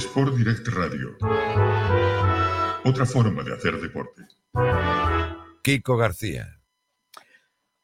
Sport Direct Radio. Otra forma de hacer deporte. Kiko García.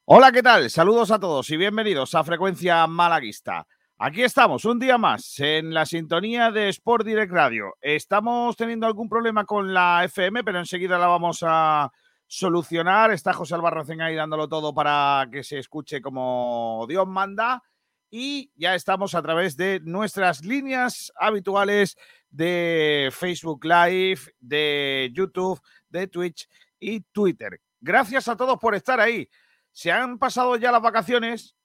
Hola, ¿qué tal? Saludos a todos y bienvenidos a Frecuencia Malaguista. Aquí estamos, un día más, en la sintonía de Sport Direct Radio. Estamos teniendo algún problema con la FM, pero enseguida la vamos a solucionar. Está José Albarracén ahí dándolo todo para que se escuche como Dios manda. Y ya estamos a través de nuestras líneas habituales de Facebook Live, de YouTube, de Twitch y Twitter. Gracias a todos por estar ahí. Se han pasado ya las vacaciones.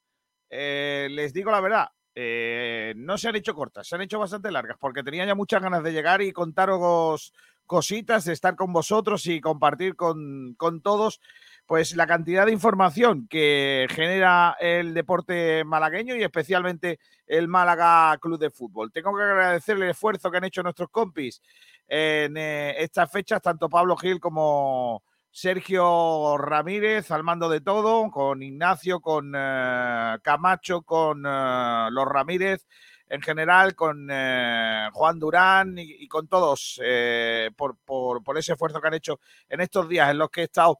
Eh, les digo la verdad, eh, no se han hecho cortas, se han hecho bastante largas porque tenía ya muchas ganas de llegar y contaros cositas, de estar con vosotros y compartir con, con todos pues la cantidad de información que genera el deporte malagueño y especialmente el Málaga Club de Fútbol. Tengo que agradecer el esfuerzo que han hecho nuestros compis en eh, estas fechas, tanto Pablo Gil como Sergio Ramírez al mando de todo, con Ignacio, con eh, Camacho, con eh, los Ramírez en general, con Juan Durán y, con todos por, por, ese esfuerzo que han hecho en estos días en los que he estado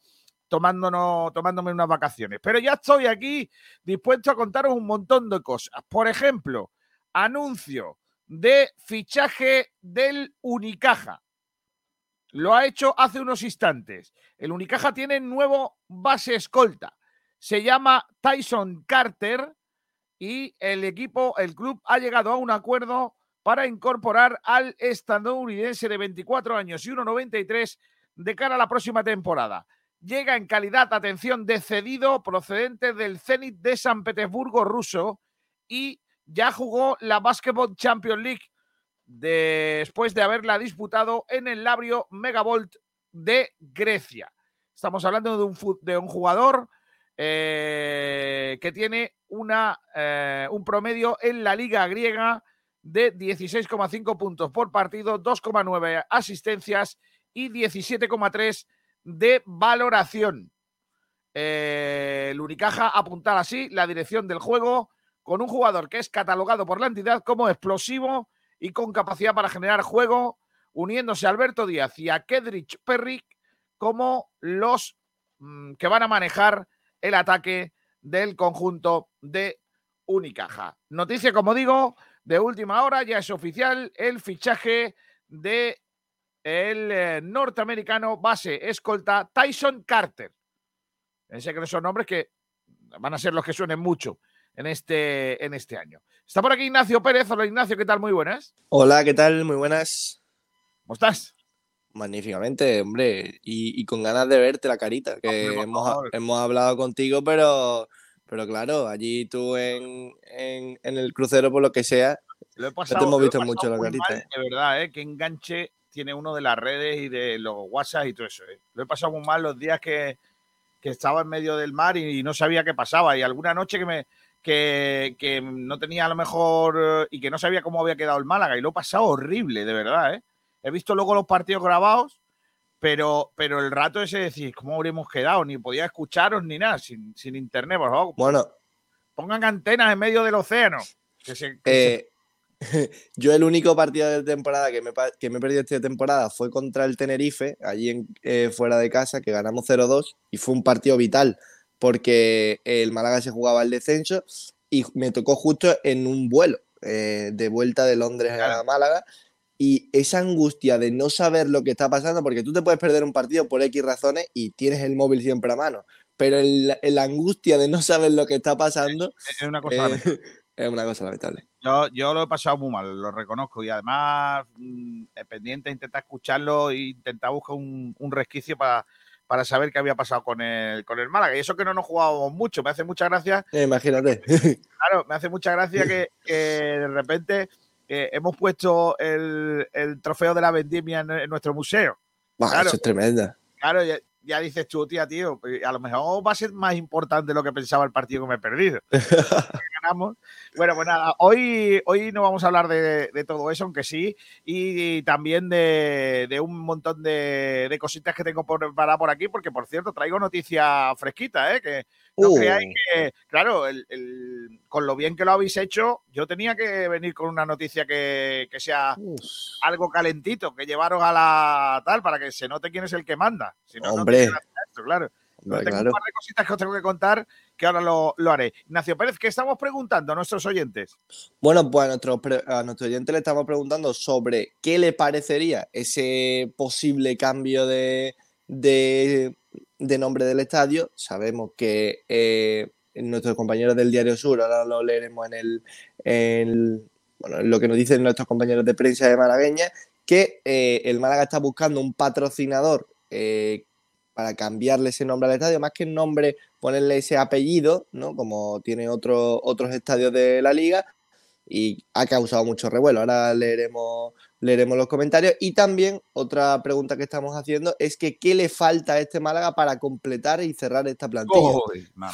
tomándonos, tomándome unas vacaciones. Pero ya estoy aquí dispuesto a contaros un montón de cosas. Por ejemplo, anuncio de fichaje del Unicaja. Lo ha hecho hace unos instantes. El Unicaja tiene nuevo base escolta. Se llama Tyson Carter y el equipo, el club ha llegado a un acuerdo para incorporar al estadounidense de 24 años y 1,93 de cara a la próxima temporada llega en calidad, atención, de cedido procedente del Zenit de San Petersburgo ruso y ya jugó la Basketball Champions League después de haberla disputado en el Labrio Megavolt de Grecia. Estamos hablando de un, jugador eh, que tiene una, eh, un promedio en la liga griega de 16,5 puntos por partido, 2,9 asistencias y 17,3 de valoración. Eh, el Unicaja apuntar así la dirección del juego con un jugador que es catalogado por la entidad como explosivo y con capacidad para generar juego, uniéndose a Alberto Díaz y a Kedrich Perrick como los mm, que van a manejar el ataque del conjunto de Unicaja. Noticia, como digo, de última hora, ya es oficial el fichaje de el eh, norteamericano base escolta Tyson Carter. Sé que son nombres que van a ser los que suenen mucho en este, en este año. Está por aquí Ignacio Pérez. Hola Ignacio, ¿qué tal? Muy buenas. Hola, ¿qué tal? Muy buenas. ¿Cómo estás? Magníficamente, hombre. Y, con ganas de verte la carita, que hemos, hablado contigo, pero, pero claro, allí tú en, el crucero, por lo que sea, lo he pasado, te hemos visto mucho la carita. de verdad, ¿eh? que enganche tiene uno de las redes y de los WhatsApp y todo eso. ¿eh? Lo he pasado muy mal los días que, estaba en medio del mar y, no sabía qué pasaba. Y alguna noche que me que, no tenía a lo mejor y que no sabía cómo había quedado el Málaga. Y lo he pasado horrible, de verdad. ¿eh? He visto luego los partidos grabados, pero, pero el rato ese de decir, ¿cómo habríamos quedado? Ni podía escucharos ni nada, sin, internet, por favor. Bueno. Pongan antenas en medio del océano. Que se, eh, Yo el único partido de temporada que me, que me he perdido esta temporada fue contra el Tenerife, allí en, eh, fuera de casa, que ganamos 0-2 y fue un partido vital porque el Málaga se jugaba el descenso y me tocó justo en un vuelo eh, de vuelta de Londres a Málaga y esa angustia de no saber lo que está pasando, porque tú te puedes perder un partido por X razones y tienes el móvil siempre a mano, pero la angustia de no saber lo que está pasando es una cosa eh, es una cosa lamentable. Yo, yo lo he pasado muy mal, lo reconozco. Y además, mm, pendiente, intentar escucharlo e intentar buscar un, resquicio para, para saber qué había pasado con el, con el Málaga. Y eso que no nos jugábamos mucho, me hace mucha gracia. Eh, imagínate. Claro, me hace mucha gracia que, de repente eh, hemos puesto el, trofeo de la vendimia en, nuestro museo. claro, eso es tremenda. Claro, ya dices tú, tía, tío, pues, a lo mejor va a ser más importante lo que pensaba el partido que me he perdido. Ganamos. Bueno, pues nada, hoy, hoy no vamos a hablar de, todo eso, aunque sí, y, también de, un montón de, cositas que tengo por, para por aquí, porque por cierto, traigo noticia fresquita, ¿eh? que No Uh. creáis que, claro, el- el- con lo bien que lo habéis hecho, yo tenía que venir con una noticia que, que sea Uf. algo calentito, que llevaros a la tal para que se note quién es el que manda. Si no, no Hombre. gracia esto, claro. Hombre, tengo claro. un par de cositas que os tengo que contar que ahora lo, lo haré. Ignacio Pérez, ¿qué estamos preguntando a nuestros oyentes? Bueno, pues a nuestro, a nuestro oyente le estamos preguntando sobre qué le parecería ese posible cambio de, de, de nombre del estadio. Sabemos que eh, nuestros compañeros del Diario Sur, ahora lo leeremos en el, en bueno, en lo que nos dicen nuestros compañeros de prensa de Malagueña, que eh, el Málaga está buscando un patrocinador eh, para cambiarle ese nombre al estadio, más que el nombre, ponerle ese apellido, ¿no? Como tiene otro- otros estadios de la liga, y ha causado mucho revuelo. Ahora leeremos, leeremos los comentarios. Y también otra pregunta que estamos haciendo es que ¿qué le falta a este Málaga para completar y cerrar esta plantilla? Uy, mamá,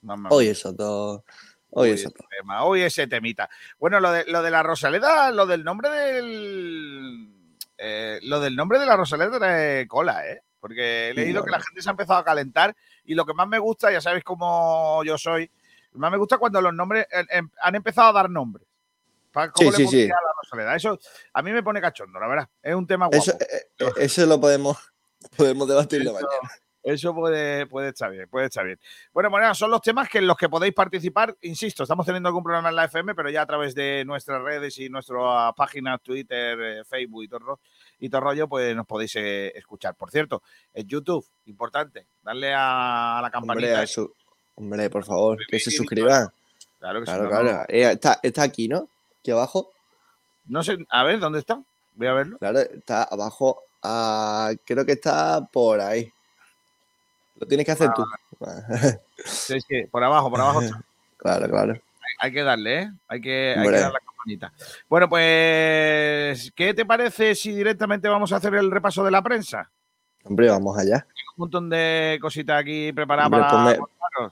mamá. Hoy eso todo. Hoy eso ese todo. tema, hoy ese temita. Bueno, lo de, lo de la Rosaleda, lo del nombre del. eh, lo del nombre de la Rosaleda trae cola, ¿eh? Porque he leído que la gente se ha empezado a calentar y lo que más me gusta, ya sabéis cómo yo soy, más me gusta cuando los nombres eh, em- han empezado a dar nombres. Pa- ¿Cómo Sí, le sí, sí. a la Rosaleda? Eso a mí me pone cachondo, la verdad. Es un tema guapo. Eso, eh, eh, eso lo podemos, podemos debatirlo mañana. Eso puede, puede estar bien, puede estar bien. Bueno, bueno, son los temas que en los que podéis participar. Insisto, estamos teniendo algún programa en la FM, pero ya a través de nuestras redes y nuestras páginas, Twitter, eh, Facebook y todo, ro- y todo rollo, pues nos podéis eh, escuchar. Por cierto, en YouTube, importante, darle a, la campanita. su- hombre, por favor, que se suscriban. Claro que sí, Claro, no, claro. no- Eh, está, está aquí, ¿no? Aquí abajo. No sé, a ver, ¿dónde está? Voy a verlo. Claro, está abajo. ah, creo que está por ahí. Lo tienes que hacer tú. Sí, sí, por abajo, por abajo. está. claro, claro. Hay que darle, ¿eh? Hay que, hay que dar la campanita. Bueno, pues, ¿qué te parece si directamente vamos a hacer el repaso de la prensa? Hombre, vamos allá. Un montón de cositas aquí preparadas Hombre, para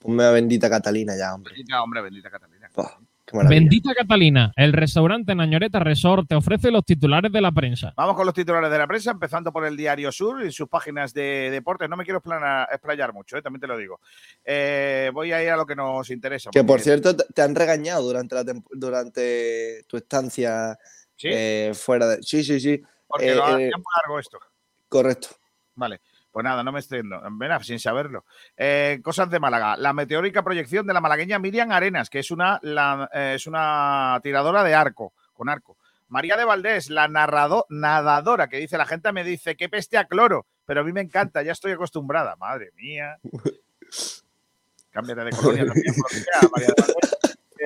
ponme- a bendita Catalina ya, hombre. Bendita, hombre, bendita Catalina. Maravilla. Bendita Catalina, el restaurante Nañoreta Resort te ofrece los titulares de la prensa. Vamos con los titulares de la prensa, empezando por el Diario Sur y sus páginas de deportes. No me quiero explayar mucho, ¿eh? también te lo digo. Eh, voy a ir a lo que nos interesa. Que por cierto, te han regañado durante, la durante tu estancia Sí, eh, fuera de. Sí, sí, sí. porque eh, lo eh, muy largo esto. Correcto. Vale, pues nada, no me extiendo. Ven, sin saberlo. Eh, cosas de Málaga. La meteórica proyección de la malagueña Miriam Arenas, que es una, eh, es una tiradora de arco, con arco. María de Valdés, la narrado, nadadora, que dice, la gente me dice, qué peste a cloro, pero a mí me encanta, ya estoy acostumbrada. Madre mía. Cámbiate de colonia.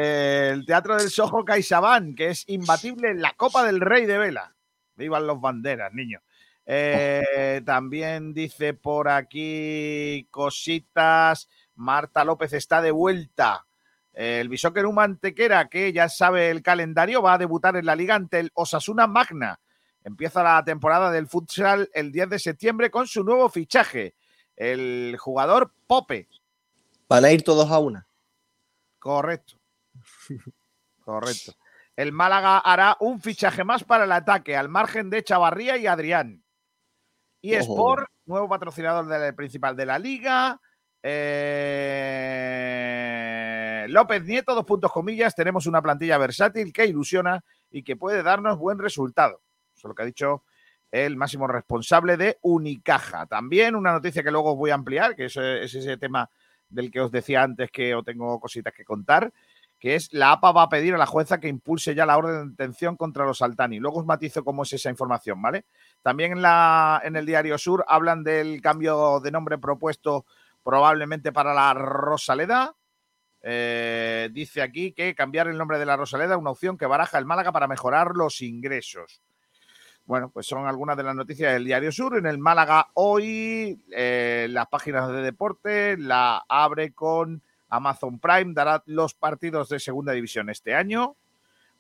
Eh, el Teatro del Sojo CaixaBank, que es imbatible en la Copa del Rey de Vela. Vivan los banderas, niños. Eh, también dice por aquí cositas. Marta López está de vuelta. El Bishoker Mantequera, que ya sabe el calendario, va a debutar en la liga ante el Osasuna Magna. Empieza la temporada del futsal el 10 de septiembre con su nuevo fichaje, el jugador Pope. Van a ir todos a una. Correcto. Correcto. El Málaga hará un fichaje más para el ataque, al margen de Chavarría y Adrián. Y. Sport, nuevo patrocinador del principal de la liga. Eh, López Nieto, dos puntos comillas. Tenemos una plantilla versátil que ilusiona y que puede darnos buen resultado. Eso es lo que ha dicho el máximo responsable de Unicaja. También una noticia que luego os voy a ampliar, que es, es ese tema del que os decía antes que os tengo cositas que contar, que es la APA va a pedir a la jueza que impulse ya la orden de detención contra los Altani. Luego os matizo cómo es esa información, ¿vale? También en, la, en el Diario Sur hablan del cambio de nombre propuesto probablemente para la Rosaleda. Eh, dice aquí que cambiar el nombre de la Rosaleda es una opción que baraja el Málaga para mejorar los ingresos. Bueno, pues son algunas de las noticias del Diario Sur. En el Málaga hoy, eh, las páginas de deporte la abre con Amazon Prime, dará los partidos de segunda división este año.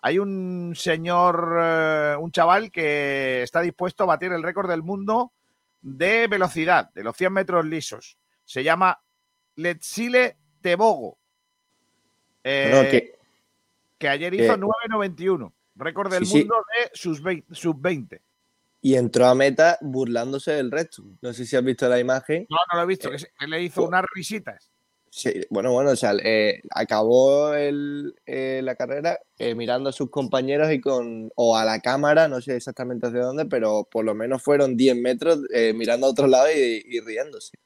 Hay un señor, eh, un chaval que está dispuesto a batir el récord del mundo de velocidad, de los 100 metros lisos. Se llama Letsile Tebogo. Eh, Bueno, que, que ayer que- hizo 9.91, récord del Sí, sí. mundo de sus vei- sub-20. y entró a meta burlándose del resto. No sé si has visto la imagen. No, no lo he visto, que, se- que le hizo oh. unas risitas. Sí, bueno, bueno, o sea, eh, acabó el, eh, la carrera eh, mirando a sus compañeros y con, o a la cámara, no sé exactamente hacia dónde, pero por lo menos fueron 10 metros mirando a otro lado y, riéndose.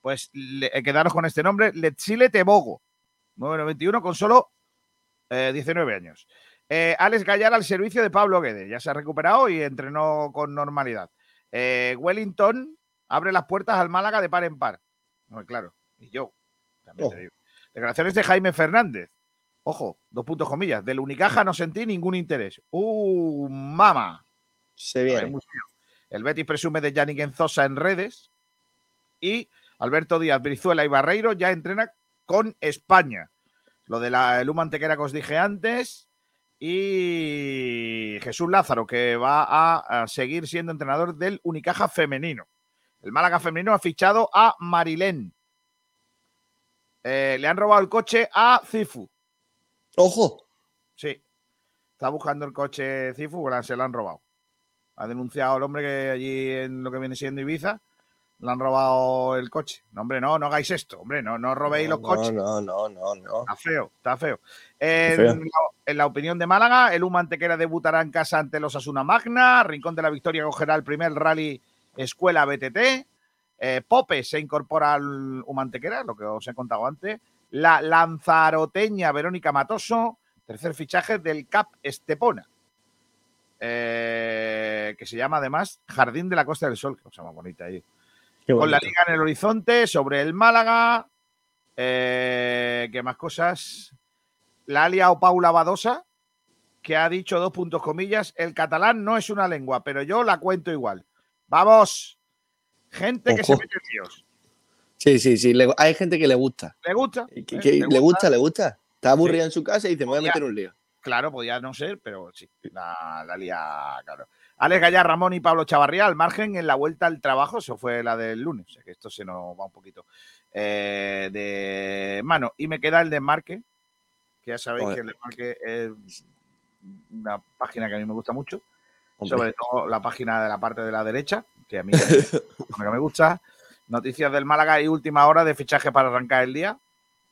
Pues le- quedaros con este nombre, Letsile Tebogo, 991 con solo eh, 19 años. Alex Gallar al servicio de Pablo Guede, ya se ha recuperado y entrenó con normalidad. Wellington abre las puertas al Málaga de par en par. No, claro, y yo. También te Ojo. digo. Declaraciones de Jaime Fernández. Ojo, dos puntos comillas. Del Unicaja no sentí ningún interés. ¡Uh, mama! Se viene. El Betis presume de Yannick Enzosa en redes. Y Alberto Díaz, Brizuela y Barreiro ya entrenan con España. Lo de la Luma Antequera que os dije antes. Y Jesús Lázaro, que va a, a seguir siendo entrenador del Unicaja femenino. El Málaga femenino ha fichado a Marilén. Eh, le han robado el coche a Cifu. ¡Ojo! Sí. Está buscando el coche Cifu, bueno, se lo han robado. Ha denunciado el hombre que allí en lo que viene siendo Ibiza le han robado el coche. No, hombre, no, no hagáis esto, hombre, no, no robéis los no, coches. No, no, no, no. Está feo, está feo. En, feo. La, en la opinión de Málaga, el Uma Antequera debutará en casa ante los Asuna Magna. Rincón de la Victoria cogerá el primer rally Escuela BTT. Eh, Pope se incorpora al Uma Antequera, lo que os he contado antes. La lanzaroteña Verónica Matoso, tercer fichaje del CAP Estepona. eh, que se llama además Jardín de la Costa del Sol, que cosa más bonita ahí con la liga en el horizonte, sobre el Málaga. Eh, ¿Qué más cosas? La ha liado Paula Badosa, que ha dicho dos puntos comillas, el catalán no es una lengua, pero yo la cuento igual. Vamos, gente que se mete en líos. Sí, sí, sí. le- hay gente que le gusta. ¿Le gusta? Que- ¿Eh? que le gusta, le gusta. Está aburrida en su casa y dice, me voy a meter un lío. Claro, podía no ser, pero sí, la, la lía, claro. Alex Gallar, Ramón y Pablo Chavarría al margen en la vuelta al trabajo, eso fue la del lunes, o sea que esto se nos va un poquito eh, de mano. Y me queda el de Marque, que ya sabéis que el de Marque es una página que a mí me gusta mucho, Hombre. sobre todo la página de la parte de la derecha, que a mí que me gusta. Noticias del Málaga y última hora de fichaje para arrancar el día.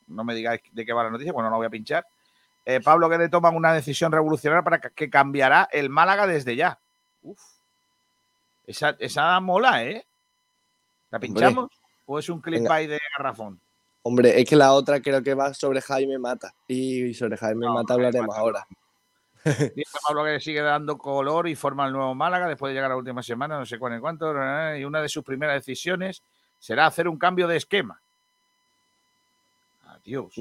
No me digáis de qué va la noticia, bueno, no voy a pinchar. Eh, Pablo Guede toma una decisión revolucionaria para que, que cambiará el Málaga desde ya. Uf. Esa, esa mola, ¿eh? ¿La Hombre. pinchamos? ¿O es un clip Venga. ahí de garrafón? Hombre, es que la otra creo que va sobre Jaime Mata. Y sobre Jaime No, Mata Jaime hablaremos Mata ahora. Dice Pablo que sigue dando color y forma el nuevo Málaga después de llegar a la última semana, no sé cuál en cuánto, y una de sus primeras decisiones será hacer un cambio de esquema. Adiós.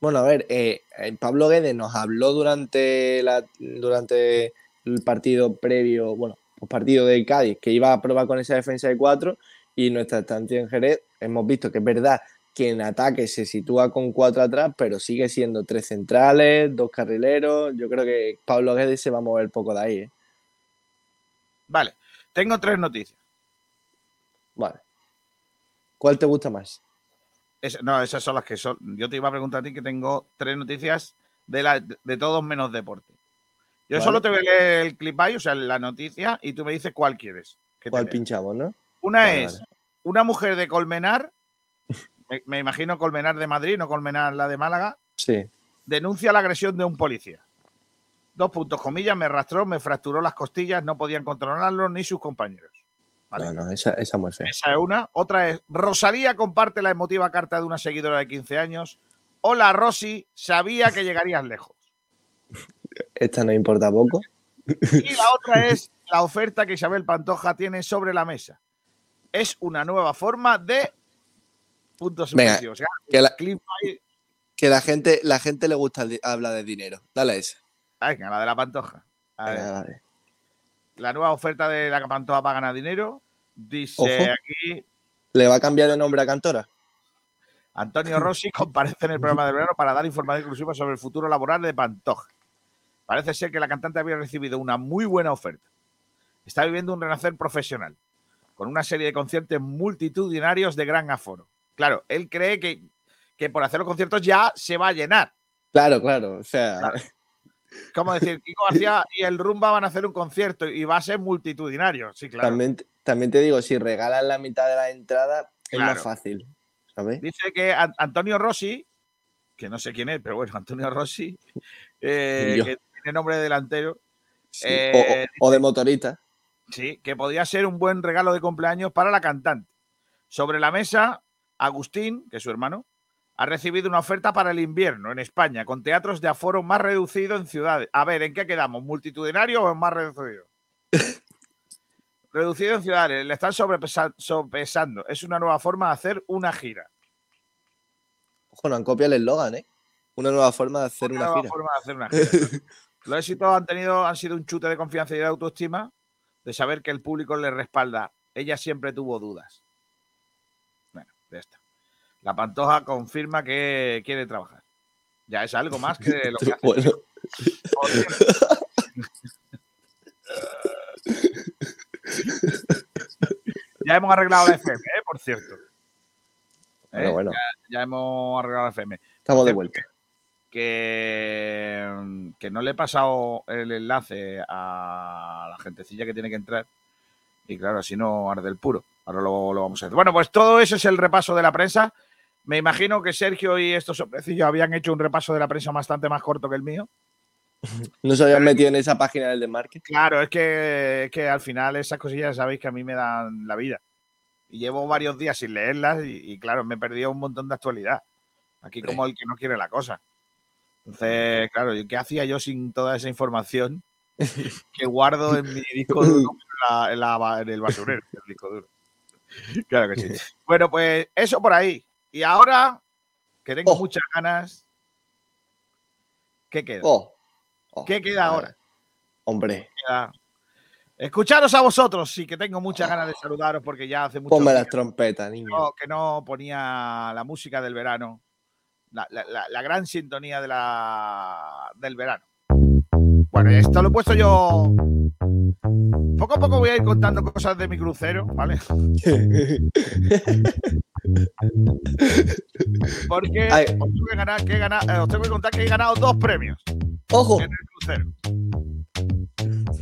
Bueno, a ver, eh, eh, Pablo Guedes nos habló durante, la, durante el partido previo, bueno, el partido de Cádiz, que iba a probar con esa defensa de cuatro y nuestra estancia en Jerez hemos visto que es verdad que en ataque se sitúa con cuatro atrás, pero sigue siendo tres centrales, dos carrileros. Yo creo que Pablo Guedes se va a mover poco de ahí. ¿eh? Vale, tengo tres noticias. Vale. ¿Cuál te gusta más? Es- no, esas son las que son. Yo te iba a preguntar a ti que tengo tres noticias de, la, de todos menos deporte. Yo Vale. solo te voy a leer el clip ahí, o sea, la noticia, y tú me dices cuál quieres. ¿Cuál pinchamos, no? Una Vale, es vale. una mujer de Colmenar, me, me imagino Colmenar de Madrid, no Colmenar la de Málaga, Sí. denuncia la agresión de un policía. Dos puntos, comillas, me arrastró, me fracturó las costillas, no podían controlarlo ni sus compañeros. Vale. No, no, esa, esa muy fea. Esa es una. Otra es, Rosalía comparte la emotiva carta de una seguidora de 15 años. Hola, Rosy, sabía que llegarías lejos. Esta no importa poco. Y la otra es la oferta que Isabel Pantoja tiene sobre la mesa. Es una nueva forma de puntos suspensivos. Que la, que gente, la gente le gusta hablar de dinero. Dale a esa. Venga, la de la Pantoja. A ver, Venga, vale. la nueva oferta de la Pantoja para ganar dinero. Dice Ojo. aquí ¿Le va a cambiar de nombre a Cantora? Antonio Rossi comparece en el programa de verano para dar información exclusiva sobre el futuro laboral de Pantoja. Parece ser que la cantante había recibido una muy buena oferta. Está viviendo un renacer profesional, con una serie de conciertos multitudinarios de gran aforo. Claro, él cree que, que por hacer los conciertos ya se va a llenar. Claro, claro. O sea, Claro. como decir, Kiko García y el Rumba van a hacer un concierto y va a ser multitudinario. Sí, claro. También, también te digo, si regalan la mitad de la entrada, es más fácil. ¿Sabes? Dice que An- Antonio Rossi, que no sé quién es, pero bueno, Antonio Rossi, eh, que tiene nombre de delantero, Sí. Eh, o, o- o de motorista. sí, que podía ser un buen regalo de cumpleaños para la cantante. Sobre la mesa, Agustín, que es su hermano, ha recibido una oferta para el invierno en España, con teatros de aforo más reducido en ciudades. A ver, ¿en qué quedamos? ¿Multitudinario o en más reducido? reducido en ciudades, le están sobrepesa- sopesando. Es una nueva forma de hacer una gira. Ojo, no han copiado el eslogan, ¿eh? Una nueva forma de hacer Una una nueva gira. forma de hacer una gira. Los éxitos han tenido, han sido un chute de confianza y de autoestima, de saber que el público le respalda. Ella siempre tuvo dudas. Ya está. La Pantoja confirma que quiere trabajar. Ya es algo más que lo que hace. Bueno, ya hemos arreglado la FM, ¿eh? por cierto. bueno, ¿Eh? bueno, Ya hemos arreglado la FM. estamos de vuelta. que, que no le he pasado el enlace a la gentecilla que tiene que entrar. Y claro, así no arde el puro. Ahora lo, lo vamos a hacer. Bueno, pues todo eso es el repaso de la prensa. Me imagino que Sergio y estos hombrecillos habían hecho un repaso de la prensa bastante más corto que el mío. No se habían metido en esa página del desmarque. Claro, es que, es que al final esas cosillas sabéis que a mí me dan la vida. Y llevo varios días sin leerlas y, y claro, me he perdido un montón de actualidad. Aquí como el que no quiere la cosa. Entonces, claro, ¿y ¿qué hacía yo sin toda esa información que guardo en mi disco duro en, la- en la- en el basurero? el disco duro. Claro que sí. Bueno, pues eso por ahí. Y ahora que tengo Oh. muchas ganas, ¿qué queda? Oh, oh, ¿Qué queda ahora? Hombre, queda- Escucharos a vosotros, sí que tengo muchas ganas de saludaros porque ya hace mucho ponme las trompetas, niño. no- que no ponía la música del verano, la, la- la- la gran sintonía de la, del verano. Bueno, esto lo he puesto yo. Poco a poco voy a ir contando cosas de mi crucero, ¿vale? Porque Ay. os tengo que, ganar, que he ganado- eh, os tengo que contar que he ganado dos premios Ojo, en el crucero.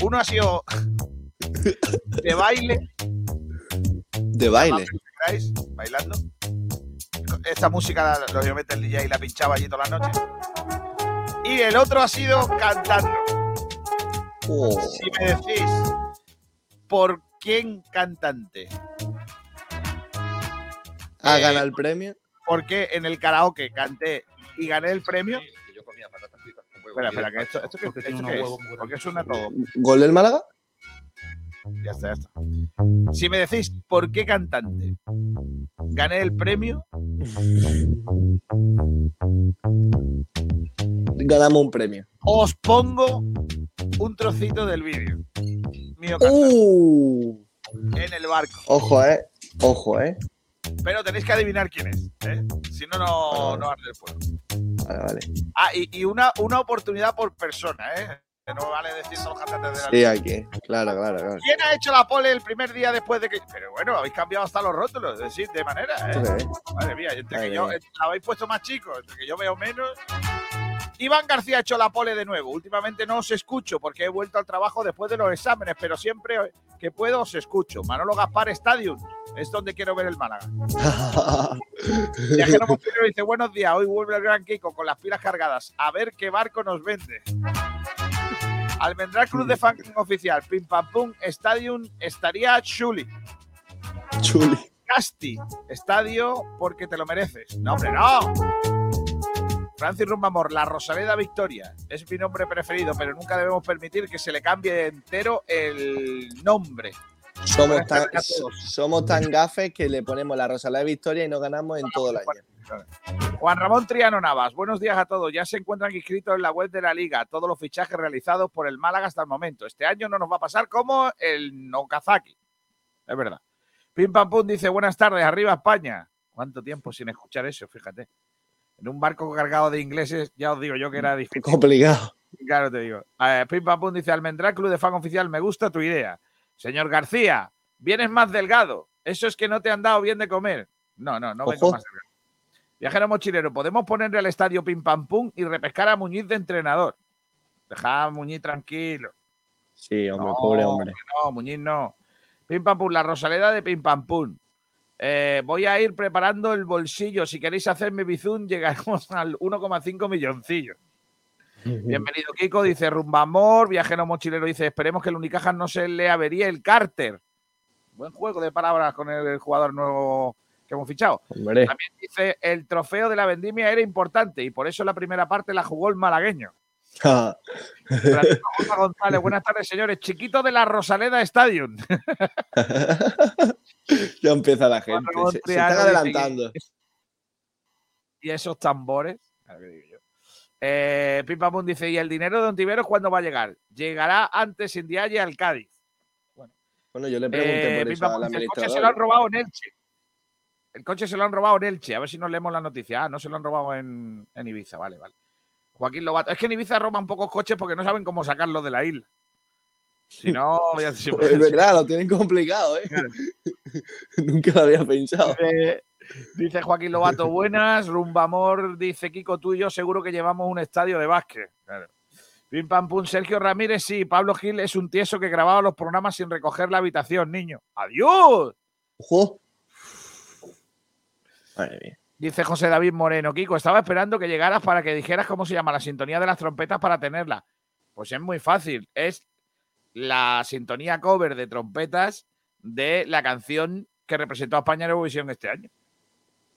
Uno ha sido de baile, de baile. Bailando. Esta música, lógicamente, el DJ la pinchaba allí todas las noches. Y el otro ha sido cantando. Oh, Si me decís, ¿por quién cantante? ¿Ha ganado el premio? Porque en el karaoke canté y gané el premio. Espera, espera, que esto, esto, qué- esto qué es? ¿Por qué suena todo? ¿Gol del Málaga? Ya está, ya está. Si me decís, ¿por qué cantante? Gané el premio. Ganamos un premio. Os pongo un trocito del vídeo. Mío Uh, en el barco. ojo, eh. Ojo, eh. Pero tenéis que adivinar quién es. ¿eh? Si no, no, no arde el fuego. Vale, vale. Ah, y, y una, una oportunidad por persona, ¿eh? No vale decir los cantantes de la Sí, aquí. Claro, claro, claro. ¿Quién ha hecho la pole el primer día después de que.? Pero bueno, habéis cambiado hasta los rótulos, es decir, de manera, ¿Tú ¿eh? ves? Madre mía, entre Ay, que yo entre- la habéis puesto más chicos, entre que yo veo menos. Iván García ha hecho la pole de nuevo. Últimamente no os escucho porque he vuelto al trabajo después de los exámenes, pero siempre que puedo os escucho. Manolo Gaspar Stadium es donde quiero ver el Málaga. Viajero Mochilero dice: Buenos días, hoy vuelve el Gran Kiko con las pilas cargadas. A ver qué barco nos vende. Almendral Club de Fan Oficial, Pim Pam Pum Stadium estaría chuli. Chuli. Casti, estadio porque te lo mereces. No, hombre, no. Francis Rumbamor, la Rosaleda Victoria. Es mi nombre preferido, pero nunca debemos permitir que se le cambie entero el nombre. Somos tan, somos tan gafes que le ponemos la Rosalía de Victoria y no ganamos en todo el año. Juan Ramón Triano Navas, buenos días a todos. Ya se encuentran inscritos en la web de la liga todos los fichajes realizados por el Málaga hasta el momento. Este año no nos va a pasar como el Nokazaki. Es verdad. Pim Pam Pum dice, buenas tardes, arriba España. ¿Cuánto tiempo sin escuchar eso? Fíjate. En un barco cargado de ingleses, ya os digo yo que era difícil. Complicado. Claro, te digo. Eh, Pim Pam Pum dice, Almendral Club de Fan Oficial, me gusta tu idea. Señor García, vienes más delgado. Eso es que no te han dado bien de comer. No, no, no vengo Ojo. más delgado. Viajero mochilero, ¿podemos ponerle al estadio Pim Pam Pum y repescar a Muñiz de entrenador? Dejad a Muñiz tranquilo. Sí, hombre, No, pobre hombre. No, Muñiz no. Pim pam pum, la Rosaleda de Pim pam pum. Eh, voy a ir preparando el bolsillo. Si queréis hacerme bizún, llegaremos al 1,5 Bienvenido, Kiko. Dice Rumba Amor. Viajero Mochilero dice: Esperemos que el Unicaja no se le avería el Carter. Buen juego de palabras con el jugador nuevo que hemos fichado. Hombre, También dice: El trofeo de la vendimia era importante y por eso la primera parte la jugó el malagueño. Francisco. González, buenas tardes, señores. Chiquito de la Rosaleda Stadium. ya empieza la gente. Se, se dice adelantando. Y esos tambores. Claro que digo yo. Eh, dice: ¿Y el dinero de Ontiveros cuándo va a llegar? Llegará antes en Dialle al Cádiz. Bueno, yo le pregunté Eh, por eso al el coche se lo han robado en Elche. El coche se lo han robado en Elche. A ver si nos leemos la noticia. Ah, no se lo han robado en, en Ibiza. Vale, vale. Joaquín Lobato. Es que en Ibiza roban pocos coches porque no saben cómo sacarlos de la isla. Si no, ya se- Es verdad, lo tienen complicado, ¿eh? Nunca lo había pensado. Dice, dice Joaquín Lobato, buenas. Rumba Amor, dice Kiko, tú y yo seguro que llevamos un estadio de básquet. Claro. Pim pam pum, Sergio Ramírez, sí. Pablo Gil es un tieso que grababa los programas sin recoger la habitación, niño. ¡Adiós! ¡Ojo! Madre mía. Dice José David Moreno, Kiko, estaba esperando que llegaras para que dijeras cómo se llama la sintonía de las trompetas para tenerla. Pues es muy fácil, es la sintonía cover de trompetas de la canción que representó a España en Eurovisión este año.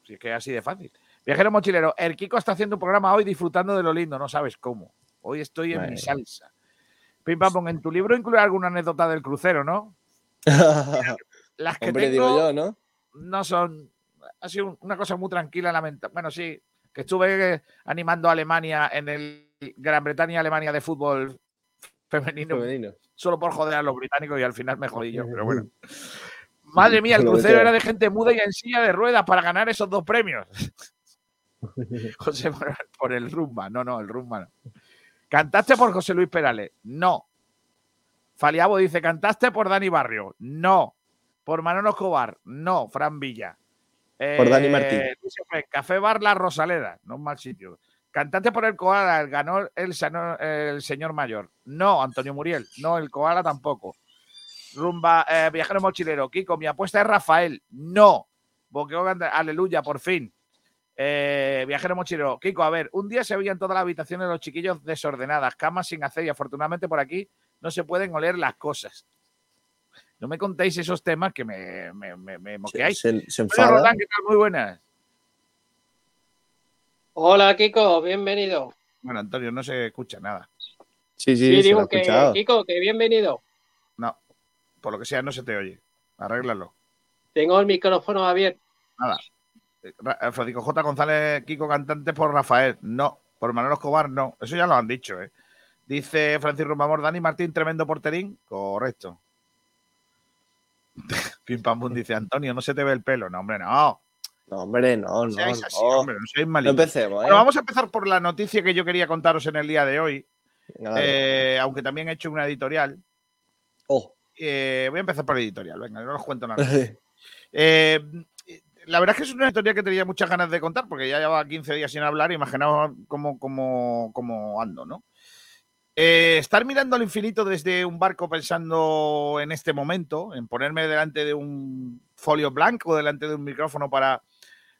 Si es que así de fácil. Viajero mochilero, el Kiko está haciendo un programa hoy disfrutando de lo lindo, no sabes cómo. Hoy estoy en mi salsa. Pim pam en tu libro incluye alguna anécdota del crucero, ¿no? Las que Hombre, tengo digo yo, ¿no? no son. Ha sido un- una cosa muy tranquila, lamentable. Bueno, sí, que estuve eh, animando a Alemania en el Gran Bretaña-Alemania de fútbol femenino, Femenino. solo por joder a los británicos y al final me jodí yo, pero bueno. Madre mía, el crucero era de gente muda y en silla de ruedas para ganar esos dos premios. José Manuel, por el rumba. No, no, el rumba no. ¿Cantaste por José Luis Perales? No. Faliabo dice, ¿cantaste por Dani Barrio? No. ¿Por Manolo Escobar? No. Fran Villa. Por Dani Martín. Luis F., Café Bar La Rosaleda. No es mal sitio. ¿Cantaste por el Koala? Ganó el, el señor mayor. No. Antonio Muriel. No, el Koala tampoco. Rumba, eh, viajero mochilero. Kiko, mi apuesta es Rafael. No. Boqueo, aleluya, por fin. Eh, viajero mochilero. Kiko, a ver, un día se veían todas las habitaciones de los chiquillos desordenadas, camas sin hacer y afortunadamente por aquí no se pueden oler las cosas. No me contéis esos temas que me, me, me, me Se, moqueáis. se- se Hola, enfada. Roldán, ¿qué tal? Muy buenas. Hola Kiko, bienvenido. Bueno, Antonio, no se escucha nada. Sí, sí, Sí, se lo he digo que escuchado. Kiko, que bienvenido. Por lo que sea, no se te oye. Arréglalo. Tengo el micrófono abierto. Eh, Ra- eh, Francisco J. González, Kiko Cantante por Rafael. No. Por Manuel Escobar, no. Eso ya lo han dicho, ¿eh? Dice Francisco Rumamor, Dani Martín, tremendo porterín. Correcto. Pim Pam Pum dice, Antonio, no se te ve el pelo. No, hombre, no. No, hombre, no, No no. seáis así, no. hombre, no seáis No empecemos, ¿eh? Bueno, vamos a empezar por la noticia que yo quería contaros en el día de hoy. Eh, aunque también he hecho una editorial. Oh. Eh, voy a empezar por la editorial. Venga, no os cuento nada. Eh, la verdad es que es una historia que tenía muchas ganas de contar porque ya llevaba 15 días sin hablar. Imaginaos cómo, cómo, cómo ando, ¿no? Eh, estar mirando al infinito desde un barco pensando en este momento, en ponerme delante de un folio blanco, delante de un micrófono para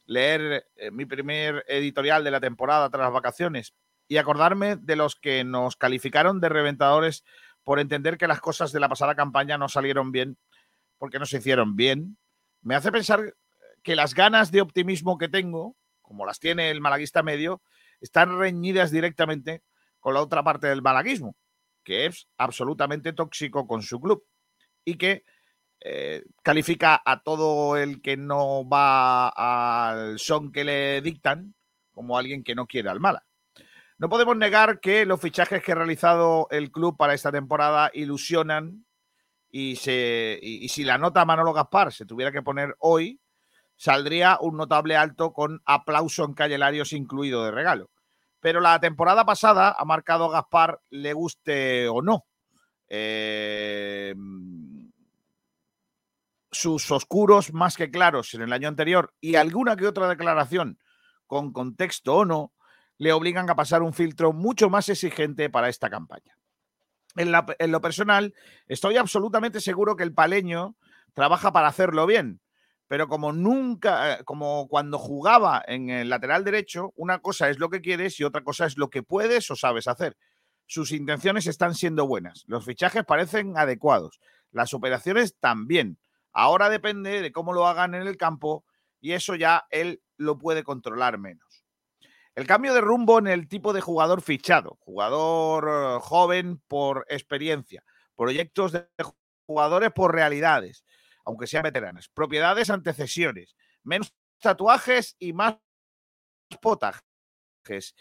leer mi primer editorial de la temporada tras las vacaciones y acordarme de los que nos calificaron de reventadores por entender que las cosas de la pasada campaña no salieron bien porque no se hicieron bien, me hace pensar que las ganas de optimismo que tengo, como las tiene el malaguista medio, están reñidas directamente con la otra parte del malaguismo, que es absolutamente tóxico con su club y que eh, califica a todo el que no va al son que le dictan como alguien que no quiere al mala. No podemos negar que los fichajes que ha realizado el club para esta temporada ilusionan y, si la nota Manolo Gaspar se tuviera que poner hoy, saldría un notable alto con aplauso en Calle Larios incluido de regalo. Pero la temporada pasada ha marcado Gaspar, le guste o no. Eh, sus oscuros más que claros en el año anterior y alguna que otra declaración con contexto o no, le obligan a pasar un filtro mucho más exigente para esta campaña. En, lo personal, estoy absolutamente seguro que el paleño trabaja para hacerlo bien, pero como nunca, eh, como cuando jugaba en el lateral derecho, una cosa es lo que quieres y otra cosa es lo que puedes o sabes hacer. Sus intenciones están siendo buenas, los fichajes parecen adecuados, las operaciones también. Ahora depende de cómo lo hagan en el campo y eso ya él lo puede controlar menos. El cambio de rumbo en el tipo de jugador fichado, jugador eh, joven por experiencia, proyectos de jugadores por realidades, aunque sean veteranos. Propiedades ante cesiones, menos tatuajes y más potajes.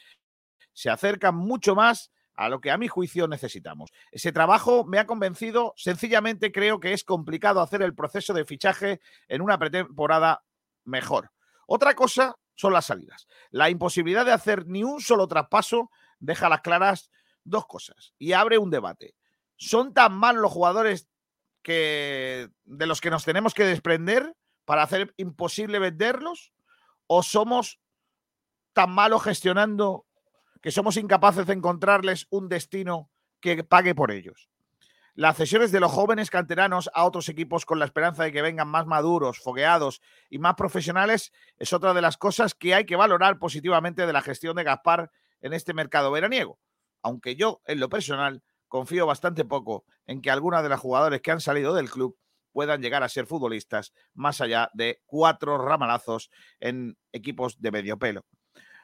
Se acercan mucho más a lo que a mi juicio necesitamos. Ese trabajo me ha convencido, sencillamente creo que es complicado hacer el proceso de fichaje en una pretemporada mejor. Otra cosa son las salidas. La imposibilidad de hacer ni un solo traspaso deja las claras dos cosas y abre un debate. ¿Son tan mal los jugadores que, de los que nos tenemos que desprender para hacer imposible venderlos? ¿O somos tan malos gestionando que somos incapaces de encontrarles un destino que pague por ellos? Las cesiones de los jóvenes canteranos a otros equipos con la esperanza de que vengan más maduros, fogueados y más profesionales es otra de las cosas que hay que valorar positivamente de la gestión de Gaspar en este mercado veraniego. Aunque yo, en lo personal, confío bastante poco en que algunas de las jugadores que han salido del club puedan llegar a ser futbolistas más allá de cuatro ramalazos en equipos de medio pelo.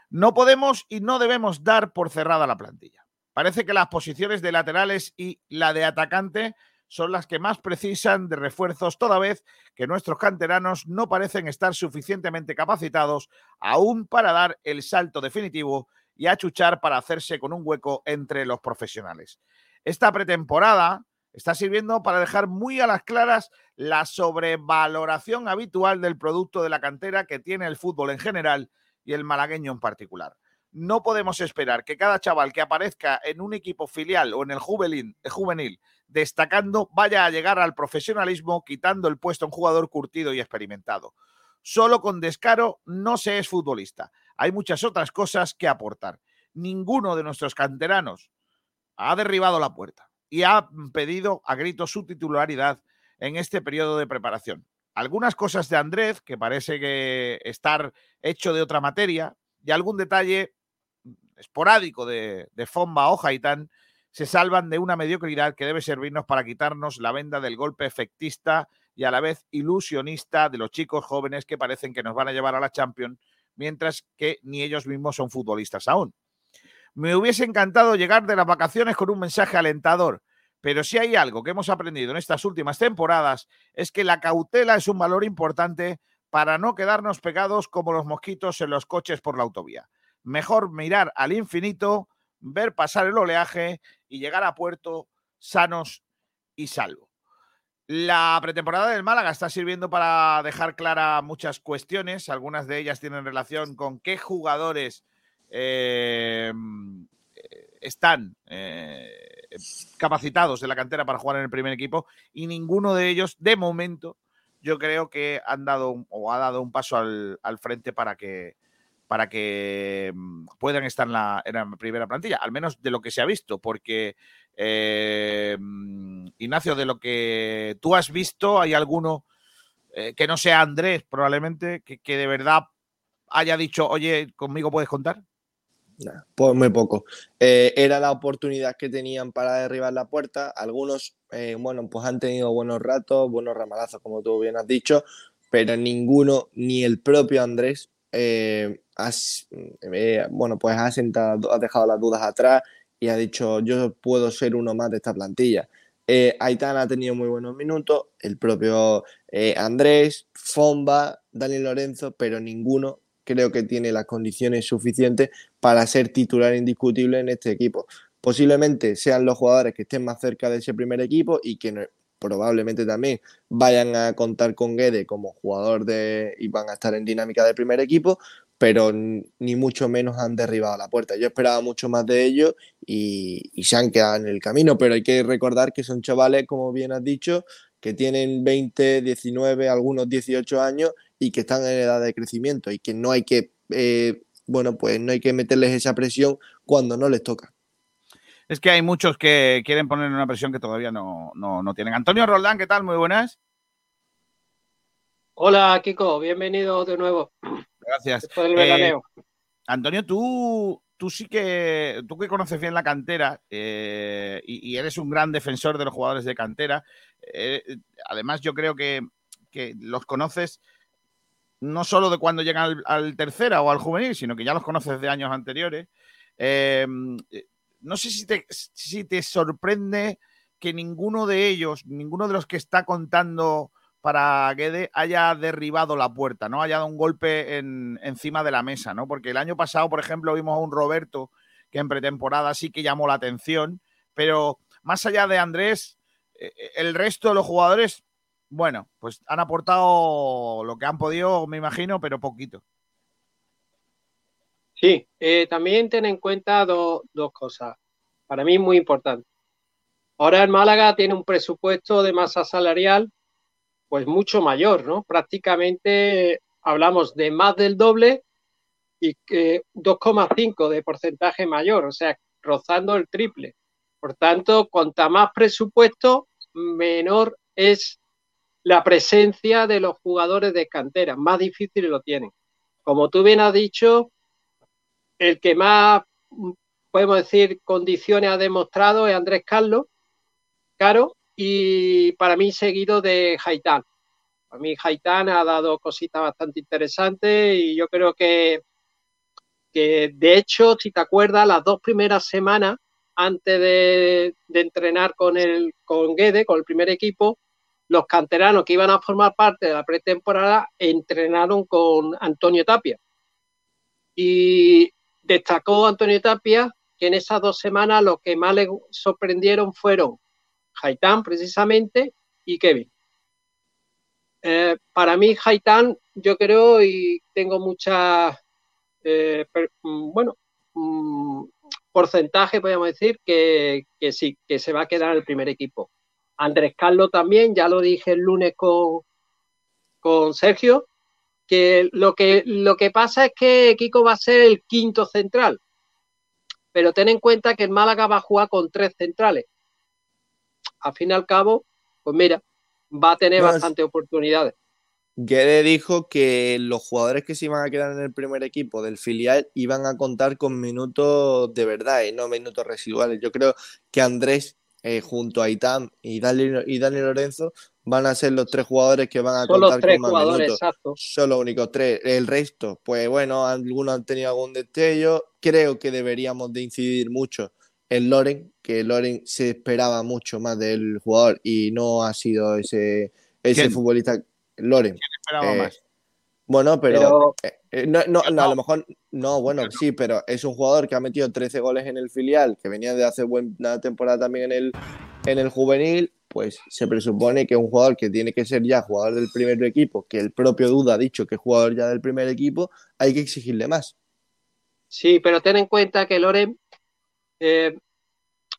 No podemos y no debemos dar por cerrada la plantilla. Parece que las posiciones de laterales y la de atacante son las que más precisan de refuerzos, toda vez que nuestros canteranos no parecen estar suficientemente capacitados aún para dar el salto definitivo y achuchar para hacerse con un hueco entre los profesionales. Esta pretemporada está sirviendo para dejar muy a las claras la sobrevaloración habitual del producto de la cantera que tiene el fútbol en general y el malagueño en particular. No podemos esperar que cada chaval que aparezca en un equipo filial o en el juvenil, destacando vaya a llegar al profesionalismo quitando el puesto a un jugador curtido y experimentado. Solo con descaro no se es futbolista. Hay muchas otras cosas que aportar. Ninguno de nuestros canteranos, ha derribado la puerta y ha pedido a grito su titularidad en este periodo de preparación. Algunas cosas de Andrés, que parece que estar hecho de otra materia, y algún detalle esporádico de, de Fomba o Haitán, se salvan de una mediocridad que debe servirnos para quitarnos la venda del golpe efectista y a la vez ilusionista de los chicos jóvenes que parecen que nos van a llevar a la Champions, mientras que ni ellos mismos son futbolistas aún. Me hubiese encantado llegar de las vacaciones con un mensaje alentador, pero si hay algo que hemos aprendido en estas últimas temporadas es que la cautela es un valor importante para no quedarnos pegados como los mosquitos en los coches por la autovía. Mejor mirar al infinito, ver pasar el oleaje y llegar a puerto sanos y salvo. La pretemporada del Málaga está sirviendo para dejar clara muchas cuestiones. Algunas de ellas tienen relación con qué jugadores eh, están eh, capacitados de la cantera para jugar en el primer equipo y ninguno de ellos, de momento, yo creo que han dado o ha dado un paso al, frente para que para que em, puedan estar en la, primera plantilla, al menos de lo que se ha visto, porque em, Ignacio, de lo que tú has visto, hay alguno eh, que no sea Andrés, probablemente, que, que de verdad haya dicho, oye, conmigo puedes contar pues muy poco. Eh, era la oportunidad que tenían para derribar la puerta. Algunos, eh, bueno, pues han tenido buenos ratos, buenos ramalazos, como tú bien has dicho, pero ninguno, ni el propio Andrés, eh, bueno, pues ha, sentado, ha dejado las dudas atrás y ha dicho, yo puedo ser uno más de esta plantilla. Aitán ha tenido muy buenos minutos, el propio Andrés, Fomba, Daniel Lorenzo, pero ninguno creo que tiene las condiciones suficientes para ser titular indiscutible en este equipo. Posiblemente sean los jugadores que estén más cerca de ese primer equipo y que probablemente también vayan a contar con Guede como jugador de y van a estar en dinámica del primer equipo, pero ni mucho menos han derribado la puerta. Yo esperaba mucho más de ellos y, y se han quedado en el camino, pero hay que recordar que son chavales, como bien has dicho, que tienen 20, 19, algunos 18 años y que están en edad de crecimiento y que no hay que eh, bueno, pues no hay que meterles esa presión cuando no les toca. Es que hay muchos que quieren poner una presión que todavía no, no, no tienen. Antonio Roldán, ¿qué tal? Muy buenas. Hola, Kiko, bienvenido de nuevo. Gracias. Después del Eh, veraneo. Antonio, tú, tú sí que, tú que conoces bien la cantera eh, y, y eres un gran defensor de los jugadores de cantera, eh, además yo creo que, que los conoces no solo de cuando llegan al, al tercera o al juvenil, sino que ya los conoces de años anteriores. Eh, no sé si te, si te sorprende que ninguno de ellos, ninguno de los que está contando para Guede haya derribado la puerta, ¿no? Haya dado un golpe en, encima de la mesa, ¿no? Porque el año pasado, por ejemplo, vimos a un Roberto que en pretemporada sí que llamó la atención, pero más allá de Andrés, eh, el resto de los jugadores, bueno, pues han aportado lo que han podido, me imagino, pero poquito. Sí, eh, también ten en cuenta do- dos cosas. Para mí muy importante. Ahora el Málaga tiene un presupuesto de masa salarial pues mucho mayor, ¿no? Prácticamente hablamos de más del doble y que 2,5 de porcentaje mayor, o sea, rozando el triple. Por tanto, cuanta más presupuesto, menor es la presencia de los jugadores de cantera, más difícil lo tienen. Como tú bien has dicho, el que más, podemos decir, condiciones ha demostrado es Andrés Carlos, Caro, y para mí seguido de Haitán. Para mí Haitán ha dado cositas bastante interesantes y yo creo que, que de hecho, si te acuerdas, las dos primeras semanas antes de, de entrenar con, el, con Guede, con el primer equipo, los canteranos que iban a formar parte de la pretemporada entrenaron con Antonio Tapia. Y destacó Antonio Tapia que en esas dos semanas lo que más le sorprendieron fueron Haitán precisamente y Kevin. Eh, para mí Haitán yo creo y tengo mucha eh, per, bueno mm, porcentaje podríamos decir que, que, sí que se va a quedar el primer equipo Andrés Carlos también ya lo dije el lunes con, con Sergio que lo que lo que pasa es que Kiko va a ser el quinto central pero ten en cuenta que el Málaga va a jugar con tres centrales al fin y al cabo, pues mira, va a tener No, bastantes oportunidades. Guede dijo que los jugadores que se iban a quedar en el primer equipo del filial iban a contar con minutos de verdad y no minutos residuales. Yo creo que Andrés, eh, junto a Itam y Dani, y Dani Lorenzo, van a ser los tres jugadores que van a Son los contar tres con más jugadores, minutos. exacto. Son los únicos tres. El resto, pues bueno, algunos han tenido algún destello. Creo que deberíamos de incidir mucho en Loren, que Loren se esperaba mucho más del jugador y no ha sido ese, ese ¿Quién? futbolista. Loren. Esperaba Eh, más. Bueno, pero, Pero eh, eh, no, no, a lo mejor no, bueno, sí, pero es un jugador que ha metido 13 goles en el filial, que venía de hace buena temporada también en el, en el juvenil, pues se presupone que es un jugador que tiene que ser ya jugador del primer equipo, que el propio Duda ha dicho que es jugador ya del primer equipo, hay que exigirle más. sí, pero ten en cuenta que Loren, eh,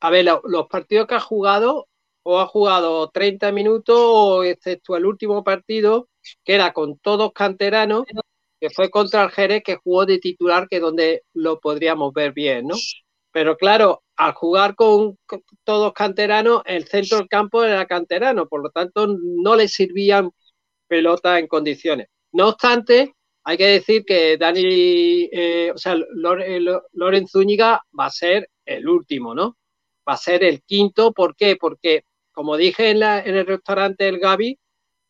a ver, lo- los partidos que ha jugado, o ha jugado 30 minutos, o excepto el último partido, que era con todos canteranos, que fue contra el Jerez, que jugó de titular, que donde lo podríamos ver bien, ¿no? Pero claro, al jugar con, todos canteranos, el centro del campo era canterano, por lo tanto no le servían pelotas en condiciones. No obstante, hay que decir que Dani, eh, o sea, Lo- Loren Zúñiga va a ser el último, ¿no? Va a ser el quinto, ¿por qué? Porque, como dije en, la- en el restaurante El Gavi,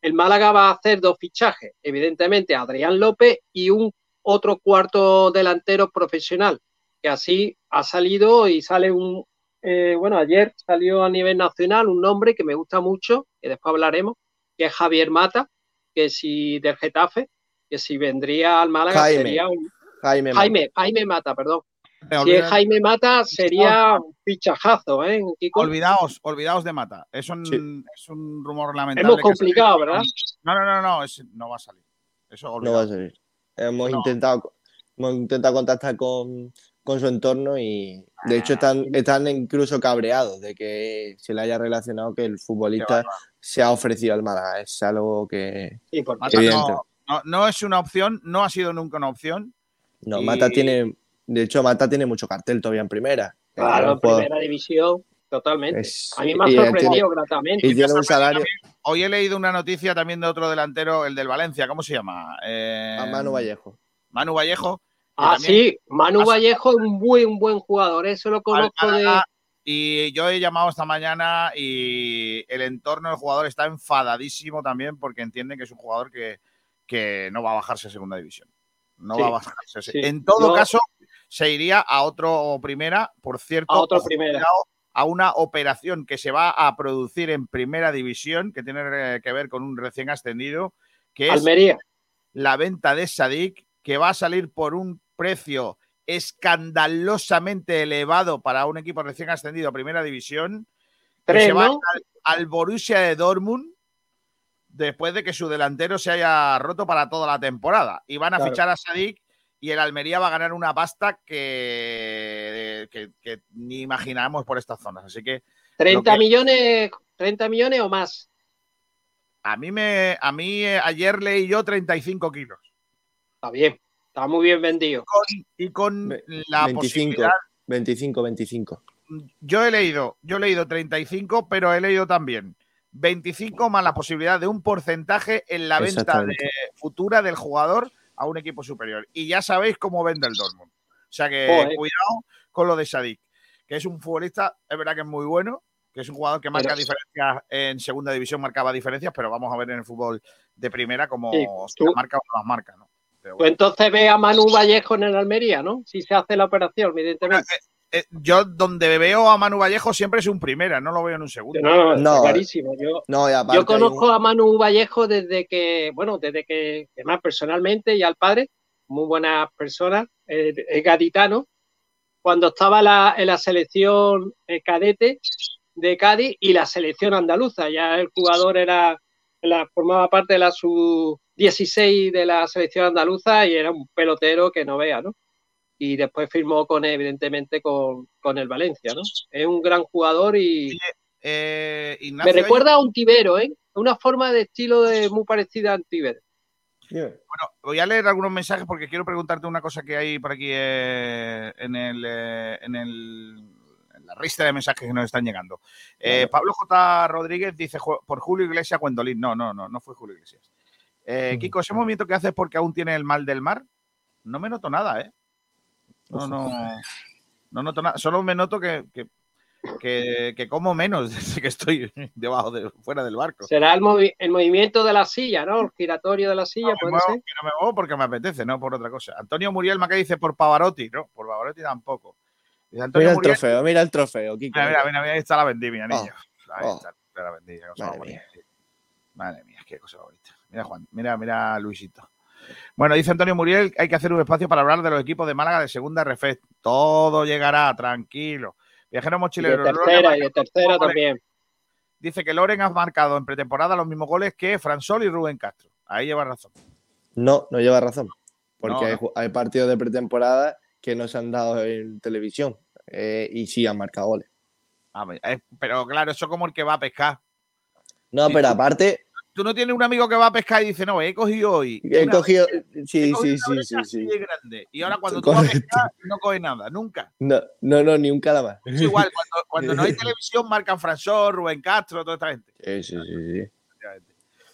el Málaga va a hacer dos fichajes, evidentemente Adrián López y un otro cuarto delantero profesional, que así ha salido y sale un, eh, bueno, ayer salió a nivel nacional un nombre que me gusta mucho, que después hablaremos, que es Javier Mata, que si del Getafe, que si vendría al Málaga Jaime. sería un Jaime, Mata. Jaime, Jaime Mata, perdón. Eh, Si es Jaime Mata sería un fichajazo, ¿eh? Kiko? Olvidaos, olvidaos de Mata. Es un, Sí. es un rumor lamentable. Que complicado. ¿verdad? No, no, no, no, es- no va a salir. Eso no va a salir. Hemos No. intentado hemos intentado contactar con, con su entorno y de hecho Ah, están, están incluso cabreados de que se le haya relacionado que el futbolista se ha ofrecido al Málaga. Es algo que Sí, porque Mata no, no, no es una opción, no ha sido nunca una opción. No, Y- Mata tiene. De hecho, Mata tiene mucho cartel todavía en primera. Claro, en un jugador- primera división, totalmente. es- A mí me ha y, eh, sorprendido tiene- gratamente. y tiene un salario Hoy he leído una noticia también de otro delantero, el del Valencia, ¿cómo se llama? Eh, a Manu Vallejo. Manu Vallejo. Ah, también sí, Manu Vallejo es un buen, buen jugador, eso lo conozco de... Y yo he llamado esta mañana y el entorno del jugador está enfadadísimo también porque entienden que es un jugador que, que no va a bajarse a segunda división. No Sí, va a bajarse. sí. En todo caso, se iría a otro primera, por cierto, A otro primera. a una operación que se va a producir en primera división, que tiene que ver con un recién ascendido, que es la venta de Sadik, que va a salir por un precio escandalosamente elevado para un equipo recién ascendido a primera división, que se va ¿no? al, al Borussia de Dortmund después de que su delantero se haya roto para toda la temporada. Y van a Claro. fichar a Sadik y el Almería va a ganar una pasta que, que, que ni imaginamos por estas zonas. Así que 30 que- millones, 30 millones o más. a mí, me, a mí eh, ayer leí yo 35 kilos. Está bien, está muy bien vendido. Con- y con Ve- la 25, posibilidad 25, 25. yo he leído, yo he leído 35, pero he leído también 25 más la posibilidad de un porcentaje en la venta de, futura del jugador a un equipo superior. Y ya sabéis cómo vende el Dortmund. O sea que Joder. cuidado con lo de Sadik, que es un futbolista, es verdad que es muy bueno, que es un jugador que marca Pero- diferencias en segunda división, marcaba diferencias, pero vamos a ver en el fútbol de primera cómo Sí, se marca o no las marca, ¿no? Pues entonces ve a Manu Vallejo en el Almería, ¿no? Si se hace la operación, evidentemente. Eh, yo donde veo a Manu Vallejo siempre es un primera, no lo veo en un segundo. No, no, No, clarísimo. Yo, No, yo conozco un- a Manu Vallejo desde que, bueno, desde que, además personalmente y al padre, muy buena persona, eh, es gaditano, cuando estaba la- en la selección eh, cadete de Cádiz y la selección andaluza. Ya el jugador era, la, formaba parte de la sub-16 de la selección andaluza y era un pelotero que no vea, ¿no? Y después firmó con, evidentemente, con, con el Valencia, ¿no? Es un gran jugador y Eh, me recuerda a un Tibero, ¿eh? Una forma de estilo de, muy parecida a un Tibero. Dime. Bueno, voy a leer algunos mensajes porque quiero preguntarte una cosa que hay por aquí eh, en, el, eh, en, el- en la lista de mensajes que nos están llegando. Eh. Pablo J. Rodríguez dice "Ju- por Julio Iglesias Cuendolín. No, no, no, no fue Julio Iglesias. Eh, Mm. Kiko, ese movimiento que haces porque aún tiene el mal del mar, no me noto nada, ¿eh? No, no, no noto nada. Solo me noto que, que, que- que como menos desde que estoy debajo de fuera del barco. Será el, movi- el movimiento de la silla, ¿no? El giratorio de la silla, No puede muevo, ser. que no me muevo porque me apetece, no por otra cosa. Antonio Muriel Maca dice por Pavarotti, no, por Pavarotti tampoco. Dice Mira el Muriel, trofeo, mira el trofeo, Kiko. Mira, mira, mira, mira, ahí está la vendimia, niño. Ahí oh. está, la vendimia, cosa Madre bonita. mía. Madre mía, qué cosa bonita. Mira, Juan, mira, mira, Luisito. Bueno, dice Antonio Muriel, hay que hacer un espacio para hablar de los equipos de Málaga de segunda RF. Todo llegará, tranquilo. Viajero Y de mochilero. tercera, y de tercera también. Dice que Loren ha marcado en pretemporada los mismos goles que Fransol y Rubén Castro. Ahí lleva razón. No, no lleva razón. Porque No, hay no. ju- Hay, partidos de pretemporada que no se han dado en televisión eh, y sí han marcado goles. A ver, eh, pero claro, eso como el que va a pescar. No, pero aparte, Tú no tienes un amigo que va a pescar y dice, no, he cogido hoy. he cogido. he Sí, cogido sí, una sí, sí, sí. de grande. Y ahora cuando tú vas a pescar, no coge nada, nunca. No, no, no, ni un calamar. Es igual, cuando, cuando no hay televisión, marcan Fransol, Rubén Castro, toda esta gente. Sí, sí, sí, sí.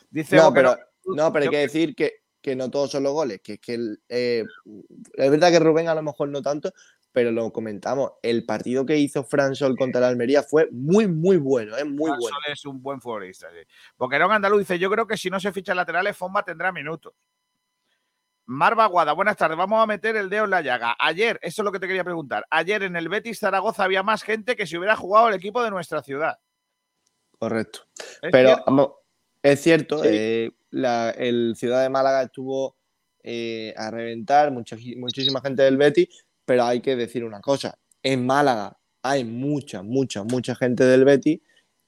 Dice No, pero, no, pero hay que decir que, que no todos son los goles. Que es que el, eh, es verdad que Rubén a lo mejor no tanto, pero lo comentamos. El partido que hizo Fran Sol contra la Almería fue muy, muy bueno. Es muy Fransol bueno. es un buen futbolista. Sí. Boquerón Andaluz dice, yo creo que si no se fichan laterales, Fomba tendrá minutos. Marva Guada, buenas tardes. Vamos a meter el dedo en la llaga. Ayer, eso es lo que te quería preguntar. Ayer en el Betis Zaragoza había más gente que si hubiera jugado el equipo de nuestra ciudad. Correcto. ¿Es Pero cierto? Es cierto, Sí. eh, la- el Ciudad de Málaga estuvo eh, a reventar, mucha, muchísima gente del Betis, pero hay que decir una cosa, en Málaga hay mucha, mucha, mucha gente del Betis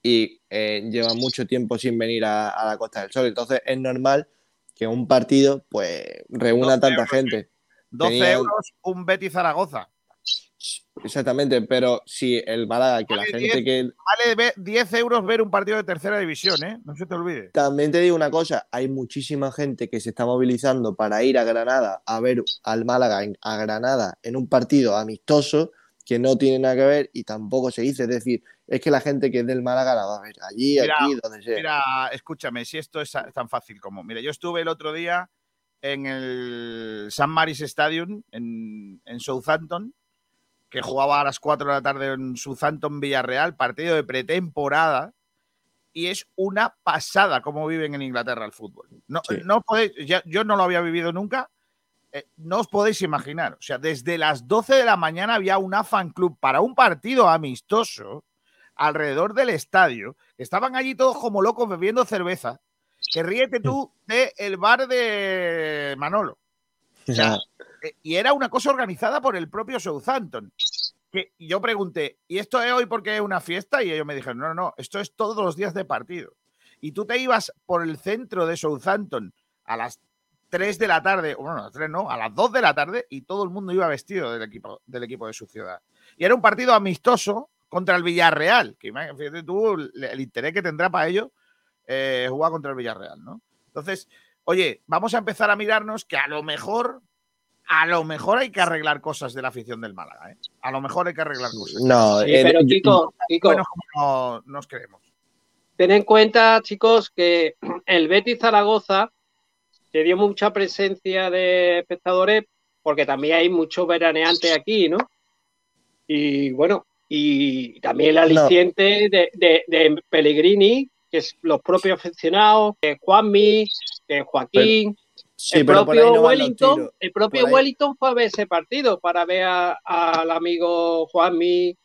y eh, lleva mucho tiempo sin venir a, a la Costa del Sol, entonces es normal que un partido pues reúna 12 tanta euros, gente. 12 tenía- euros un Betis Zaragoza. Exactamente, pero si el Málaga, que la gente que. Vale ve- 10 euros ver un partido de tercera división, ¿eh? No se te olvide. También te digo una cosa, hay muchísima gente que se está movilizando para ir a Granada a ver al Málaga en- a Granada en un partido amistoso que no tiene nada que ver y tampoco se dice. Es decir, es que la gente que es del Málaga la va a ver allí, Mira, aquí, donde sea. Mira, escúchame, si esto es tan fácil como. Mira, yo estuve el otro día en el San Maris Stadium en, en Southampton, que jugaba a las 4 de la tarde en Southampton Villarreal, partido de pretemporada. Y es una pasada cómo viven en Inglaterra el fútbol. No, Sí. no podéis, ya- yo no lo había vivido nunca. eh, no os podéis imaginar. O sea, desde las 12 de la mañana había una fan club para un partido amistoso alrededor del estadio. Estaban allí todos como locos bebiendo cerveza. Que ríete tú de el bar de Manolo. O sea, y era una cosa organizada por el propio Southampton. Que yo pregunté, ¿y esto es hoy porque es una fiesta? Y ellos me dijeron, no, no, no, esto es todos los días de partido. Y tú te ibas por el centro de Southampton a las 3 de la tarde, bueno, a las 3 no, a las 2 de la tarde y todo el mundo iba vestido del equipo, del equipo de su ciudad. Y era un partido amistoso contra el Villarreal, que fíjate tú el, el interés que tendrá para ello eh, jugar contra el Villarreal, ¿no? Entonces, oye, vamos a empezar a mirarnos que a lo mejor, a lo mejor hay que arreglar cosas de la afición del Málaga, ¿eh? A lo mejor hay que arreglar cosas. No, Sí, eh, pero yo- Kiko, Kiko, Bueno, como no- nos creemos. ten en cuenta, chicos, que el Betis Zaragoza te dio mucha presencia de espectadores porque también hay muchos veraneantes aquí, ¿no? Y bueno, y también el aliciente de, de- de Pellegrini, que es los propios aficionados, que Juanmi, que Joaquín, sí, el pero propio no Wellington, el propio Wellington fue a ver ese partido para ver a- al amigo Juanmi,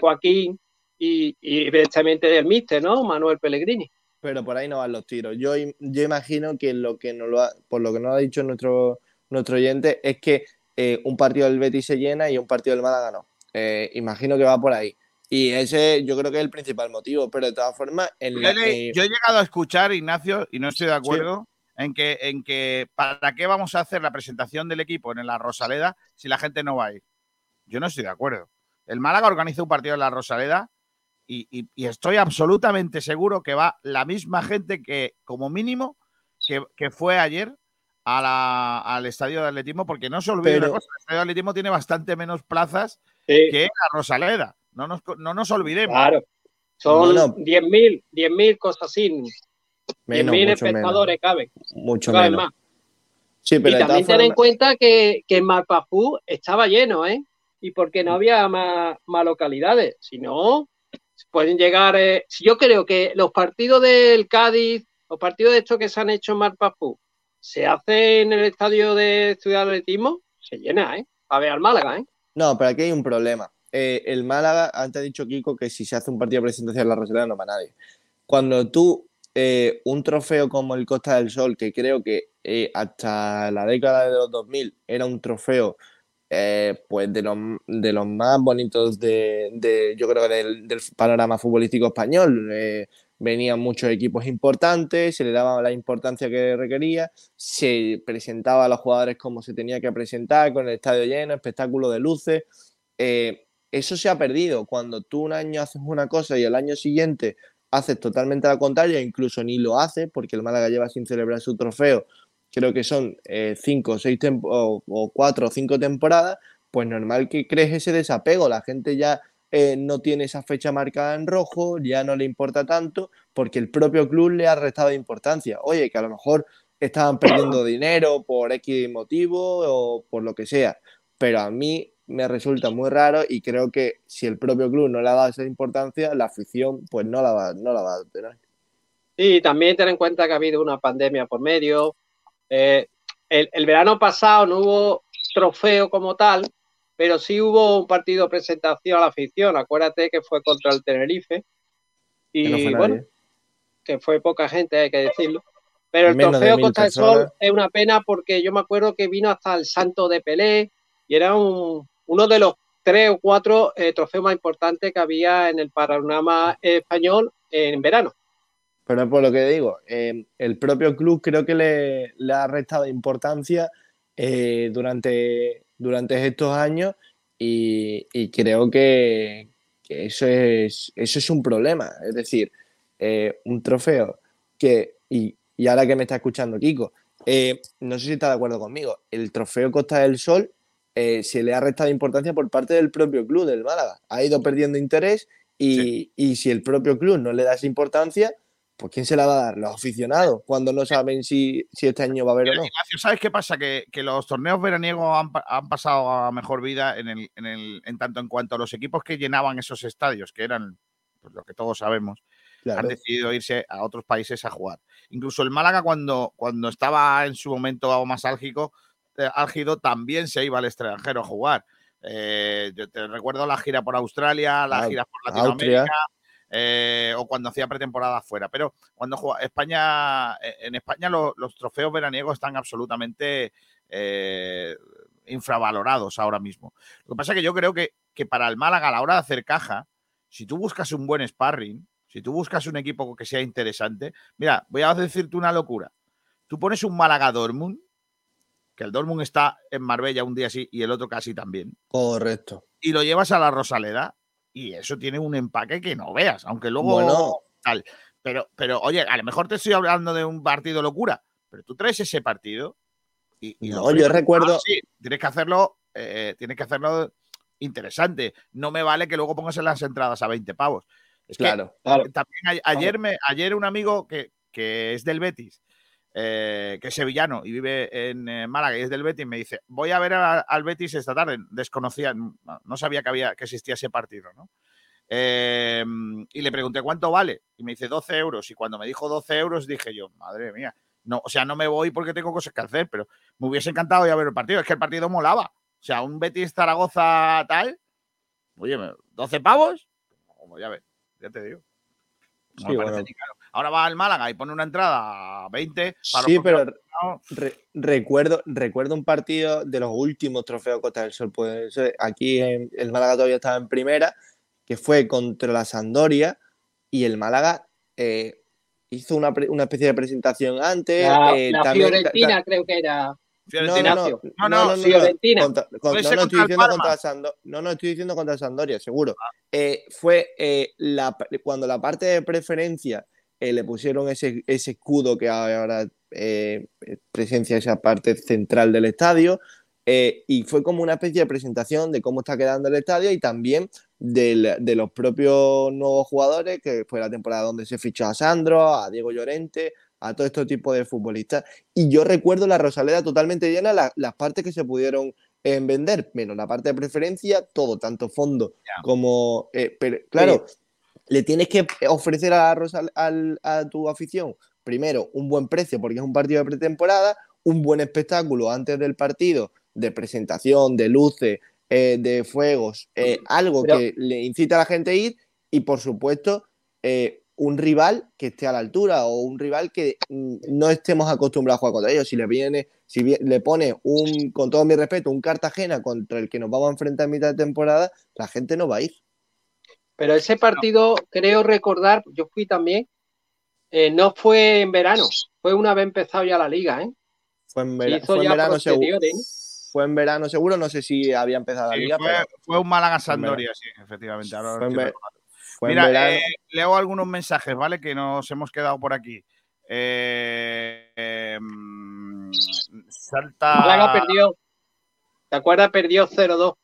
Joaquín y, y evidentemente del míster, ¿no? Manuel Pellegrini. pero por ahí no van los tiros. Yo, yo imagino que lo que nos lo ha- por lo que nos ha dicho nuestro, nuestro oyente es que eh, un partido del Betis se llena y un partido del Málaga no. Eh, imagino que va por ahí. Y ese yo creo que es el principal motivo, pero de todas formas, en Yo, la- le- eh, yo he llegado a escuchar, Ignacio, y no estoy de acuerdo, en, que, en que ¿para qué vamos a hacer la presentación del equipo en la Rosaleda si la gente no va a ir? Yo no estoy de acuerdo. El Málaga organiza un partido en la Rosaleda y, y- y estoy absolutamente seguro que va la misma gente que, como mínimo, que, que fue ayer a la- al estadio de atletismo, porque no se olvide Pero- una cosa, el estadio de atletismo tiene bastante menos plazas Sí, que la Rosaleda. No nos, no nos olvidemos. claro. Son No, no. 10.000, 10.000 cosas así. 10.000 menos, mucho menos, espectadores caben. mucho caben menos. más. Sí, pero y también ten en cuenta que, que Marpapú estaba lleno, ¿eh? Y porque no había más, más localidades. Si no, pueden llegar. eh, si Yo creo que los partidos del Cádiz, los partidos de estos que se han hecho en Marpapú, se hacen en el estadio de Ciudad de Atletismo, se llena, ¿eh? A ver al Málaga, ¿eh? No, pero aquí hay un problema. Eh, el Málaga, antes ha dicho Kiko que si se hace un partido de presentación en la Rosaleda no va nadie. Cuando tú, eh, un trofeo como el Costa del Sol, que creo que eh, hasta la década de los 2000 era un trofeo eh, pues de los, de los más bonitos de, yo creo, del, del panorama futbolístico español. Venían muchos equipos importantes, se le daba la importancia que requería, se presentaba a los jugadores como se tenía que presentar, con el estadio lleno, espectáculo de luces. Eso se ha perdido. Cuando tú un año haces una cosa y el año siguiente haces totalmente la contraria, incluso ni lo haces, porque el Málaga lleva sin celebrar su trofeo, creo que son eh, cinco, seis o, o cuatro o cinco temporadas, pues normal que crees ese desapego. La gente ya eh, no tiene esa fecha marcada en rojo, ya no le importa tanto, porque el propio club le ha restado importancia. Oye, que a lo mejor estaban perdiendo dinero por X motivo o por lo que sea, pero a mí me resulta muy raro y creo que si el propio club no le ha dado esa importancia, la afición pues no la va, no la va a tener. Sí, también ten en cuenta que ha habido una pandemia por medio. Eh, el, el verano pasado no hubo trofeo como tal, pero sí hubo un partido de presentación a la afición. Acuérdate que fue contra el Tenerife. Y Que no fue bueno, que fue poca gente, hay que decirlo. Pero el Menos trofeo mil Costa del Sol es una pena porque yo me acuerdo que vino hasta el Santo de Pelé y era un- uno de los tres o cuatro eh, trofeos más importantes que había en el panorama español en verano. Pero por lo que digo, eh, el propio club creo que le, le ha restado importancia eh, durante, durante estos años Y, creo que, eso, es, eso es un problema. Es decir, un trofeo que, y, y ahora que me está escuchando Kiko, no sé si está de acuerdo conmigo, el trofeo Costa del Sol eh, se le ha restado importancia por parte del propio club del Málaga. Ha ido perdiendo interés y, Sí. y si el propio club no le da esa importancia, pues ¿quién se la va a dar? Los aficionados, cuando no saben si, si este año va a haber o no. Ignacio, ¿sabes qué pasa? Que, que los torneos veraniegos han, han pasado a mejor vida en, el, en, el, en tanto en cuanto a los equipos que llenaban esos estadios, que eran pues, lo que todos sabemos, Claro. han decidido irse a otros países a jugar. Incluso el Málaga, cuando, cuando estaba en su momento más álgido, eh, álgido, también se iba al extranjero a jugar. Eh, yo te recuerdo la gira por Australia, la Ah, gira por. Latinoamérica, eh, o cuando hacía pretemporada afuera. Pero cuando juega España, eh, en España lo- los trofeos veraniegos están absolutamente eh, infravalorados ahora mismo. Lo que pasa es que yo creo que, que para el Málaga a la hora de hacer caja, si tú buscas un buen sparring, si tú buscas un equipo que sea interesante, mira, voy a decirte una locura. Tú pones un Málaga Dortmund, que el Dortmund está en Marbella un día sí y el otro casi también, Correcto. y lo llevas a la Rosaleda y eso tiene un empaque que no veas, aunque luego Bueno. tal. Pero, pero oye, a lo mejor te estoy hablando de un partido locura, pero tú traes ese partido y, No, yo recuerdo- Ah, sí, tienes que hacerlo, eh, tienes que hacerlo interesante. No me vale que luego pongas en las entradas a 20 pavos. Es que Claro. Claro. también a- ayer, me, ayer un amigo que, que es del Betis, eh, que es sevillano y vive en eh, Málaga y es del Betis, me dice, voy a ver al Betis esta tarde. Desconocía, no, sabía que, había, que existía ese partido, ¿no? Eh, y le pregunté cuánto vale y me dice 12 euros y cuando me dijo 12 euros dije yo, madre mía, no, o sea, no me voy porque tengo cosas que hacer, pero me hubiese encantado ir a ver el partido, es que el partido molaba. O sea, un Betis Zaragoza tal, oye, me- 12 pavos, como ya ves, ya te digo. No Sí, me parece bueno. ni caro. Ahora va al Málaga y pone una entrada a 20. para Sí, pero re- recuerdo, recuerdo un partido de los últimos trofeos Costa del Sol. Pues aquí en, el Málaga todavía estaba en primera, que fue contra la Sandoria, y el Málaga eh, hizo una, una especie de presentación antes. La, eh, la también- Fiorentina creo que era. No, Fiorentina. no, no. No, no, Fiorentina. Contra- estoy diciendo contra Sando- no, no, estoy diciendo contra Sandoria, seguro. Eh, fue eh, la, cuando la parte de preferencia eh, le pusieron ese, ese escudo que ahora eh, presencia esa parte central del estadio. eh, y fue como una especie de presentación de cómo está quedando el estadio y también del- de los propios nuevos jugadores, que fue la temporada donde se fichó a Sandro, a Diego Llorente, a todo este tipo de futbolistas. Y yo recuerdo la Rosaleda totalmente llena, la- las partes que se pudieron eh, vender, menos la parte de preferencia, todo, tanto fondo como... eh, pero, claro, le tienes que ofrecer a, Rosal- al- a tu afición, primero, un buen precio, porque es un partido de pretemporada, un buen espectáculo antes del partido, de presentación, de luces, eh, de fuegos, eh, algo Pero- que le incita a la gente a ir y, por supuesto, eh, un rival que esté a la altura o un rival que mm, no estemos acostumbrados a jugar contra ellos. Si le viene, si le pone un, con todo mi respeto, un Cartagena contra el que nos vamos a enfrentar en mitad de temporada, la gente no va a ir. Pero ese partido, creo recordar, yo fui también, eh, no fue en verano, fue una vez empezado ya la liga, ¿eh? Fue en, vera- fue en verano seguro. posteriores. Fue en verano seguro, no sé si había empezado la liga, fue, pero fue un Málaga Sandoria, sí, efectivamente. ahora Fue en. Fue en Mira, verano. eh, leo algunos mensajes, ¿vale? Que nos hemos quedado por aquí. Eh, em, salta. Málaga perdió. ¿Te acuerdas? Perdió 0-2.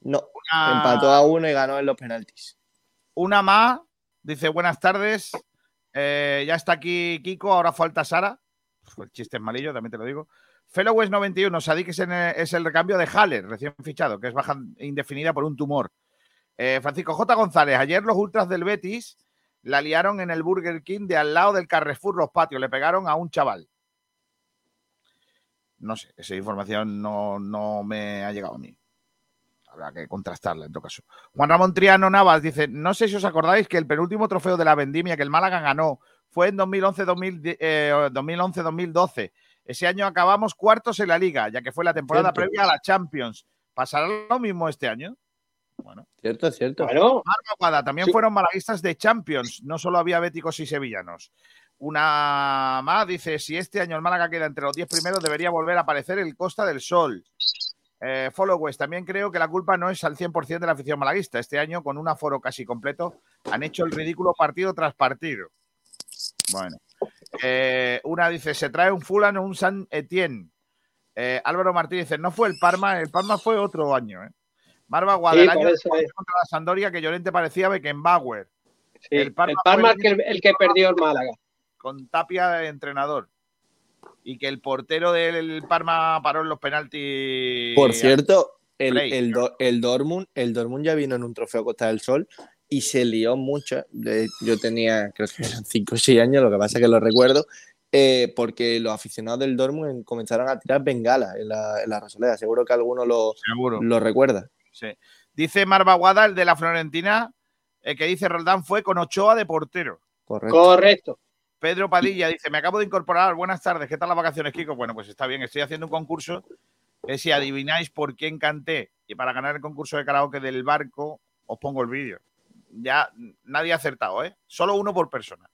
no, una- empató a uno y ganó en los penaltis. Una más, dice buenas tardes. Eh, ya está aquí Kiko, ahora falta Sara. El chiste es malillo, también te lo digo. Fellowes 91, Sadik es, en- es el recambio de Haller, recién fichado, que es baja indefinida por un tumor. Eh, Francisco J. González, ayer los ultras del Betis la liaron en el Burger King de al lado del Carrefour Los Patios, le pegaron a un chaval. No sé, esa información no, no me ha llegado a mí. Habrá que contrastarla en todo caso. Juan Ramón Triano Navas dice, no sé si os acordáis que el penúltimo trofeo de la vendimia que el Málaga ganó fue en 2011-2012. eh, 2011-2012. Ese año acabamos cuartos en la liga, ya que fue la temporada previa a la Champions. ¿Pasará lo mismo este año? Bueno, Cierto, cierto. Aguada, también Sí. fueron malaguistas de Champions, no solo había béticos y sevillanos. Una más dice, si este año el Málaga queda entre los 10 primeros, debería volver a aparecer el Costa del Sol. Eh, Follow West, también creo que la culpa no es al 100% de la afición malaguista. Este año, con un aforo casi completo, han hecho el ridículo partido tras partido. Bueno. Eh, una dice, se trae un Fulano, un San Etienne. Eh, Álvaro Martínez dice, no fue el Parma, el Parma fue otro año. ¿eh? Marva Guadalajara contra la Sandoria que Llorente parecía Beckenbauer. Sí, el Parma, el, que, el que perdió el Málaga. Con Tapia de entrenador. Y que el portero del Parma paró en los penaltis. Por cierto, el, el, el, Dortmund, el Dortmund ya vino en un trofeo Costa del Sol y se lió mucho. Yo tenía, creo que eran 5 o 6 años, lo que pasa es que lo recuerdo, eh, porque los aficionados del Dortmund comenzaron a tirar bengalas en la, en la Rosaleda. Seguro que alguno lo, lo recuerda. Sí. Dice Marva Guada, el de la Florentina, el que dice Roldán fue con Ochoa de portero. Correcto. Correcto. Pedro Padilla dice, me acabo de incorporar, buenas tardes, ¿qué tal las vacaciones, Kiko? Bueno, pues está bien, estoy haciendo un concurso, que si adivináis por quién canté y para ganar el concurso de karaoke del barco, os pongo el vídeo. Ya nadie ha acertado, ¿eh? Solo uno por persona.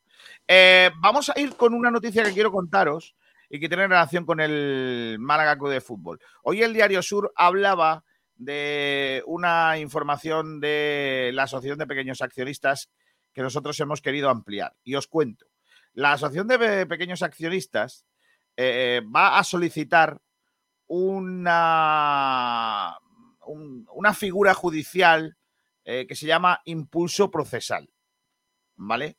Eh, vamos a ir con una noticia que quiero contaros y que tiene relación con el Málaga Club de Fútbol. Hoy el Diario Sur hablaba de una información de la Asociación de Pequeños Accionistas que nosotros hemos querido ampliar. Y os cuento. La Asociación de Pequeños Accionistas eh, va a solicitar una, una figura judicial eh, que se llama impulso procesal. ¿Vale?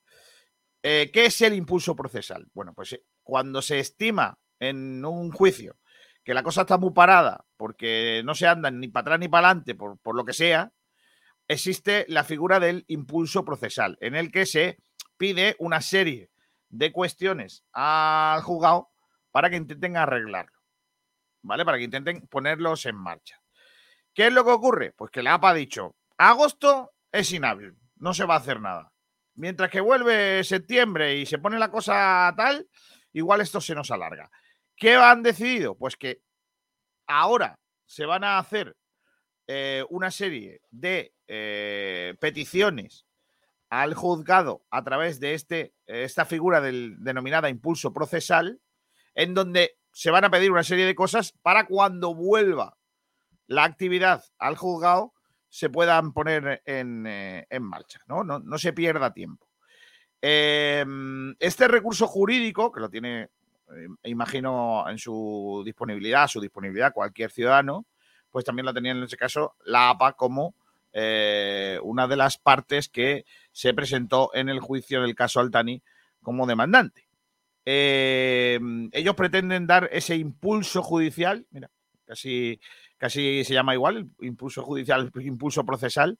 Eh, ¿Qué es el impulso procesal? Bueno, pues cuando se estima en un juicio que la cosa está muy parada porque no se andan ni para atrás ni para adelante por, por lo que sea, existe la figura del impulso procesal, en el que se pide una serie de cuestiones al juzgado para que intenten arreglarlo, ¿vale? Para que intenten ponerlos en marcha. ¿Qué es lo que ocurre? Pues que la APA ha dicho, Agosto es inhábil, no se va a hacer nada. Mientras que vuelve septiembre y se pone la cosa tal, igual esto se nos alarga. ¿Qué han decidido? Pues que ahora se van a hacer eh, una serie de eh, peticiones al juzgado a través de este, esta figura del, denominada impulso procesal, en donde se van a pedir una serie de cosas para cuando vuelva la actividad al juzgado se puedan poner en, eh, marcha, ¿no? ¿no? se pierda tiempo. Em, este recurso jurídico, que lo tiene, eh, imagino, en su disponibilidad, su disponibilidad cualquier ciudadano, pues también lo tenía en ese caso la APA como eh, una de las partes que se presentó en el juicio del caso Altani como demandante. Em, ellos pretenden dar ese impulso judicial, mira, casi casi se llama igual, impulso judicial, impulso procesal,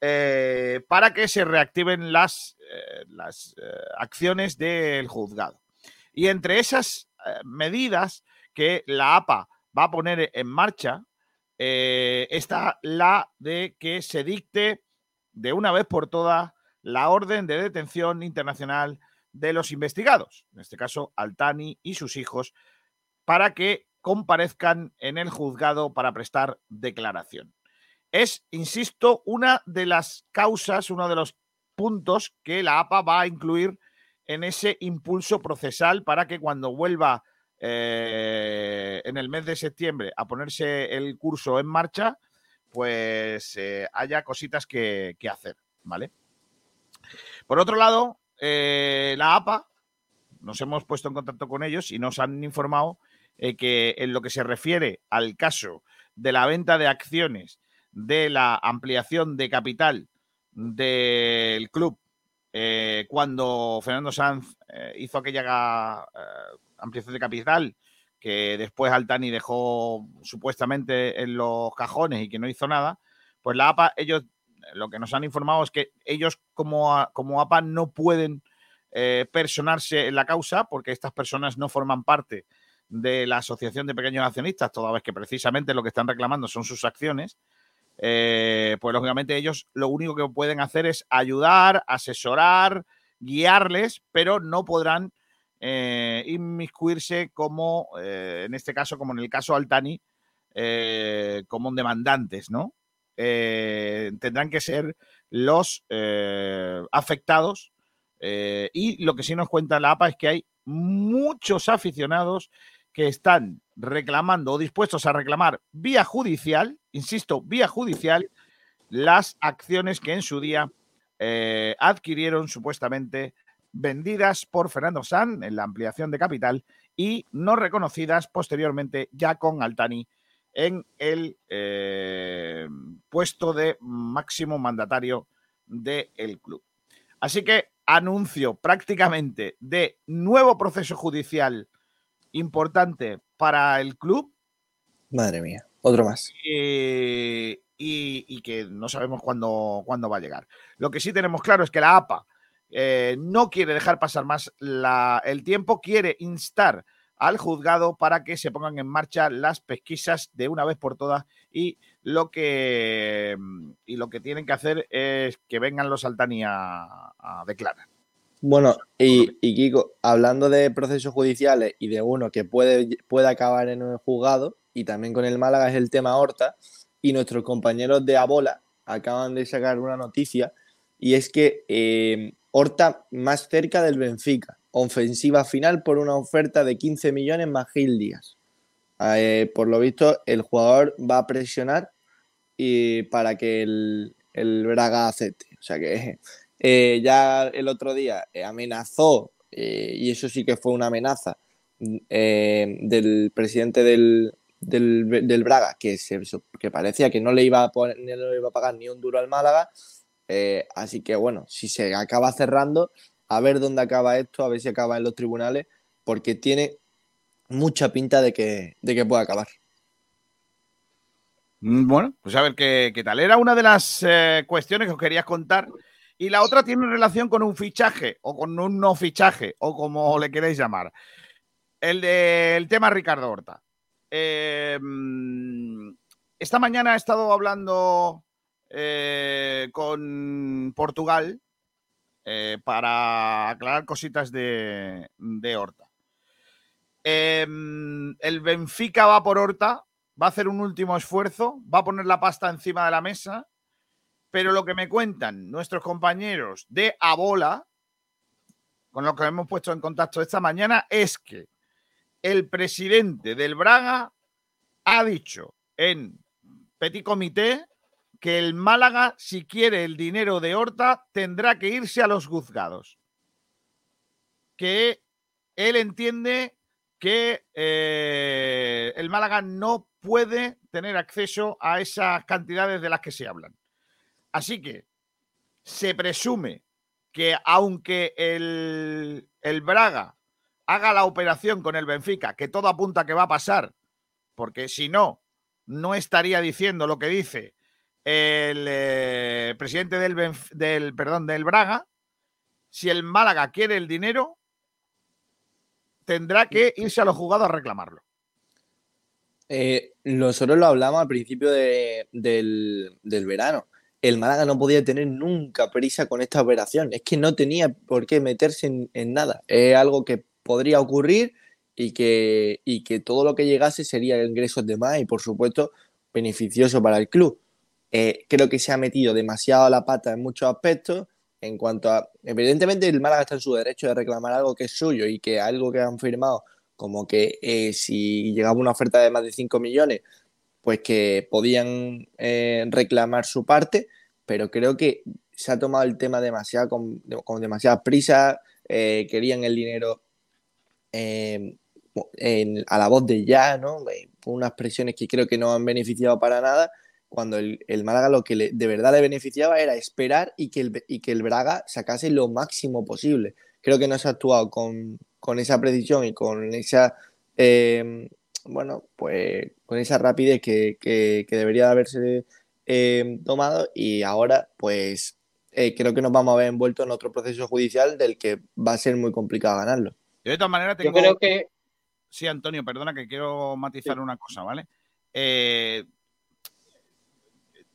eh, para que se reactiven las, eh, las acciones del juzgado. Y entre esas medidas que la APA va a poner en marcha está la de que se dicte de una vez por todas la orden de detención internacional de los investigados, en este caso Altani y sus hijos, para que comparezcan en el juzgado para prestar declaración. Es, insisto, una de las causas, uno de los puntos que la APA va a incluir en ese impulso procesal para que cuando vuelva eh, en el mes de septiembre a ponerse el curso en marcha, pues eh, haya cositas que, hacer, ¿vale? Por otro lado, eh, la APA, nos hemos puesto en contacto con ellos y nos han informado que en lo que se refiere al caso de la venta de acciones, de la ampliación de capital del club, eh, cuando Fernando Sanz eh, hizo aquella ampliación de capital que después Altani dejó supuestamente en los cajones y que no hizo nada, pues la APA, ellos, lo que nos han informado es que ellos como, como APA no pueden personarse en la causa porque estas personas no forman parte de la Asociación de Pequeños Accionistas, toda vez que precisamente lo que están reclamando son sus acciones, eh, pues lógicamente ellos lo único que pueden hacer es ayudar, asesorar, guiarles, pero no podrán eh, inmiscuirse como, eh, en este caso, como en el caso Altani, como demandantes, ¿no? tendrán que ser los afectados y lo que sí nos cuenta la APA es que hay muchos aficionados que están reclamando o dispuestos a reclamar vía judicial, insisto, vía judicial, las acciones que en su día eh, adquirieron supuestamente vendidas por Fernando San en la ampliación de capital y no reconocidas posteriormente ya con Altani en el eh, puesto de máximo mandatario del club. Así que anuncio prácticamente de nuevo proceso judicial importante para el club. Madre mía, otro más. Eh, y, que no sabemos cuándo, cuándo, va a llegar. Lo que sí tenemos claro es que la APA eh, no quiere dejar pasar más el tiempo, quiere instar al juzgado para que se pongan en marcha las pesquisas de una vez por todas y lo que, y lo que tienen que hacer es que vengan los Altani a, declarar. Bueno, y, Kiko, hablando de procesos judiciales y de uno que puede, puede acabar en un juzgado, y también con el Málaga es el tema Horta, y nuestros compañeros de Abola acaban de sacar una noticia, y es que eh, Horta más cerca del Benfica ofensiva final por una oferta de 15 millones más Gil Díaz. Eh, por lo visto, el jugador va a presionar y para que el, el Braga acepte. O sea que eh, ya el otro día eh, amenazó, y eso sí que fue una amenaza, del presidente del, del, Braga, que, se, que parecía que no le, iba a poner, no le iba a pagar ni un duro al Málaga. así que bueno, si se acaba cerrando, a ver dónde acaba esto, a ver si acaba en los tribunales, porque tiene mucha pinta de que, de que pueda acabar. Mm, bueno, pues a ver qué, tal. Era una de las eh, cuestiones que os quería contar. Y la otra tiene relación con un fichaje, o con un no fichaje, o como le queréis llamar. El del tema Ricardo Horta. Em, esta mañana he estado hablando eh, con Portugal eh, para aclarar cositas de, Horta. Em, el Benfica va por Horta, va a hacer un último esfuerzo, va a poner la pasta encima de la mesa, pero lo que me cuentan nuestros compañeros de Abola, con los que hemos puesto en contacto esta mañana, es que el presidente del Braga ha dicho en Petit Comité que el Málaga, si quiere el dinero de Horta, tendrá que irse a los juzgados. Que él entiende que eh, el Málaga no puede tener acceso a esas cantidades de las que se hablan. Así que se presume que aunque el, el Braga haga la operación con el Benfica, que todo apunta que va a pasar, porque si no, no estaría diciendo lo que dice el eh, presidente del, del, perdón, del Braga, si el Málaga quiere el dinero, tendrá que irse a los jugados a reclamarlo. Eh, nosotros lo hablamos al principio del, verano. El Málaga no podía tener nunca prisa con esta operación. Es que no tenía por qué meterse en, nada. Es algo que podría ocurrir y que, y que todo lo que llegase sería ingresos de más y, por supuesto, beneficioso para el club. Eh, creo que se ha metido demasiado la pata en muchos aspectos. En cuanto a, evidentemente, el Málaga está en su derecho de reclamar algo que es suyo y que algo que han firmado, como que eh, si llegaba una oferta de más de 5 millones, pues que podían eh, reclamar su parte, pero creo que se ha tomado el tema demasiado con, con demasiada prisa, querían el dinero a la voz de ya, ¿no? unas presiones que creo que no han beneficiado para nada cuando el, Málaga lo que de verdad le beneficiaba era esperar y que, el, y que el Braga sacase lo máximo posible. Creo que no se ha actuado con, esa precisión y con esa, eh, bueno, pues con esa rapidez que, debería de haberse eh, tomado y ahora pues eh, creo que nos vamos a ver envueltos en otro proceso judicial del que va a ser muy complicado ganarlo. de todas maneras tengo... Yo creo que... Sí, Antonio, perdona que quiero matizar una cosa, ¿vale? Eh,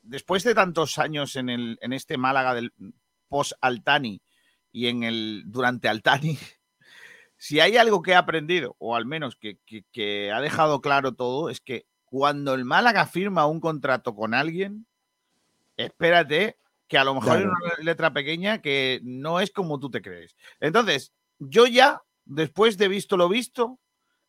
después de tantos años en, el, en este Málaga del post-Altani y en el durante Altani, si hay algo que he aprendido, o al menos que, ha dejado claro todo, es que cuando el Málaga firma un contrato con alguien, espérate que a lo mejor hay una letra pequeña que no es como tú te crees. Entonces, yo ya, después de visto lo visto,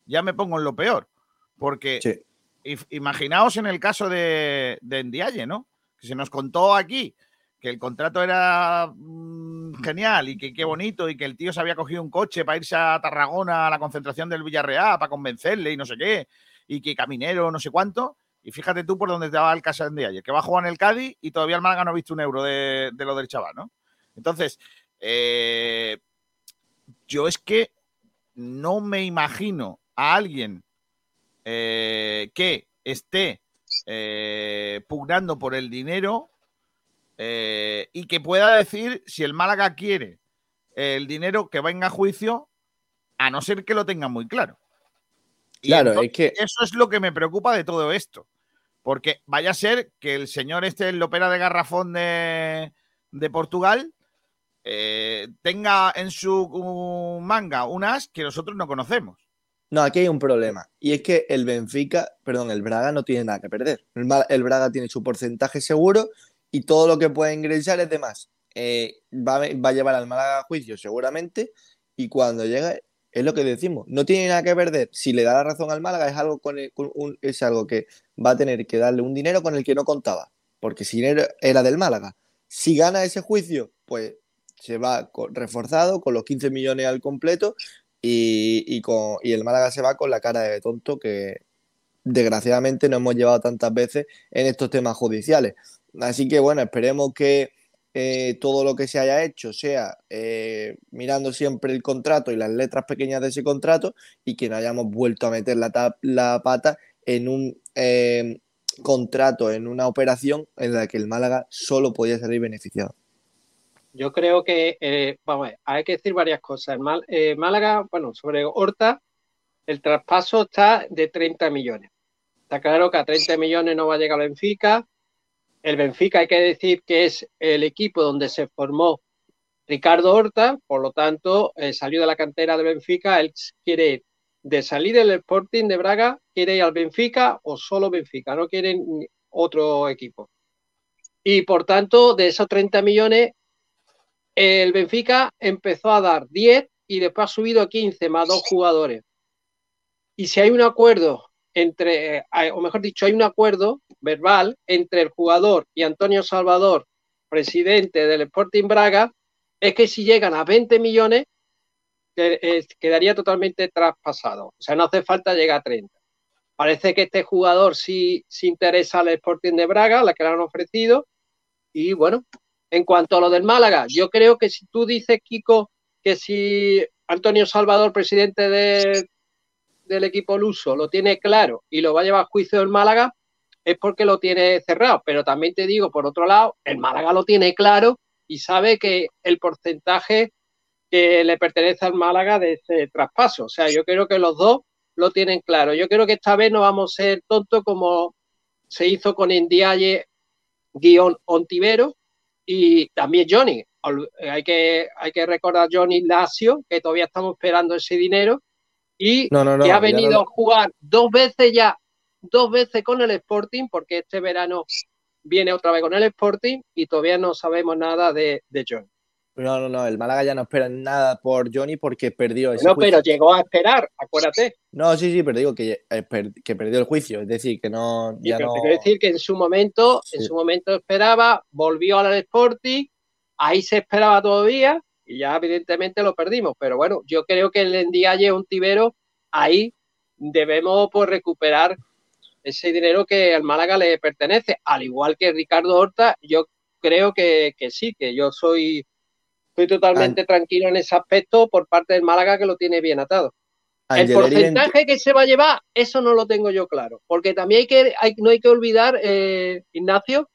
ya me pongo en lo peor. Porque Sí. imaginaos en el caso de, de Ndiaye, ¿no? Que se nos contó aquí que el contrato era mm, genial y que qué bonito y que el tío se había cogido un coche para irse a Tarragona a la concentración del Villarreal para convencerle y no sé qué, y que caminero no sé cuánto. Y fíjate tú por dónde te va el caso de Ndiaye, que va a jugar en el Cádiz y todavía el Málaga no ha visto un euro de, de lo del chaval, ¿no? Entonces, eh, yo es que no me imagino a alguien eh, que esté eh, pugnando por el dinero eh, y que pueda decir si el Málaga quiere el dinero que venga a juicio, a no ser que lo tengan muy claro. Y Claro, entonces, es que eso es lo que me preocupa de todo esto. Porque vaya a ser que el señor este, el Lopera de Garrafón de, de Portugal, eh, tenga en su uh, manga un as que nosotros no conocemos. No, aquí hay un problema. Y es que el Benfica, perdón, el Braga no tiene nada que perder. El, el Braga tiene su porcentaje seguro y todo lo que pueda ingresar es de más. Eh, va, va a llevar al Málaga a juicio seguramente y cuando llegue, es lo que decimos, no tiene nada que perder. Si le da la razón al Málaga es algo, con el- con un- es algo que va a tener que darle un dinero con el que no contaba, porque si era, era del Málaga. Si gana ese juicio, pues se va reforzado con los 15 millones al completo y, y con, y el Málaga se va con la cara de tonto que desgraciadamente no hemos llevado tantas veces en estos temas judiciales. Así que bueno, esperemos que eh, todo lo que se haya hecho sea eh, mirando siempre el contrato y las letras pequeñas de ese contrato y que no hayamos vuelto a meter la, la pata en un eh, contrato, en una operación en la que el Málaga solo podía salir beneficiado. Yo creo que, vamos a ver, hay que decir varias cosas. Málaga, bueno, sobre Horta, el traspaso está de 30 millones. Está claro que a 30 millones no va a llegar el Benfica. El Benfica hay que decir que es el equipo donde se formó Ricardo Horta, por lo tanto, eh, salió de la cantera de Benfica. Él quiere de salir del Sporting de Braga, quiere ir al Benfica o solo Benfica, no quiere ni otro equipo. Y por tanto, de esos 30 millones, el Benfica empezó a dar 10 y después ha subido a 15 más dos jugadores. Y si hay un acuerdo entre, o mejor dicho, hay un acuerdo verbal entre el jugador y Antonio Salvador, presidente del Sporting Braga, es que si llegan a 20 millones, que- quedaría totalmente traspasado. O sea, no hace falta llegar a 30. Parece que este jugador sí, sí interesa al Sporting de Braga, la que le han ofrecido. Y bueno, en cuanto a lo del Málaga, yo creo que si tú dices, Kiko, que si Antonio Salvador, presidente de- del equipo luso, lo tiene claro y lo va a llevar a juicio del Málaga, es porque lo tiene cerrado. Pero también te digo, por otro lado, el Málaga lo tiene claro y sabe que el porcentaje que le pertenece al Málaga de ese traspaso. O sea, yo creo que los dos lo tienen claro. Yo creo que esta vez no vamos a ser tontos como se hizo con Ndiaye guion Ontivero y también Johnny. Eh, Hay que, hay que recordar Johnny Lazio, que todavía estamos esperando ese dinero, y No, no, no. que ha venido a jugar dos veces ya, dos veces con el Sporting, porque este verano viene otra vez con el Sporting y todavía no sabemos nada de, de Johnny. No, no, no, el Málaga ya no espera nada por Johnny porque perdió ese No, juicio. pero llegó a esperar, acuérdate. No, sí, sí, pero digo que, eh, que perdió el juicio, es decir, que no, ya pero no... te quiero decir que en su momento, en su momento esperaba, volvió al Sporting, ahí se esperaba todavía y ya evidentemente lo perdimos. Pero bueno, yo creo que el Ndiaye es un tibero, ahí debemos pues, recuperar ese dinero que al Málaga le pertenece, al igual que Ricardo Horta, yo creo que, que sí, que yo soy, estoy totalmente tranquilo en ese aspecto por parte del Málaga que lo tiene bien atado. El porcentaje que se va a llevar, eso no lo tengo yo claro, porque también hay que, hay- no hay que olvidar, eh, Ignacio,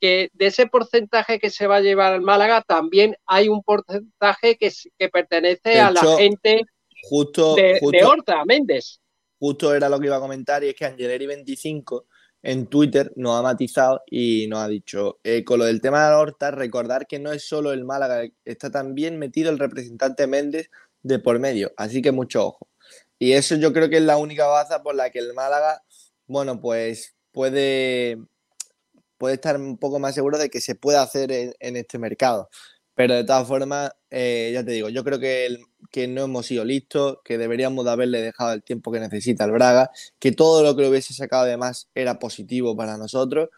que de ese porcentaje que se va a llevar al Málaga, también hay un porcentaje que, pertenece a la gente justo, de, Horta, Méndez. justo era lo que iba a comentar y es que Angeleri25 en Twitter nos ha matizado y nos ha dicho, eh, con lo del tema de la Horta, recordar que no es solo el Málaga, está también metido el representante Méndez de por medio, así que mucho ojo. Y eso yo creo que es la única baza por la que el Málaga, bueno, pues puede, puede estar un poco más seguro de que se puede hacer en, este mercado. Pero de todas formas, eh, ya te digo, yo creo que, que no hemos sido listos, que deberíamos de haberle dejado el tiempo que necesita al Braga, que todo lo que le hubiese sacado de más era positivo para nosotros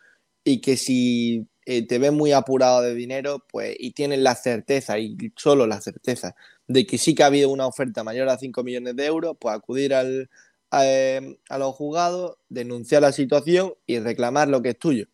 y que si eh, te ves muy apurado de dinero, pues y tienes la certeza y solo la certeza de que sí que ha habido una oferta mayor a 5 millones de euros, pues acudir al, a, eh, a los juzgados, denunciar la situación y reclamar lo que es tuyo.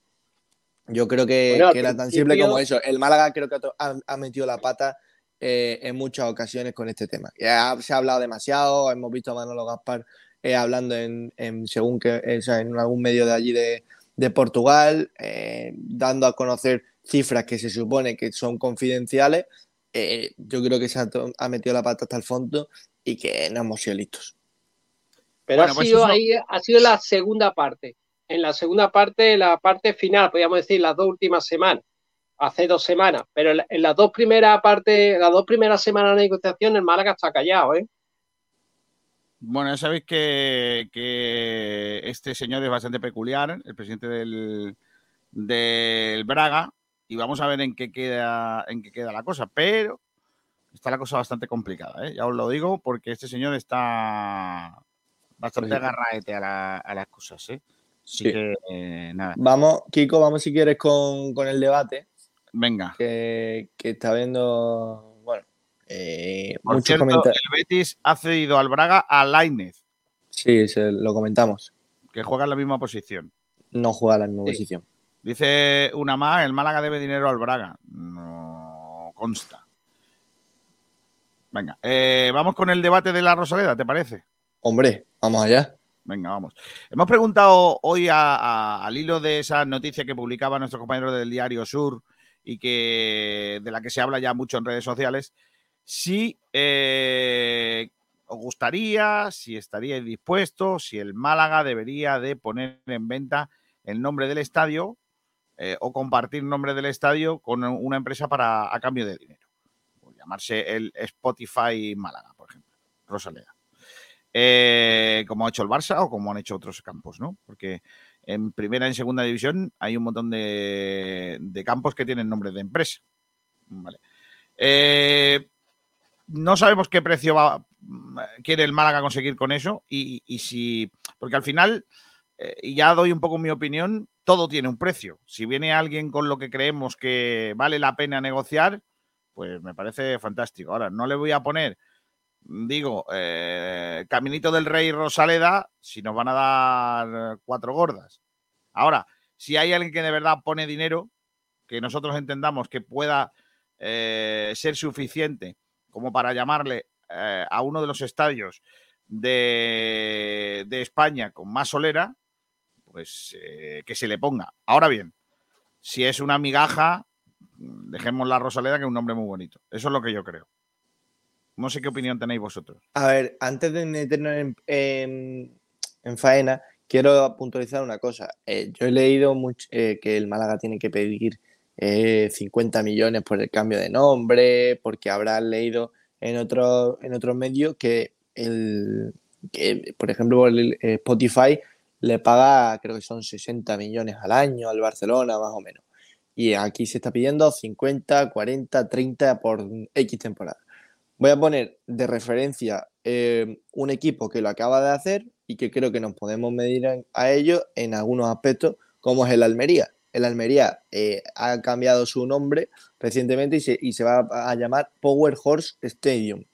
Yo creo que, Bueno, al que era tan simple como eso. El Málaga creo que ha, metido la pata eh, en muchas ocasiones con este tema. Ya se ha hablado demasiado, hemos visto a Manolo Gaspar eh, hablando en, en según que, o sea, en algún medio de allí de, de Portugal, eh, dando a conocer cifras que se supone que son confidenciales. Eh, yo creo que se ha, metido la pata hasta el fondo y que no hemos sido listos. Pero Bueno, ha, pues sido eso- ahí, ha sido la segunda parte. En la segunda parte, la parte final, podríamos decir las dos últimas semanas, hace dos semanas. Pero en la- en las dos primeras partes, las dos primeras semanas de negociación, el Málaga está callado, ¿eh? Bueno, ya sabéis que, que este señor es bastante peculiar, el presidente del, del Braga, y vamos a ver en qué queda, en qué queda la cosa, pero está la cosa bastante complicada, ¿eh? ya os lo digo, porque este señor está bastante agarraete a, la- a las cosas, ¿eh? Así Sí. que eh, nada, Vamos, Kiko, vamos si quieres con, con el debate venga. que, que está viendo, bueno, eh, Por muchos cierto, comentarios. el Betis ha cedido al Braga a Lainez, Sí, se- lo comentamos. que juega en la misma posición. No juega a la misma Sí. posición. Dice una más, el Málaga debe dinero al Braga. No consta. Venga, eh, vamos con el debate de la Rosaleda, ¿te parece? Hombre, vamos allá. Venga, vamos. Hemos preguntado hoy a- al hilo de esa noticia que publicaba nuestro compañero del Diario Sur y que de la que se habla ya mucho en redes sociales, si eh, os gustaría, si estaríais dispuestos, si el Málaga debería de poner en venta el nombre del estadio eh, o compartir nombre del estadio con una empresa para a cambio de dinero. Llamarse el Spotify Málaga, por ejemplo. Rosaleda. Eh, como ha hecho el Barça o como han hecho otros campos, ¿no? Porque en primera y en segunda división hay un montón de, campos que tienen nombre de empresa. Vale. Eh, no sabemos qué precio quiere el Málaga conseguir con eso y, si, porque al final, eh, y ya doy un poco mi opinión, todo tiene un precio. Si viene alguien con lo que creemos que vale la pena negociar, pues me parece fantástico. Ahora, no le voy a poner digo, eh, Caminito del Rey Rosaleda, si nos van a dar cuatro gordas. Ahora, si hay alguien que de verdad pone dinero, que nosotros entendamos que pueda eh, ser suficiente como para llamarle eh, a uno de los estadios de, de España con más solera, pues que se le ponga. Ahora bien, si es una migaja, dejemos la Rosaleda, que es un nombre muy bonito. Eso es lo que yo creo. No sé qué opinión tenéis vosotros. A ver, antes de meternos en, en- en faena, quiero puntualizar una cosa. Eh, yo he leído much- eh, que el Málaga tiene que pedir eh, 50 millones por el cambio de nombre, porque habrán leído en otros en otros medios que, que, por ejemplo, el, eh, Spotify le paga, creo que son 60 millones al año al Barcelona, más o menos. Y aquí se está pidiendo 50, 40, 30 por X temporada. Voy a poner de referencia eh, un equipo que lo acaba de hacer y que creo que nos podemos medir a ello en algunos aspectos, como es el Almería. El Almería eh, ha cambiado su nombre recientemente y se, va a, llamar Power Horse Stadium,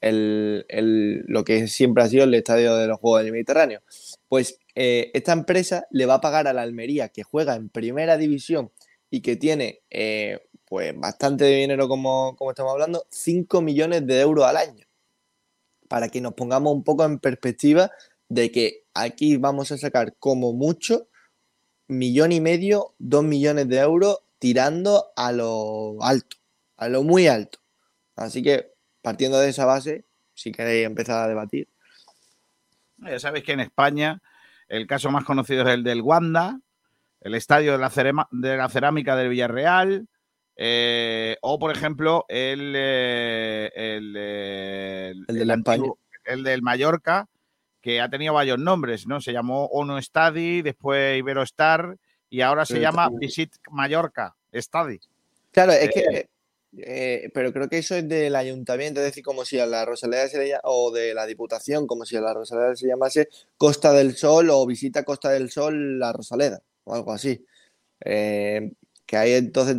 lo que siempre ha sido el estadio de los Juegos del Mediterráneo. Pues eh, esta empresa le va a pagar a la Almería, que juega en primera división y que tiene eh, pues bastante dinero como, como estamos hablando, 5 millones de euros al año. Para que nos pongamos un poco en perspectiva de que aquí vamos a sacar como mucho millón y medio, dos millones de euros tirando a lo alto, a lo muy alto. Así que partiendo de esa base, si queréis empezar a debatir. Ya sabéis que en España el caso más conocido es el del Wanda, el estadio de la, cerema- de la cerámica del Villarreal, eh, o por ejemplo el, eh, el, eh, El de la antiguo- el del Mallorca, que ha tenido varios nombres, ¿no? Se llamó Ono Stadi, después Iberostar y ahora se llama Visit Mallorca Stadi. Claro, es que eh, pero creo que eso es del ayuntamiento, es decir, como si a la Rosaleda se le o de la Diputación, como si a la Rosaleda se llamase Costa del Sol o visita Costa del Sol la Rosaleda, o algo así. Eh, que ahí entonces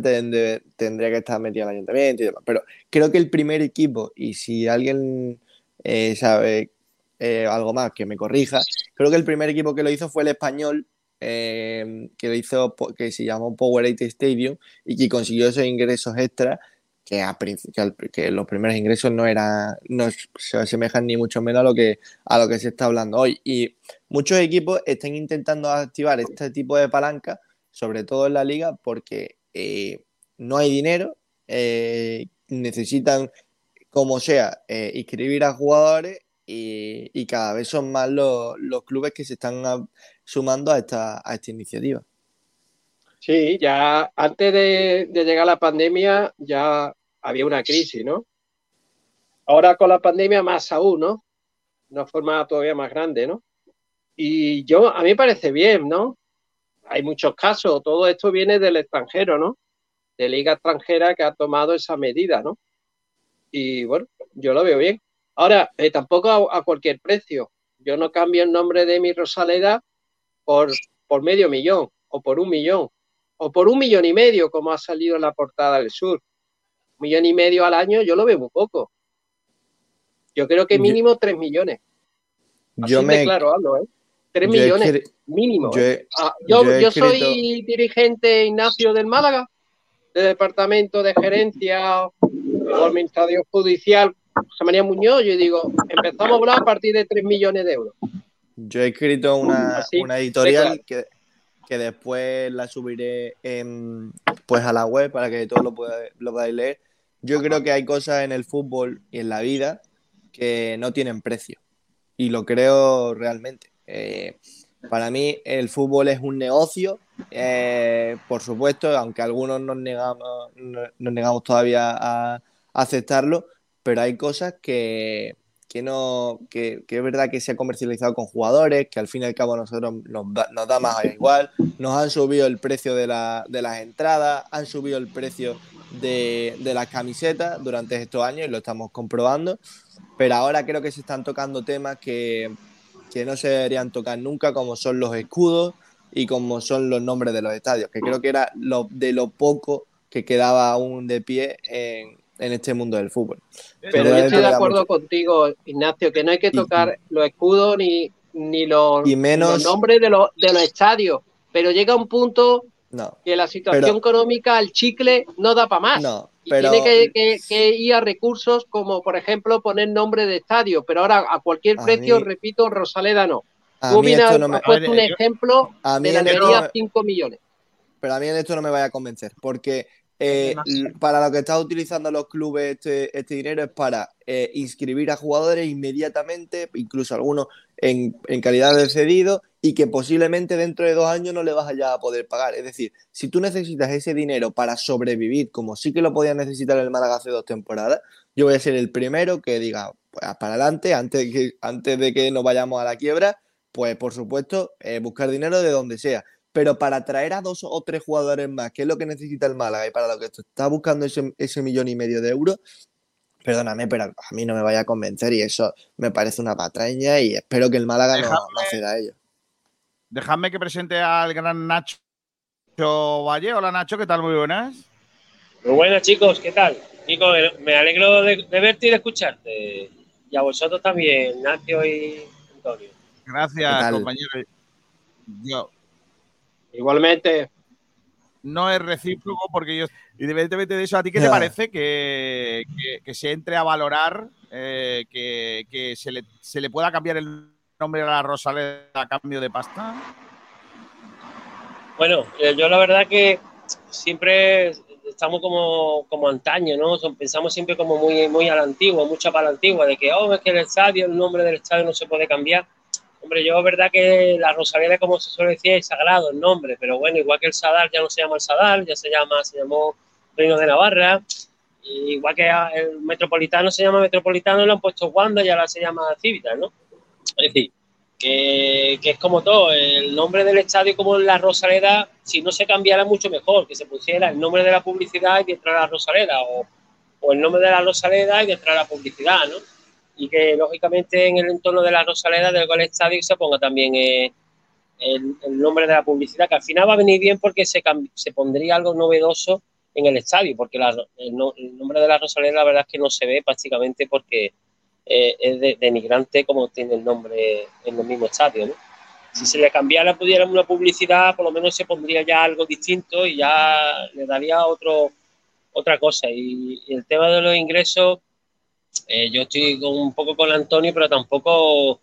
tendría que estar metido el ayuntamiento y demás. Pero creo que el primer equipo, y si alguien eh, sabe eh, algo más, que me corrija, creo que el primer equipo que lo hizo fue el español, eh, que lo hizo, que se llamó Powerade Stadium y que consiguió esos ingresos extras que, a que los primeros ingresos no eran, no se asemejan ni mucho menos a lo que a lo que se está hablando hoy. Muchos equipos están intentando activar este tipo de palanca, sobre todo en la liga, porque eh, no hay dinero, eh, necesitan, como sea, eh, inscribir a jugadores y, cada vez son más los, clubes que se están sumando a esta, a esta iniciativa. Sí, ya antes de, de llegar la pandemia ya había una crisis, ¿no? Ahora con la pandemia más aún, ¿no? Una forma todavía más grande, ¿no? Y yo, a mí me parece bien, ¿no? Hay muchos casos, todo esto viene del extranjero, ¿no? De liga extranjera que ha tomado esa medida, ¿no? Y bueno, yo lo veo bien. Ahora, eh, tampoco a, a cualquier precio. Yo no cambio el nombre de mi Rosaleda por, por medio millón o por un millón o por un millón y medio, como ha salido en la portada del sur. Un millón y medio al año, yo lo veo muy poco. Yo creo que mínimo tres millones. Así Yo me, claro hablo, ¿eh? Tres yo he millones escri- mínimo. yo ¿eh? he- Ah, yo yo he yo escrito- soy dirigente Ignacio del Málaga, del departamento de gerencia o administración judicial, José María Muñoz, yo digo, empezamos a hablar a partir de tres millones de euros. Yo he escrito una, Así, una editorial que, que después la subiré en, pues a la web para que todos lo, pueda- lo podáis leer. Yo creo que hay cosas en el fútbol y en la vida que no tienen precio. Y lo creo realmente. Eh, para mí el fútbol es un negocio, eh, por supuesto, aunque algunos nos negamos, todavía a aceptarlo, pero hay cosas que, que no, que, es verdad que se ha comercializado con jugadores, que al fin y al cabo a nosotros nos da, nos da más igual, nos han subido el precio de, la- de las entradas, han subido el precio de, de las camisetas durante estos años y lo estamos comprobando, pero ahora creo que se están tocando temas que, que no se deberían tocar nunca, como son los escudos y como son los nombres de los estadios, que creo que era lo, de lo poco que quedaba aún de pie en, en este mundo del fútbol. Pero yo estoy de acuerdo mucho- contigo, Ignacio, que no hay que Y- tocar los escudos ni, ni los, Y menos- los nombres de los, de los estadios. Pero llega un punto No, que la situación Pero- económica, el chicle, no da para más. no, pero tiene que, que- que ir a recursos como, por ejemplo, poner nombre de estadio. Pero ahora, a cualquier A precio, mí- repito, Rosaleda no. a Tú mí esto no me, has puesto A un ver, yo- ejemplo a mí de la esto no Almería, me- 5 millones. pero a mí en esto no me vaya a convencer, porque eh, para lo que están utilizando los clubes este, este dinero es para eh, inscribir a jugadores inmediatamente, incluso algunos en, en calidad de cedido, y que posiblemente dentro de dos años no le vas a ya a poder pagar. Es decir, si tú necesitas ese dinero para sobrevivir, como sí que lo podía necesitar el Málaga hace dos temporadas, yo voy a ser el primero que diga, pues para adelante, antes, de que, antes de que nos vayamos a la quiebra, pues por supuesto, eh, buscar dinero de donde sea. Pero para traer a dos o tres jugadores más, que es lo que necesita el Málaga y para lo que está buscando ese, ese millón y medio de euros, perdóname, pero a mí no me vaya a convencer y eso me parece una patraña y espero que el Málaga no, Déjame- no a ello. Dejadme que presente al gran Nacho Valle. Hola Nacho, ¿qué tal? Muy buenas. Muy buenas chicos, ¿qué tal? Nico, me alegro de, de verte y de escucharte. Y a vosotros también, Ignacio y Antonio. ¿Qué Gracias, compañero. Yo, Igualmente, no es recíproco porque yo, independientemente de eso, ¿a ti qué te parece que, que- que se entre a valorar eh, que, que se, le, se le pueda cambiar el nombre a la Rosaleda a cambio de pasta? Bueno, eh, yo la verdad que siempre estamos como, como antaño, ¿no? Son- Pensamos siempre como muy, muy a la antigua, mucha para la antigua, de que, oh, es que el estadio, el nombre del estadio no se puede cambiar. Hombre, yo verdad que la Rosaleda, como se suele decir, es sagrado el nombre, pero bueno, igual que el Sadar ya no se llama el Sadar, ya se llama, se llamó Reino de Navarra, igual que el Metropolitano se llama Metropolitano, le han puesto Wanda y ahora se llama Civitas, ¿no? Es decir, que, que es como todo, el nombre del estadio como la Rosaleda, si no se cambiara mucho mejor, que se pusiera el nombre de la publicidad y detrás la Rosaleda, o, o el nombre de la Rosaleda y detrás la publicidad, ¿no? Y que lógicamente en el entorno de la Rosaleda del Gol Estadio se ponga también eh, el, el, nombre de la publicidad, que al final va a venir bien porque se, se pondría algo novedoso en el estadio, porque la, el, no, el, nombre de la Rosaleda la verdad es que no se ve prácticamente porque eh, es de, denigrante como tiene el nombre en el mismo estadio, ¿no? Si se le cambiara, pudiera una publicidad, por lo menos se pondría ya algo distinto y ya le daría otro, otra cosa. Y, y el tema de los ingresos, eh, yo estoy con, un poco con Antonio, pero tampoco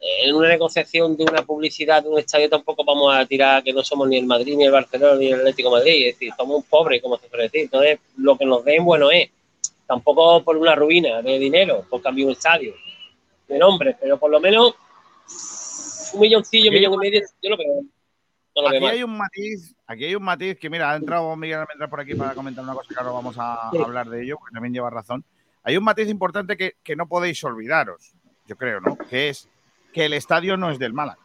eh, en una negociación de una publicidad de un estadio tampoco vamos a tirar que no somos ni el Madrid, ni el Barcelona, ni el Atlético de Madrid. Es decir, somos pobres, como se suele decir. Entonces, lo que nos den, bueno es. Tampoco por una ruina de dinero, por cambiar un estadio de nombre, pero por lo menos un milloncillo, un millón y medio, yo lo veo. No lo aquí veo hay un matiz, aquí hay un matiz que mira, ha entrado Miguel Almendra por aquí para comentar una cosa que ahora vamos a Sí. hablar de ello, porque también lleva razón. Hay un matiz importante que, que no podéis olvidaros, yo creo, ¿no? Que es que el estadio no es del Málaga.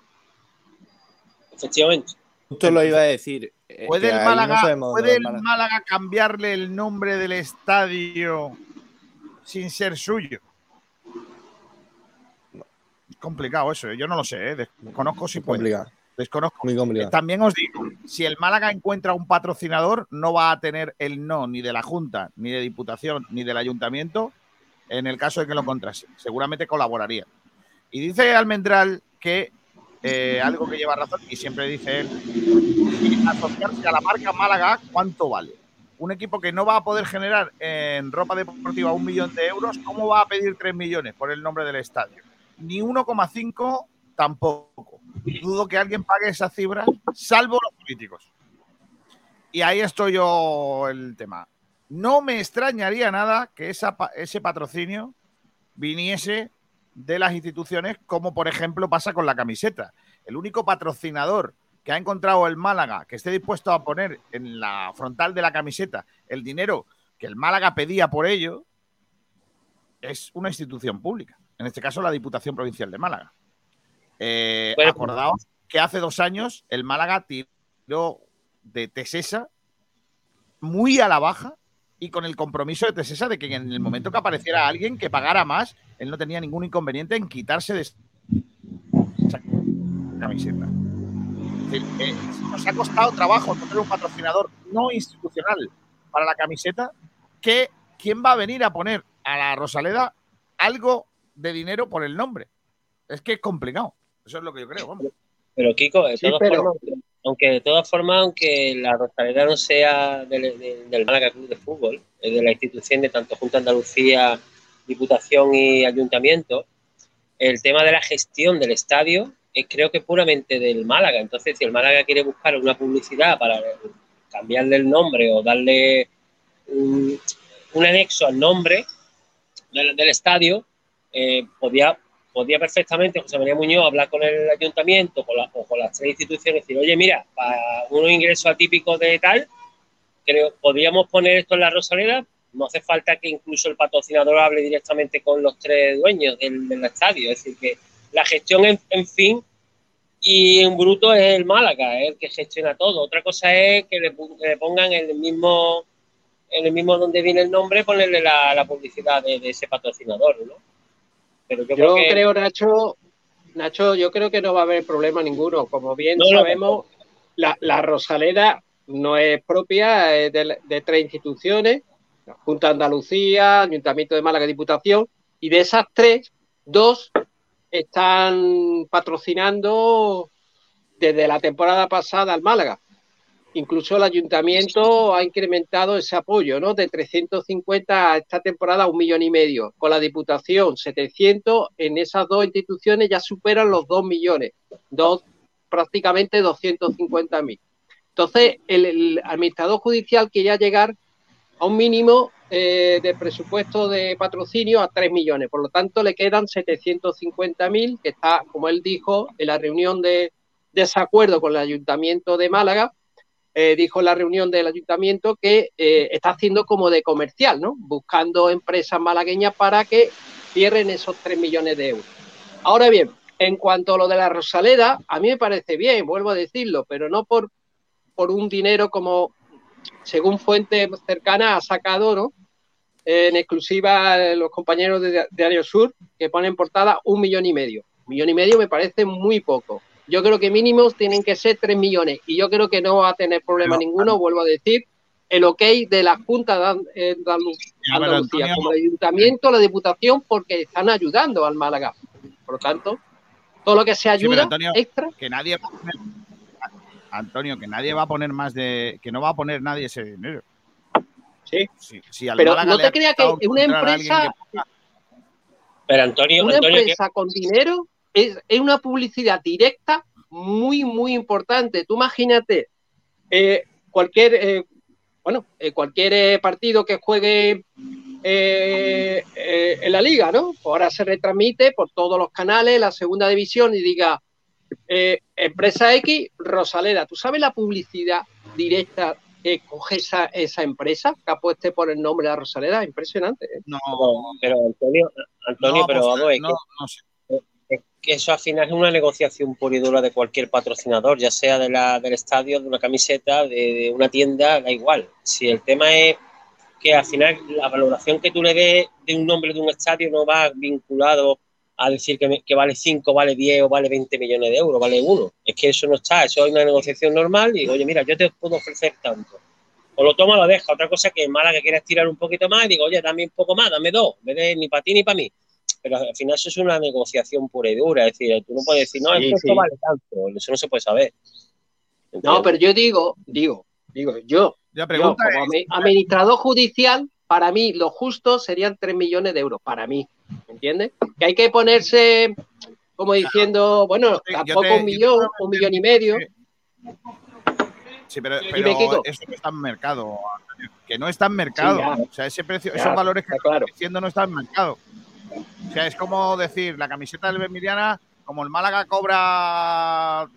Efectivamente. Justo lo iba a decir. ¿Puede el ahí Málaga, no sabemos ¿puede del el Málaga. Málaga cambiarle el nombre del estadio sin ser suyo? Es complicado eso, ¿eh? yo no lo sé, ¿eh? desconozco si puede. Complicado, Complicado. También os digo, si el Málaga encuentra un patrocinador, no va a tener el no ni de la Junta, ni de Diputación, ni del Ayuntamiento en el caso de que lo contrase. Seguramente colaboraría. Y dice Almendral que eh, algo que lleva razón, y siempre dice él, asociarse a la marca Málaga, ¿cuánto vale? Un equipo que no va a poder generar en ropa deportiva un millón de euros, ¿cómo va a pedir 3 millones por el nombre del estadio? Ni 1,5 tampoco. Dudo que alguien pague esa cifra, salvo los políticos. Y ahí estoy yo el tema. No me extrañaría nada que ese patrocinio viniese de las instituciones, como por ejemplo pasa con la camiseta. El único patrocinador que ha encontrado el Málaga que esté dispuesto a poner en la frontal de la camiseta el dinero que el Málaga pedía por ello es una institución pública. En este caso, la Diputación Provincial de Málaga. Eh, Bueno, acordaos que hace dos años el Málaga tiró de Tesesa muy a la baja y con el compromiso de Tesesa de que en el momento que apareciera alguien que pagara más, él no tenía ningún inconveniente en quitarse de esa camiseta. Es decir, eh, nos ha costado trabajo tener un patrocinador no institucional para la camiseta que quién va a venir a poner a la Rosaleda algo de dinero por el nombre. Es que es complicado. Eso es lo que yo creo. Vamos. Pero Kiko, de Sí, todas pero- formas, aunque de todas formas, aunque la Rosaleda no sea del, del- del Málaga Club de Fútbol, es de la institución de tanto Junta de Andalucía, Diputación y Ayuntamiento, el tema de la gestión del estadio es creo que puramente del Málaga. Entonces, si el Málaga quiere buscar una publicidad para cambiarle el nombre o darle un, un anexo al nombre del, del estadio, eh, podía, podía perfectamente José María Muñoz hablar con el ayuntamiento o con las tres instituciones y decir, oye, mira, para unos ingresos atípicos de tal, creo podríamos poner esto en la Rosaleda. No hace falta que incluso el patrocinador hable directamente con los tres dueños del, estadio. Es decir, que la gestión, en, fin, y en bruto es el Málaga, es el que gestiona todo. Otra cosa es que le, pongan el mismo en el mismo donde viene el nombre, ponerle la, la publicidad de, de ese patrocinador, ¿no? Pero yo, Yo creo que creo, Nacho, Nacho, yo creo que no va a haber problema ninguno. Como bien No, no, sabemos, la, la Rosaleda no es propia es de, de tres instituciones, Junta Andalucía, Ayuntamiento de Málaga, Diputación, y de esas tres, dos están patrocinando desde la temporada pasada al Málaga. Incluso el ayuntamiento ha incrementado ese apoyo, ¿no? De 350 a esta temporada a un millón y medio. Con la Diputación, 700. En esas dos instituciones ya superan los 2 millones. Dos, prácticamente 250 mil. Entonces, el, el administrador judicial quería llegar a un mínimo eh, de presupuesto de patrocinio a 3 millones. Por lo tanto, le quedan 750 mil, que está, como él dijo, en la reunión de desacuerdo con el Ayuntamiento de Málaga, eh, dijo en la reunión del ayuntamiento que eh, está haciendo como de comercial, ¿no? Buscando empresas malagueñas para que cierren esos 3 millones de euros. Ahora bien, en cuanto a lo de la Rosaleda, a mí me parece bien, vuelvo a decirlo, pero no por, por un dinero como, según fuentes cercanas, ha sacado, ¿no? en exclusiva eh, los compañeros de Diario Sur que ponen portada un millón y medio. Millón y medio me parece muy poco. Yo creo que mínimos tienen que ser tres millones y yo creo que no va a tener problema ninguno, vuelvo a decir, el ok de la Junta de eh, Andalucía, como el Ayuntamiento, la Diputación, porque están ayudando al Málaga. Por lo tanto, todo lo que se ayuda extra. Que nadie Antonio, que nadie va a poner más de. que no va a poner nadie ese dinero. Sí. pero no te creas que una empresa. Pero Antonio, una empresa con dinero es, una publicidad directa muy, muy importante. Tú imagínate, eh, cualquier, eh, bueno, eh, cualquier partido que juegue en la liga, ¿no? Ahora se retransmite por todos los canales, la segunda división, y diga, empresa X, Rosaleda. ¿Tú sabes la publicidad directa que coge esa, esa empresa que apueste por el nombre de Rosaleda? Impresionante. No, pero Antonio, Antonio pero pues, vamos, es, que, que eso al final es una negociación pura y dura de cualquier patrocinador, ya sea de la, del estadio, de una camiseta, de, una tienda, da igual. Si el tema es que al final la valoración que tú le des de un nombre de un estadio no va vinculado a decir que, vale 5, vale 10 o vale 20 millones de euros, vale uno. Es que eso no está, eso es una negociación normal y oye, mira, yo te puedo ofrecer tanto. O lo toma o lo deja. Otra cosa que es mala que quieras tirar un poquito más y digo, oye, dame un poco más, dame dos, ni para ti ni para mí. Pero al final eso es una negociación pura y dura. Es decir, tú no puedes decir, no, esto vale tanto. Eso no se puede saber. No, pero yo digo, digo, digo, yo, yo como administrador judicial, para mí lo justo serían 3 millones de euros, para mí. ¿Me entiendes? Que hay que ponerse como diciendo, bueno, tampoco un millón, un millón y medio. Sí, pero, eso no está en mercado. Que no está en mercado. o sea, ese precio, esos valores que claro. estoy diciendo no están en mercado. O sea, es como decir, la camiseta del Bermiliana, como el Málaga cobra,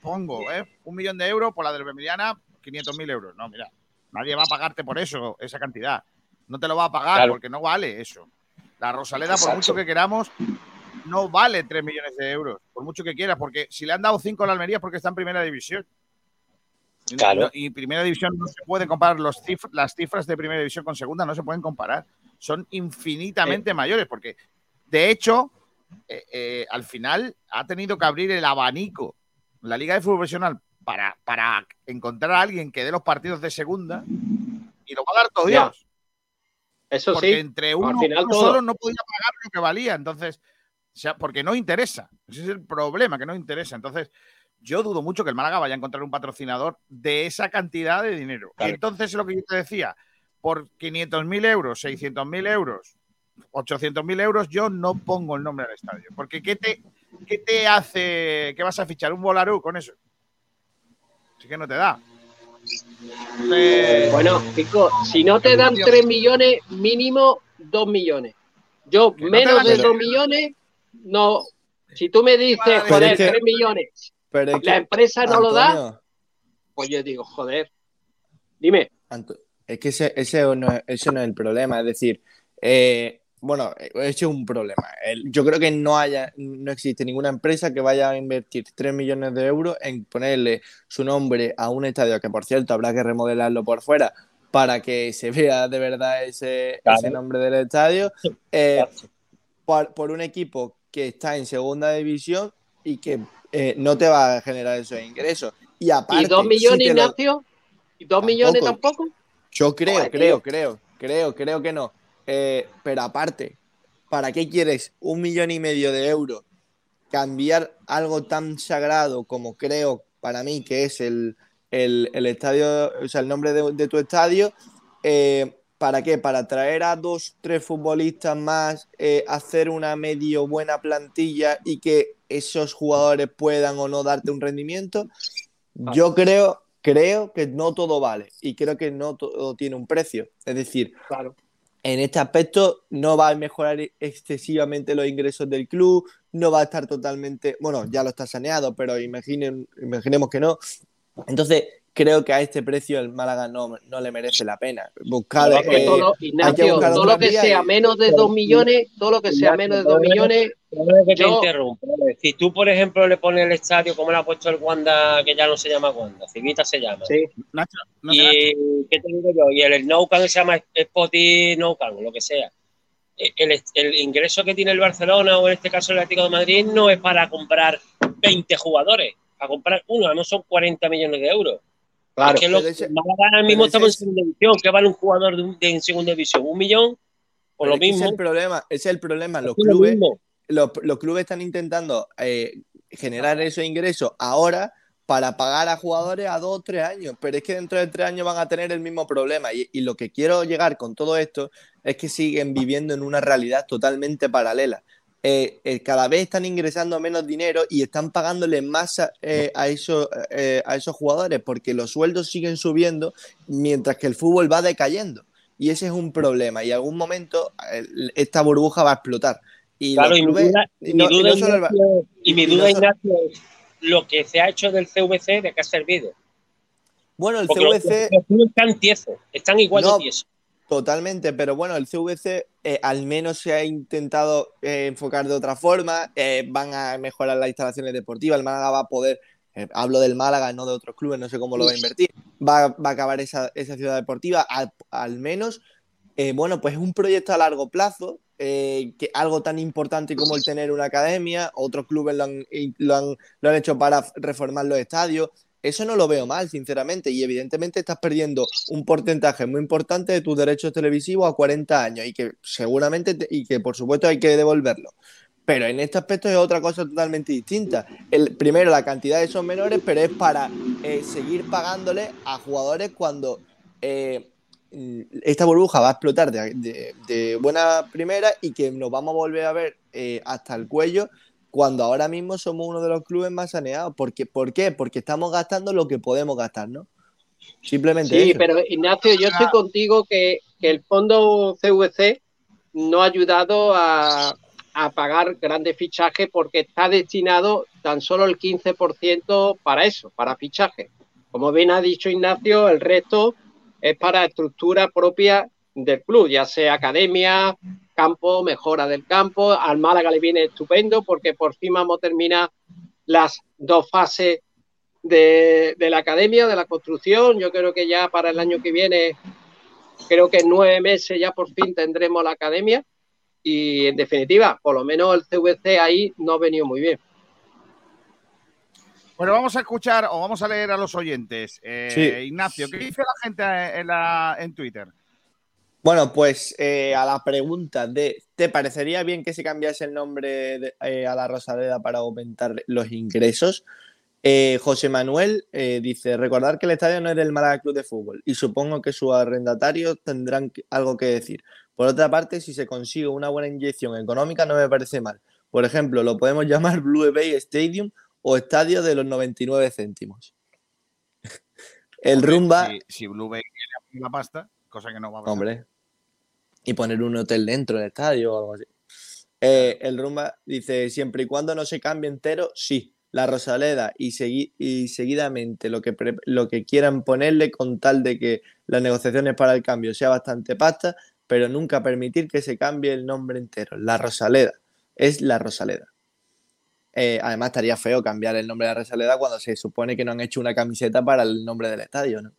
pongo, ¿eh? un millón de euros, por la del Bermiliana, 500 mil euros. No, mira, nadie va a pagarte por eso, esa cantidad. No te lo va a pagar porque no vale eso. La Rosaleda, por mucho que queramos, no vale 3 millones de euros, por mucho que quieras, porque si le han dado 5 a la Almería es porque está en primera división. Claro. Y primera división no se puede comparar los las cifras de primera división con segunda, no se pueden comparar. Son infinitamente mayores, porque de hecho, eh, eh, al final ha tenido que abrir el abanico la Liga de Fútbol Profesional para, para encontrar a alguien que dé los partidos de segunda y lo va a dar todo Dios. Eso porque entre uno, solo no podía pagar lo que valía. Entonces, o sea, porque no interesa. Ese es el problema, que no interesa. Entonces, yo dudo mucho que el Málaga vaya a encontrar un patrocinador de esa cantidad de dinero. Entonces, lo que yo te decía, por 500.000 euros, 600.000 euros, 800.000 euros, yo no pongo el nombre del estadio. Porque ¿qué te, qué te hace? ¿Qué vas a fichar? ¿Un Volarú con eso? Así que no te da. Bueno, Pico, si no te dan 3 millones, mínimo 2 millones. Yo, menos de 2 millones, no. Si tú me dices, joder, 3 millones, la empresa no lo da, pues yo digo, joder. Dime. Es que ese, ese, no, ese no es el problema. Es decir, eh, bueno, ese es un problema. yo creo que no haya, no existe ninguna empresa que vaya a invertir 3 millones de euros en ponerle su nombre a un estadio, que por cierto habrá que remodelarlo por fuera para que se vea de verdad ese, nombre del estadio, eh, por, un equipo que está en segunda división y que eh, no te va a generar esos ingresos. Y aparte, ¿Y dos millones, Ignacio? ¿Y dos millones tampoco? Yo creo, creo, creo, creo, creo que no. Eh, pero aparte, ¿para qué quieres un millón y medio de euros? Cambiar algo tan sagrado como creo para mí que es el, estadio, o sea, el nombre de, tu estadio. Eh, ¿Para qué? Para traer a dos, tres futbolistas más, eh, hacer una medio buena plantilla y que esos jugadores puedan o no darte un rendimiento. Yo creo, creo que no todo vale y creo que no todo tiene un precio. Es decir, claro en este aspecto no va a mejorar excesivamente los ingresos del club, no va a estar totalmente, bueno, ya lo está saneado, pero imaginen, imaginemos que no. Entonces, creo que a este precio el Málaga no, no le merece la pena. Buscar, eh, todo, Ignacio, buscar todo lo que sea y- menos de 2 millones, todo lo que sea Ignacio, menos de 2 perdona- millones, que te Yo- interrumpa. Si tú, por ejemplo, le pones el estadio como le ha puesto el Wanda, que ya no se llama Wanda, Civita se llama. sí. Nacho, no y ¿qué te digo yo? Y el, el No Camp se llama Spotty No Camp, lo que sea. Eh, El, el ingreso que tiene el Barcelona o en este caso el Atlético de Madrid no es para comprar 20 jugadores, para comprar uno, no son 40 millones de euros. Claro. lo, ese- ahora mismo ese estamos es- en segunda división. ¿Qué vale un jugador de, un- de en segunda división? ¿Un millón? Por lo que ese mismo. es el problema, ese es el problema. Los Es lo clubes, mismo. los, los clubes están intentando eh, generar esos ingresos ahora para pagar a jugadores a dos o tres años, pero es que dentro de tres años van a tener el mismo problema. Y, y lo que quiero llegar con todo esto es que siguen viviendo en una realidad totalmente paralela. Eh, eh, cada vez están ingresando menos dinero y están pagándole más a, eh, a esos, eh, a esos jugadores porque los sueldos siguen subiendo mientras que el fútbol va decayendo. Y ese es un problema. Y en algún momento esta burbuja va a explotar. Y Claro, los y mi clubes- duda, mi Ignacio, es lo que se ha hecho del CVC, ¿de qué ha servido? Bueno, el Porque CVC, los están tiesos, están igual No, de tiesos. Totalmente, pero bueno, el CVC eh, al menos se ha intentado eh, enfocar de otra forma, eh, van a mejorar las instalaciones deportivas, el Málaga va a poder, hablo del Málaga, no de otros clubes, no sé cómo lo va a invertir, va, va a acabar esa, esa ciudad deportiva, al, al menos, bueno, pues es un proyecto a largo plazo, que algo tan importante como el tener una academia, otros clubes lo han, lo han, lo han hecho para reformar los estadios, eso no lo veo mal, sinceramente, y evidentemente estás perdiendo un porcentaje muy importante de tus derechos televisivos a 40 años y que seguramente te- y que por supuesto hay que devolverlo. Pero en este aspecto es otra cosa totalmente distinta. El, primero, la cantidad de son menores, pero es para eh, seguir pagándole a jugadores cuando eh, mm, esta burbuja va a explotar de buena primera y que nos vamos a volver a ver eh, hasta el cuello cuando ahora mismo somos uno de los clubes más saneados. Porque, ¿Por qué? Porque estamos gastando lo que podemos gastar, ¿no? Simplemente Sí, eso. pero Ignacio, yo estoy contigo que, que el fondo CVC no ha ayudado a, a pagar grandes fichajes porque está destinado tan solo el 15% para eso, para fichajes. Como bien ha dicho Ignacio, el resto es para estructura propia del club, ya sea academia, campo, mejora del campo. Al Málaga le viene estupendo porque por fin vamos a terminar las dos fases de, de la academia, de la construcción. Yo creo que ya para el año que viene, creo que en nueve meses ya por fin tendremos la academia. Y en definitiva, por lo menos el CVC ahí no ha venido muy bien. Bueno, vamos a escuchar o vamos a leer a los oyentes. Eh, Sí. Ignacio, ¿qué dice la gente en, la- en Twitter? Bueno, pues eh, a la pregunta de ¿te parecería bien que se cambiase el nombre de- eh, a la Rosaleda para aumentar los ingresos? Eh, José Manuel eh, dice, recordar que el estadio no es del Málaga Club de Fútbol y supongo que sus arrendatarios tendrán algo que decir. Por otra parte, si se consigue una buena inyección económica no me parece mal. Por ejemplo, lo podemos llamar Blue Bay Stadium o Estadio de los 99 céntimos. el Hombre, Rumba... Si, si Blue Bay quiere la pasta, cosa que no va a pasar. Hombre. Y poner un hotel dentro del estadio o algo así. Eh, el Rumba dice, siempre y cuando no se cambie entero, sí. La Rosaleda y, segui- y seguidamente lo que, lo que quieran ponerle con tal de que las negociaciones para el cambio sea bastante pasta, pero nunca permitir que se cambie el nombre entero. La Rosaleda. Es la Rosaleda. Eh, además estaría feo cambiar el nombre de la Rosaleda cuando se supone que no han hecho una camiseta para el nombre del estadio, ¿no?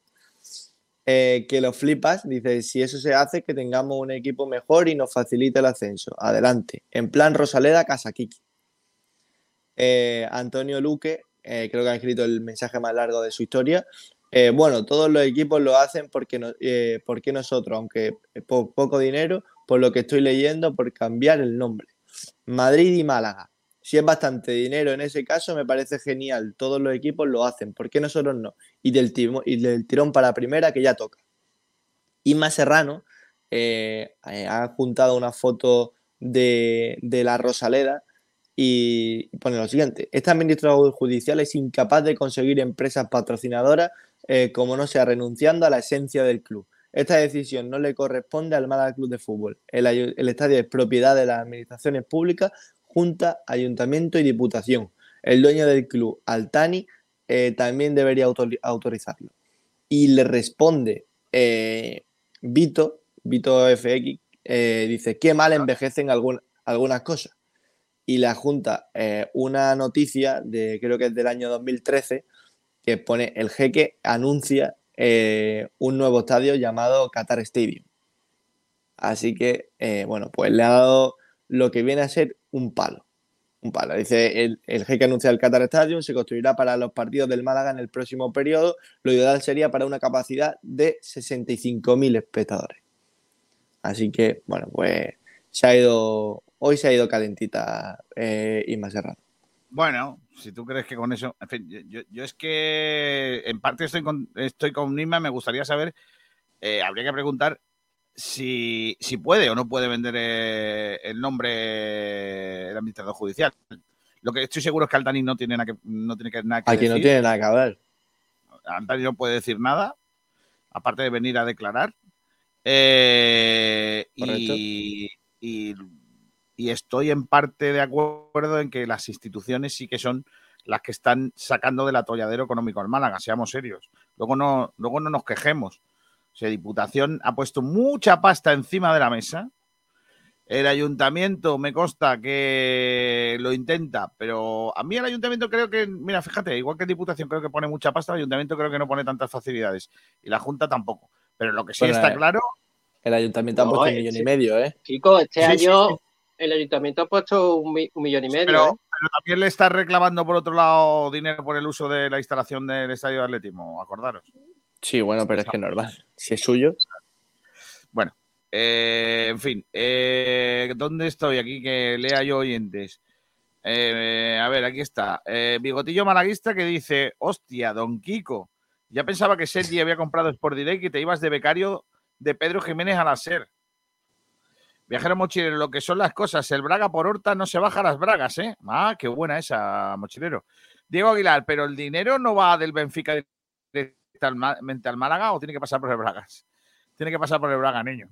Eh, que lo flipas, dice, si eso se hace, que tengamos un equipo mejor y nos facilite el ascenso. Adelante. En plan Rosaleda Casakiki. Eh, Antonio Luque, eh, creo que ha escrito el mensaje más largo de su historia. Eh, bueno, todos los equipos lo hacen porque, no- porque nosotros, aunque por poco dinero, por lo que estoy leyendo, por cambiar el nombre. Madrid y Málaga. Si es bastante dinero en ese caso, me parece genial. Todos los equipos lo hacen. ¿Por qué nosotros no? Y del, y del tirón para primera que ya toca. Isma Serrano eh, eh, ha juntado una foto de, de la Rosaleda y pone lo siguiente. Este administrador judicial es incapaz de conseguir empresas patrocinadoras eh, como no sea renunciando a la esencia del club. Esta decisión no le corresponde al Málaga Club de Fútbol. El, el estadio es propiedad de las administraciones públicas, Junta, Ayuntamiento y Diputación. El dueño del club, Altani, eh, también debería autori- autorizarlo. y le responde eh, Vito, Vito FX, eh, dice, qué mal envejecen algunas cosas. Y le adjunta eh, una noticia de, creo que es del año 2013, que pone, el jeque anuncia un nuevo estadio llamado Qatar Stadium. Así que, bueno, pues le ha dado lo que viene a ser un palo. Un palo. Dice, el, el jeque anuncia el Qatar Stadium, se construirá para los partidos del Málaga en el próximo periodo. Lo ideal sería para una capacidad de 65.000 espectadores. Así que, bueno, pues se ha ido, hoy se ha ido calentita eh, Isma Serrano. Bueno, si tú crees que con eso. En fin, yo, es que en parte estoy con, estoy con Nima, me gustaría saber. eh, habría que preguntar si, si puede o no puede vender eh, el nombre el administrador judicial. Lo que estoy seguro es que Altani no tiene nada que, no tiene que, nada que Aquí no tiene nada que ver. Altani no puede decir nada, aparte de venir a declarar. Eh, y, y- y estoy en parte de acuerdo en que las instituciones sí que son las que están sacando del atolladero económico al Málaga, seamos serios. Luego no, luego no nos quejemos. O sea, Diputación ha puesto mucha pasta encima de la mesa. El ayuntamiento me consta que lo intenta, pero a mí el ayuntamiento creo que, mira, fíjate, igual que Diputación creo que pone mucha pasta, el ayuntamiento creo que no pone tantas facilidades y la Junta tampoco. Pero lo que sí Bueno, está eh, claro, El ayuntamiento ha puesto un millón sí. y medio, ¿eh? Chicos, este sí, año sí. el ayuntamiento ha puesto un, mi- un millón y medio. pero, ¿eh? pero también le está reclamando por otro lado dinero por el uso de la instalación del estadio de atletismo, acordaros. Sí, bueno, pero es que normal. Si es suyo. Bueno, eh, en fin, eh, ¿dónde estoy? Aquí que lea yo oyentes. Eh, a ver, aquí está. Bigotillo Malaguista que dice, hostia, don Kiko, ya pensaba que Sergi había comprado Sport Direct y te ibas de becario de Pedro Jiménez a la SER. Viajero mochilero, lo que son las cosas, el Braga por Horta no se baja las bragas, ¿eh? Ah, qué buena esa, mochilero. Diego Aguilar, pero el dinero no va del Benfica directamente al Málaga o tiene que pasar por el Bragas. Tiene que pasar por el Braga, niño.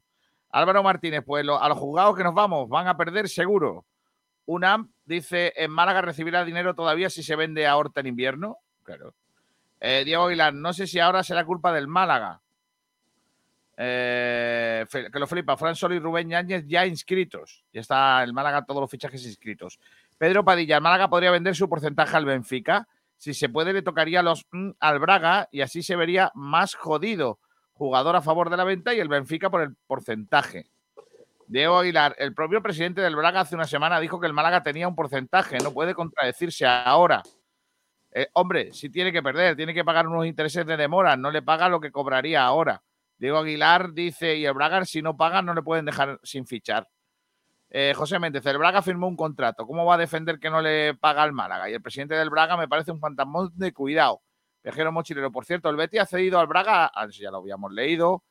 Álvaro Martínez, pues a los jugados que nos vamos, van a perder seguro. UNAM dice, en Málaga recibirá dinero todavía si se vende a Horta en invierno. Claro. Eh, Diego Aguilar, no sé si ahora será culpa del Málaga. Eh, que lo flipa, Fran Sol y Rubén Yáñez ya inscritos. Ya está el Málaga, todos los fichajes inscritos. Pedro Padilla, el Málaga podría vender su porcentaje al Benfica. Si se puede, le tocaría los mm, al Braga y así se vería más jodido. Jugador a favor de la venta y el Benfica por el porcentaje. Diego Aguilar, el propio presidente del Braga hace una semana dijo que el Málaga tenía un porcentaje, no puede contradecirse ahora. Eh, hombre, si tiene que perder, tiene que pagar unos intereses de demora, no le paga lo que cobraría ahora. Diego Aguilar dice, y el Braga si no paga no le pueden dejar sin fichar. Eh, José Méndez, el Braga firmó un contrato, ¿cómo va a defender que no le paga al Málaga? Y el presidente del Braga me parece un fantasmón de cuidado. Viajero mochilero, por cierto, el Betty ha cedido al Braga, ah, ya lo habíamos leído.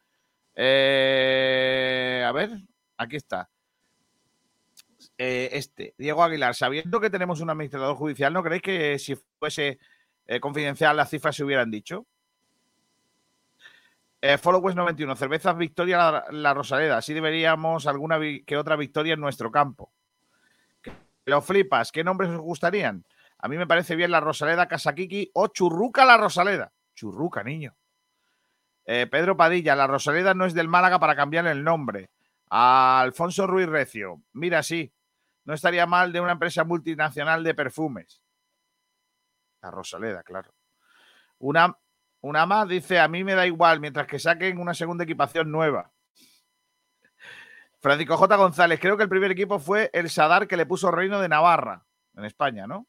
Eh, a ver, aquí está. Eh, este, Diego Aguilar, sabiendo que tenemos un administrador judicial, ¿no creéis que si fuese confidencial las cifras se hubieran dicho? Eh, Follow West 91, cervezas Victoria la, Rosaleda. Así deberíamos alguna que otra victoria en nuestro campo. Lo flipas, ¿qué nombres os gustarían? A mí me parece bien la Rosaleda Casakiki o Churruca la Rosaleda. Churruca, niño. Eh, Pedro Padilla, la Rosaleda no es del Málaga para cambiarle el nombre. Alfonso Ruiz Recio, mira, sí, no estaría mal de una empresa multinacional de perfumes. La Rosaleda, claro. Una, una más dice, a mí me da igual, mientras que saquen una segunda equipación nueva. Francisco J. González, creo que el primer equipo fue el Sadar que le puso Reino de Navarra, en España, ¿no?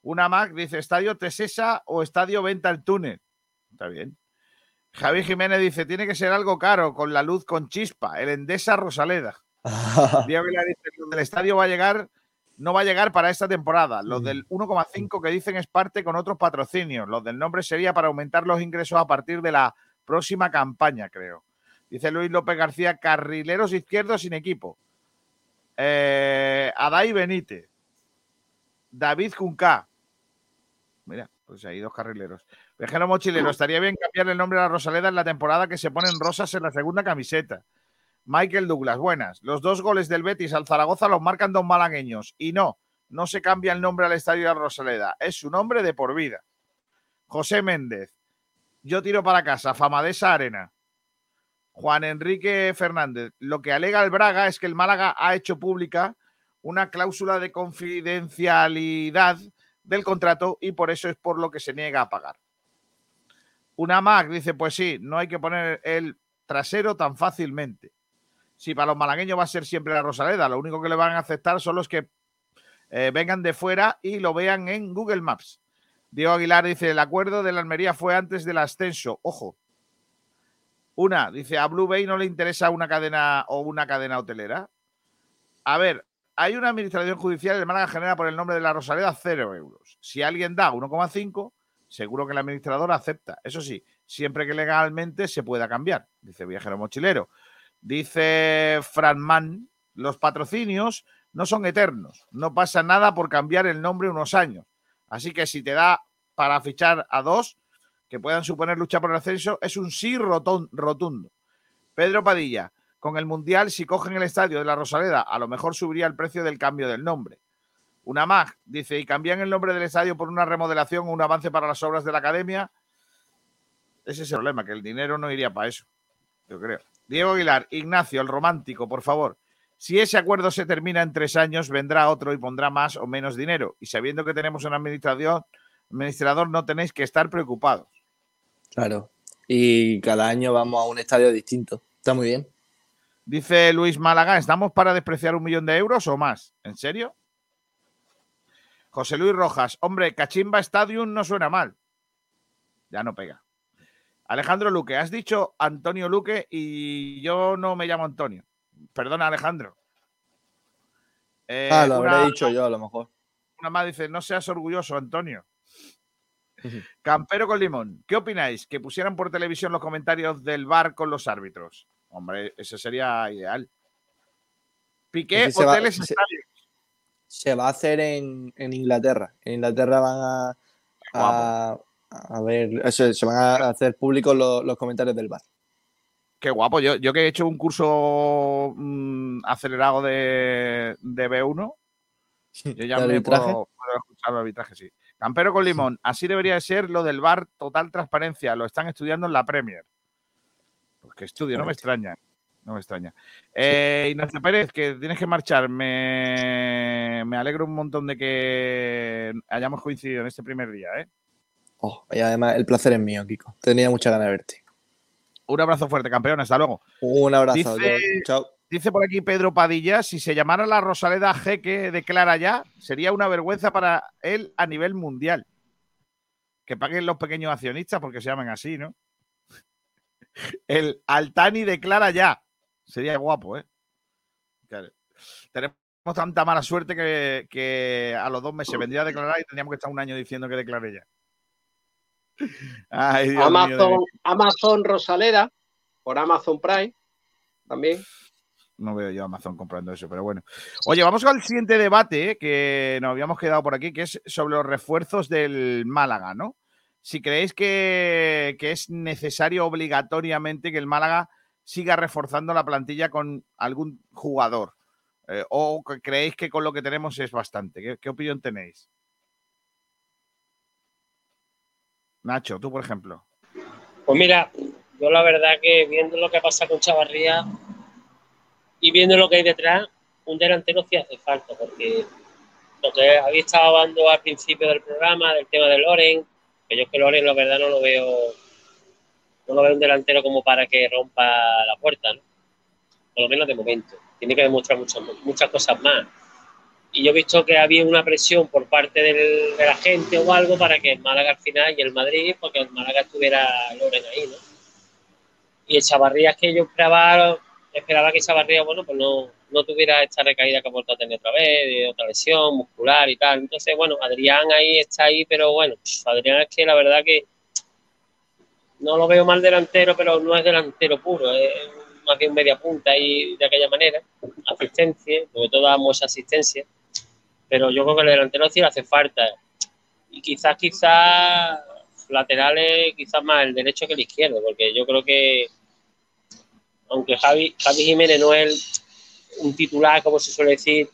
Una más dice, Estadio Tesesa o Estadio Venta el Túnel. Está bien. Javi Jiménez dice, tiene que ser algo caro, con la luz con chispa, el Endesa Rosaleda. Diego dice, del estadio va a llegar, no va a llegar para esta temporada. Los del 1,5 que dicen es parte con otros patrocinios. Los del nombre sería para aumentar los ingresos a partir de la próxima campaña, creo. Dice Luis López García, carrileros izquierdos sin equipo. Eh, Adai Benítez. David Junca. Mira, pues hay dos carrileros. Viajero Mochilero, estaría bien cambiarle el nombre a la Rosaleda en la temporada que se ponen rosas en la segunda camiseta. Michael Douglas, buenas. Los dos goles del Betis al Zaragoza los marcan dos malagueños. Y no, no se cambia el nombre al estadio de Rosaleda. Es su nombre de por vida. José Méndez. yo tiro para casa, Famadesa Arena. Juan Enrique Fernández. Lo que alega el Braga es que el Málaga ha hecho pública una cláusula de confidencialidad del contrato y por eso es por lo que se niega a pagar. Una Mac dice, pues sí, no hay que poner el trasero tan fácilmente. Si para los malagueños va a ser siempre la Rosaleda, lo único que le van a aceptar son los que eh, vengan de fuera y lo vean en Google Maps. Diego Aguilar dice, el acuerdo de la Almería fue antes del ascenso. Ojo. Una, dice, a Blue Bay no le interesa una cadena o una cadena hotelera. A ver, hay una administración judicial de Málaga genera por el nombre de la Rosaleda cero euros. Si alguien da 1,5, seguro que el administrador acepta. Eso sí, siempre que legalmente se pueda cambiar, dice Viajero Mochilero. Dice Franman, los patrocinios no son eternos, no pasa nada por cambiar el nombre unos años. Así que si te da para fichar a dos que puedan suponer lucha por el ascenso, es un sí rotundo. Pedro Padilla, con el Mundial, si cogen el estadio de la Rosaleda, a lo mejor subiría el precio del cambio del nombre. Una MAG dice, y cambian el nombre del estadio por una remodelación o un avance para las obras de la academia. Ese es el problema, que el dinero no iría para eso, yo creo. Diego Aguilar, Ignacio, el romántico, por favor. Si ese acuerdo se termina en tres años, vendrá otro y pondrá más o menos dinero. Y sabiendo que tenemos un administrador, administrador no tenéis que estar preocupados. Claro. Y cada año vamos a un estadio distinto. Está muy bien. Dice Luis Málaga, ¿estamos para despreciar un millón de euros o más? ¿En serio? José Luis Rojas, hombre, Cachimba Stadium no suena mal. Ya no pega. Alejandro Luque, has dicho Antonio Luque y yo no me llamo Antonio. Perdona, Alejandro. Eh, ah, lo habré dicho yo a lo mejor. Una más dice, no seas orgulloso, Antonio. Campero con limón. ¿Qué opináis? Que pusieran por televisión los comentarios del bar con los árbitros. Hombre, eso sería ideal. Piqué, hoteles, se, se, va a hacer en, Inglaterra. En Inglaterra van a, a, ver, se van a hacer públicos los comentarios del bar. Qué guapo. Yo, yo que he hecho un curso mm, acelerado de, B1, yo ya me puedo, escuchar el arbitraje, sí. Campero con limón. Así debería de ser lo del bar total transparencia. Lo están estudiando en la Premier. Pues que estudio, no me extraña. No me extraña. Eh, Ignacio Pérez, que tienes que marchar. Me, me, alegro un montón de que hayamos coincidido en este primer día, ¿eh? Oh, y además el placer es mío, Kiko. Tenía mucha ganas de verte. Un abrazo fuerte, campeón. Hasta luego. Un abrazo. Chao. Dice por aquí Pedro Padilla, si se llamara la Rosaleda Jeque declara ya, sería una vergüenza para él a nivel mundial. Que paguen los pequeños accionistas porque se llaman así, ¿no? El Altani declara ya. Sería guapo, ¿eh? Tenemos tanta mala suerte que, a los dos meses vendría a declarar y tendríamos que estar un año diciendo que declare ya. Amazon, Amazon Rosaleda por Amazon Prime también. No veo yo Amazon comprando eso, pero bueno. Oye, vamos al siguiente debate eh, que nos habíamos quedado por aquí, que es sobre los refuerzos del Málaga, ¿no? Si creéis que, es necesario obligatoriamente que el Málaga siga reforzando la plantilla con algún jugador, eh, o creéis que con lo que tenemos es bastante. ¿Qué, opinión tenéis? Nacho, tú por ejemplo. Pues mira, yo la verdad que viendo lo que pasa con Chavarría, y viendo lo que hay detrás, un delantero sí hace falta, porque lo que estado hablando al principio del programa, del tema de Loren, que yo es que Loren la verdad no lo veo, no lo veo un delantero como para que rompa la puerta, ¿no? Por lo menos de momento. Tiene que demostrar muchas, muchas cosas más. Y yo he visto que había una presión por parte de la gente o algo para que el Málaga al final y el Madrid, porque el Málaga estuviera Loren ahí, ¿no? Y el Chavarría es que yo esperaba esperaba que esa barriga, bueno, pues no, no tuviera esta recaída que ha vuelto a tener otra vez, de otra lesión muscular y tal. Entonces, bueno, Adrián ahí está ahí, pero bueno, Adrián es que la verdad que no lo veo mal delantero, pero no es delantero puro, es más bien media punta y de aquella manera, asistencia, porque todos damos asistencia, pero yo creo que el delantero sí le hace falta. Y quizás, quizás laterales, quizás más el derecho que el izquierdo, porque yo creo que aunque Javi, Javi Jiménez no es un titular, como se suele decir,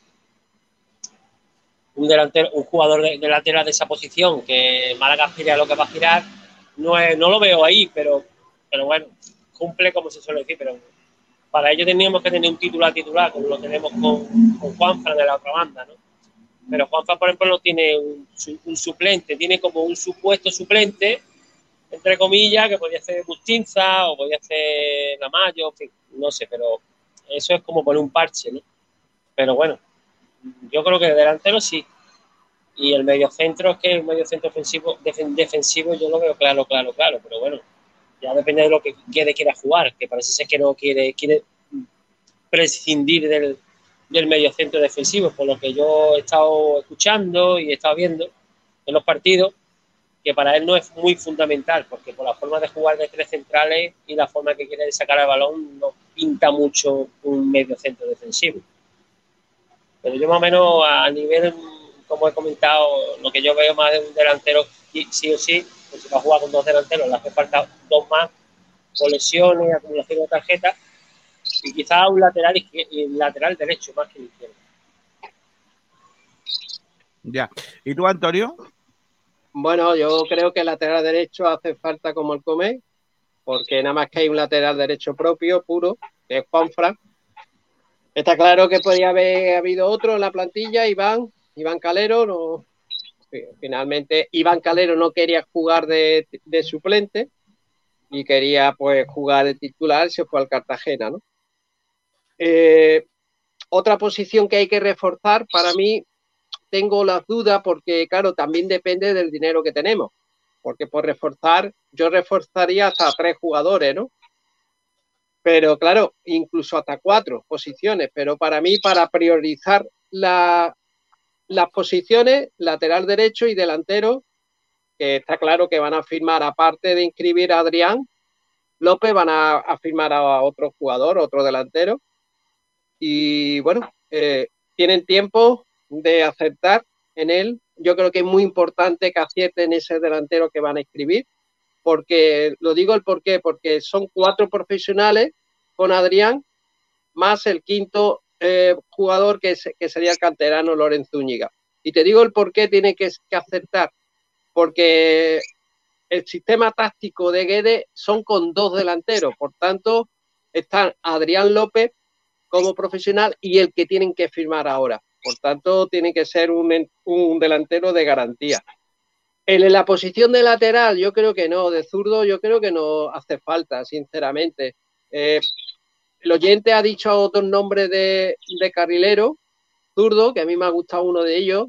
un delantero, un jugador de, lateral de esa posición, que Málaga aspira a lo que va a girar, no, es, no lo veo ahí, pero, pero bueno, cumple como se suele decir, pero para ello teníamos que tener un titular titular, como lo tenemos con, con Juanfran de la otra banda, ¿no? Pero Juanfran, por ejemplo, no tiene un, un, suplente, tiene como un supuesto suplente, entre comillas, que podría ser Bustinza o podría ser fin, no sé, pero eso es como poner un parche, ¿no? Pero bueno, yo creo que delantero sí. Y el medio centro es que el medio centro ofensivo, defensivo yo lo veo claro, claro, claro, pero bueno, ya depende de lo que quiere, quiera jugar, que parece ser que no quiere, quiere prescindir del, del medio centro defensivo, por lo que yo he estado escuchando y he estado viendo en los partidos, que para él no es muy fundamental, porque por la forma de jugar de tres centrales y la forma que quiere sacar el balón no pinta mucho un medio centro defensivo. Pero yo más o menos a nivel, como he comentado, lo que yo veo más de un delantero, sí o sí, pues si va a jugar con dos delanteros, le hace falta dos más por lesiones, acumulación de tarjetas, y quizás un lateral, lateral derecho más que el izquierdo. Ya. ¿Y tú, Antonio? Bueno, yo creo que el lateral derecho hace falta como el Come, porque nada más que hay un lateral derecho propio, puro, que es Juanfran. Está claro que podría haber habido otro en la plantilla, Iván, Iván Calero, no, finalmente Iván Calero no quería jugar de, de, suplente y quería pues jugar de titular, se fue al Cartagena, ¿no? Eh, otra posición que hay que reforzar, para mí tengo las dudas porque, claro, también depende del dinero que tenemos. Porque por reforzar, yo reforzaría hasta tres jugadores, ¿no? Pero claro, incluso hasta cuatro posiciones. Pero para mí, para priorizar la, las posiciones, lateral derecho y delantero, que está claro que van a firmar, aparte de inscribir a Adrián López, van a firmar a otro jugador, otro delantero y bueno, eh, tienen tiempo de acertar en él. Yo creo que es muy importante que acierten ese delantero que van a escribir, porque lo digo el por qué, porque son cuatro profesionales con Adrián, más el quinto eh, jugador que, que, sería el canterano Lorenzo Úñiga. Y te digo el por qué tiene que, que acertar, porque el sistema táctico de Guede son con dos delanteros, por tanto, están Adrián López como profesional y el que tienen que firmar ahora. Por tanto, tiene que ser un, un delantero de garantía. En la posición de lateral, yo creo que no. De zurdo, yo creo que no hace falta, sinceramente. Eh, el oyente ha dicho otros nombres de, de carrilero, zurdo, que a mí me ha gustado uno de ellos,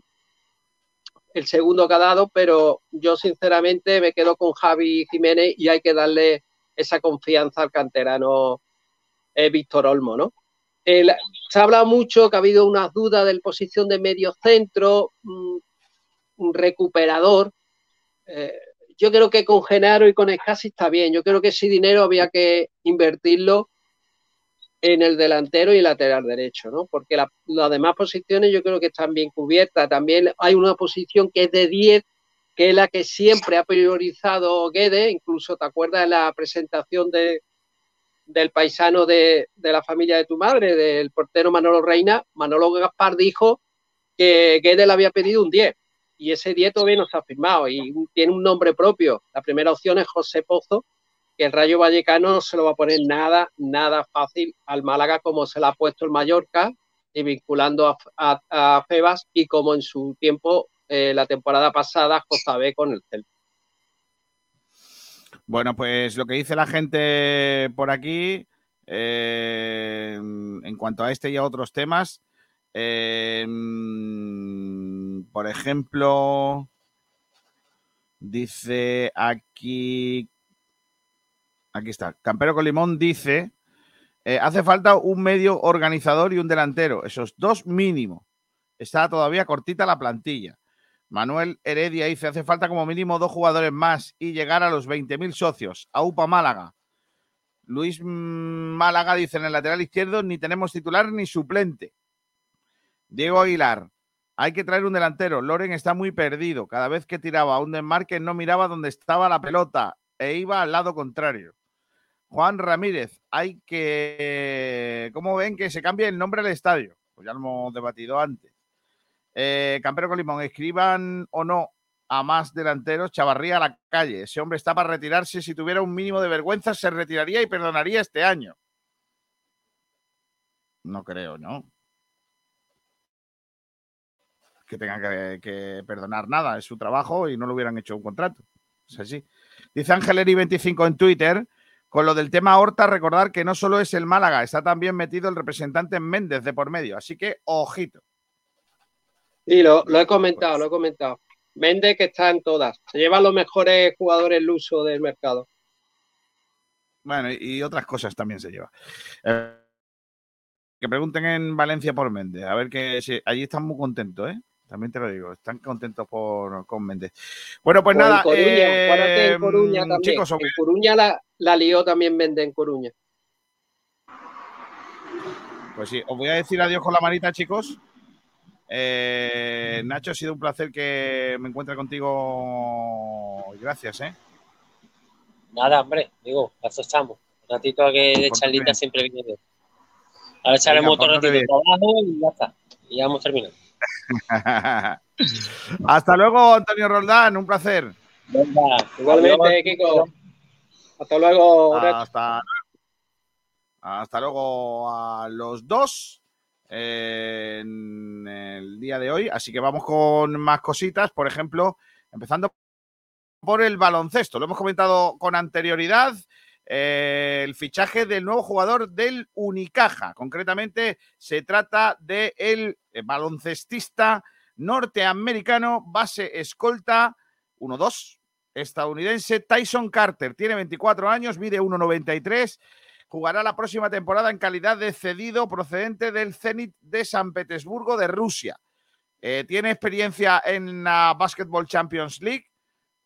el segundo que ha dado, pero yo sinceramente me quedo con Javi Jiménez y hay que darle esa confianza al canterano eh, Víctor Olmo, ¿no? Se ha hablado mucho que ha habido unas dudas de posición de medio centro, mm, un recuperador. Eh, yo creo que con Genaro y con Escasi está bien. Yo creo que ese dinero había que invertirlo en el delantero y el lateral derecho, ¿no? Porque las demás posiciones yo creo que están bien cubiertas. También hay una posición que es de 10, que es la que siempre ha priorizado Guede. Incluso, ¿te acuerdas de la presentación de, del paisano de, la familia de tu madre, del portero Manolo Reina, Manolo Gaspar dijo que Guedes le había pedido un 10 y ese 10 todavía no está firmado y tiene un nombre propio. La primera opción es José Pozo, que el Rayo Vallecano no se lo va a poner nada, nada fácil al Málaga como se lo ha puesto el Mallorca y vinculando a, Febas y como en su tiempo eh, la temporada pasada con el Celta. Bueno, pues lo que dice la gente por aquí eh, en cuanto a este y a otros temas, eh, por ejemplo, dice aquí, aquí está, Campero Colimón dice, eh, hace falta un medio organizador y un delantero, esos dos mínimo. Está todavía cortita la plantilla. Manuel Heredia dice, hace falta como mínimo dos jugadores más y llegar a los 20.000 socios. AUPA Málaga. Luis Málaga dice, en el lateral izquierdo ni tenemos titular ni suplente. Diego Aguilar, hay que traer un delantero. Loren está muy perdido. Cada vez que tiraba a un desmarque no miraba dónde estaba la pelota e iba al lado contrario. Juan Ramírez, hay que... ¿Cómo ven que se cambie el nombre del estadio? Pues ya lo hemos debatido antes. Eh, Campero con Limón, escriban o no a más delanteros, Chavarría a la calle. Ese hombre está para retirarse. Si tuviera un mínimo de vergüenza, se retiraría y perdonaría este año. No creo, ¿no? Que tenga que, que perdonar nada. Es su trabajo y no le hubieran hecho un contrato. Es así. Dice Angeleri25 en Twitter. Con lo del tema Horta, recordar que no solo es el Málaga, está también metido el representante Méndez de por medio. Así que, ojito. Y lo, lo he comentado, lo he comentado. Méndez que está en todas. Se lleva los mejores jugadores luso del mercado. Bueno, y, otras cosas también se lleva. Eh, que pregunten en Valencia por Méndez. A ver que si, allí están muy contentos, ¿eh? También te lo digo, están contentos por, con Méndez. Bueno, pues O nada. en Coruña, eh, en Coruña también. chicos, os en Coruña la, la lió también Méndez en Coruña. Pues sí, os voy a decir adiós con la manita, chicos. Eh, Nacho, ha sido un placer que me encuentre contigo. Gracias, ¿eh? Nada, hombre, digo, para eso estamos. Un ratito que de Pórtate charlita bien. siempre viene bien. Ahora echaremos Venga, otro ratito de trabajo y ya está. Y ya hemos terminado. Hasta luego, Antonio Roldán, un placer. Venga, Igualmente, adiós. Kiko. Hasta luego. Hasta, hasta luego a los dos en el día de hoy. Así que vamos con más cositas. Por ejemplo, empezando por el baloncesto. Lo hemos comentado con anterioridad. eh, el fichaje del nuevo jugador del Unicaja. Concretamente, se trata del el baloncestista norteamericano, base escolta 1-2, estadounidense Tyson Carter. Tiene 24 años, mide 1,93. Jugará la próxima temporada en calidad de cedido procedente del Zenit de San Petersburgo de Rusia. Eh, tiene experiencia en la Basketball Champions League,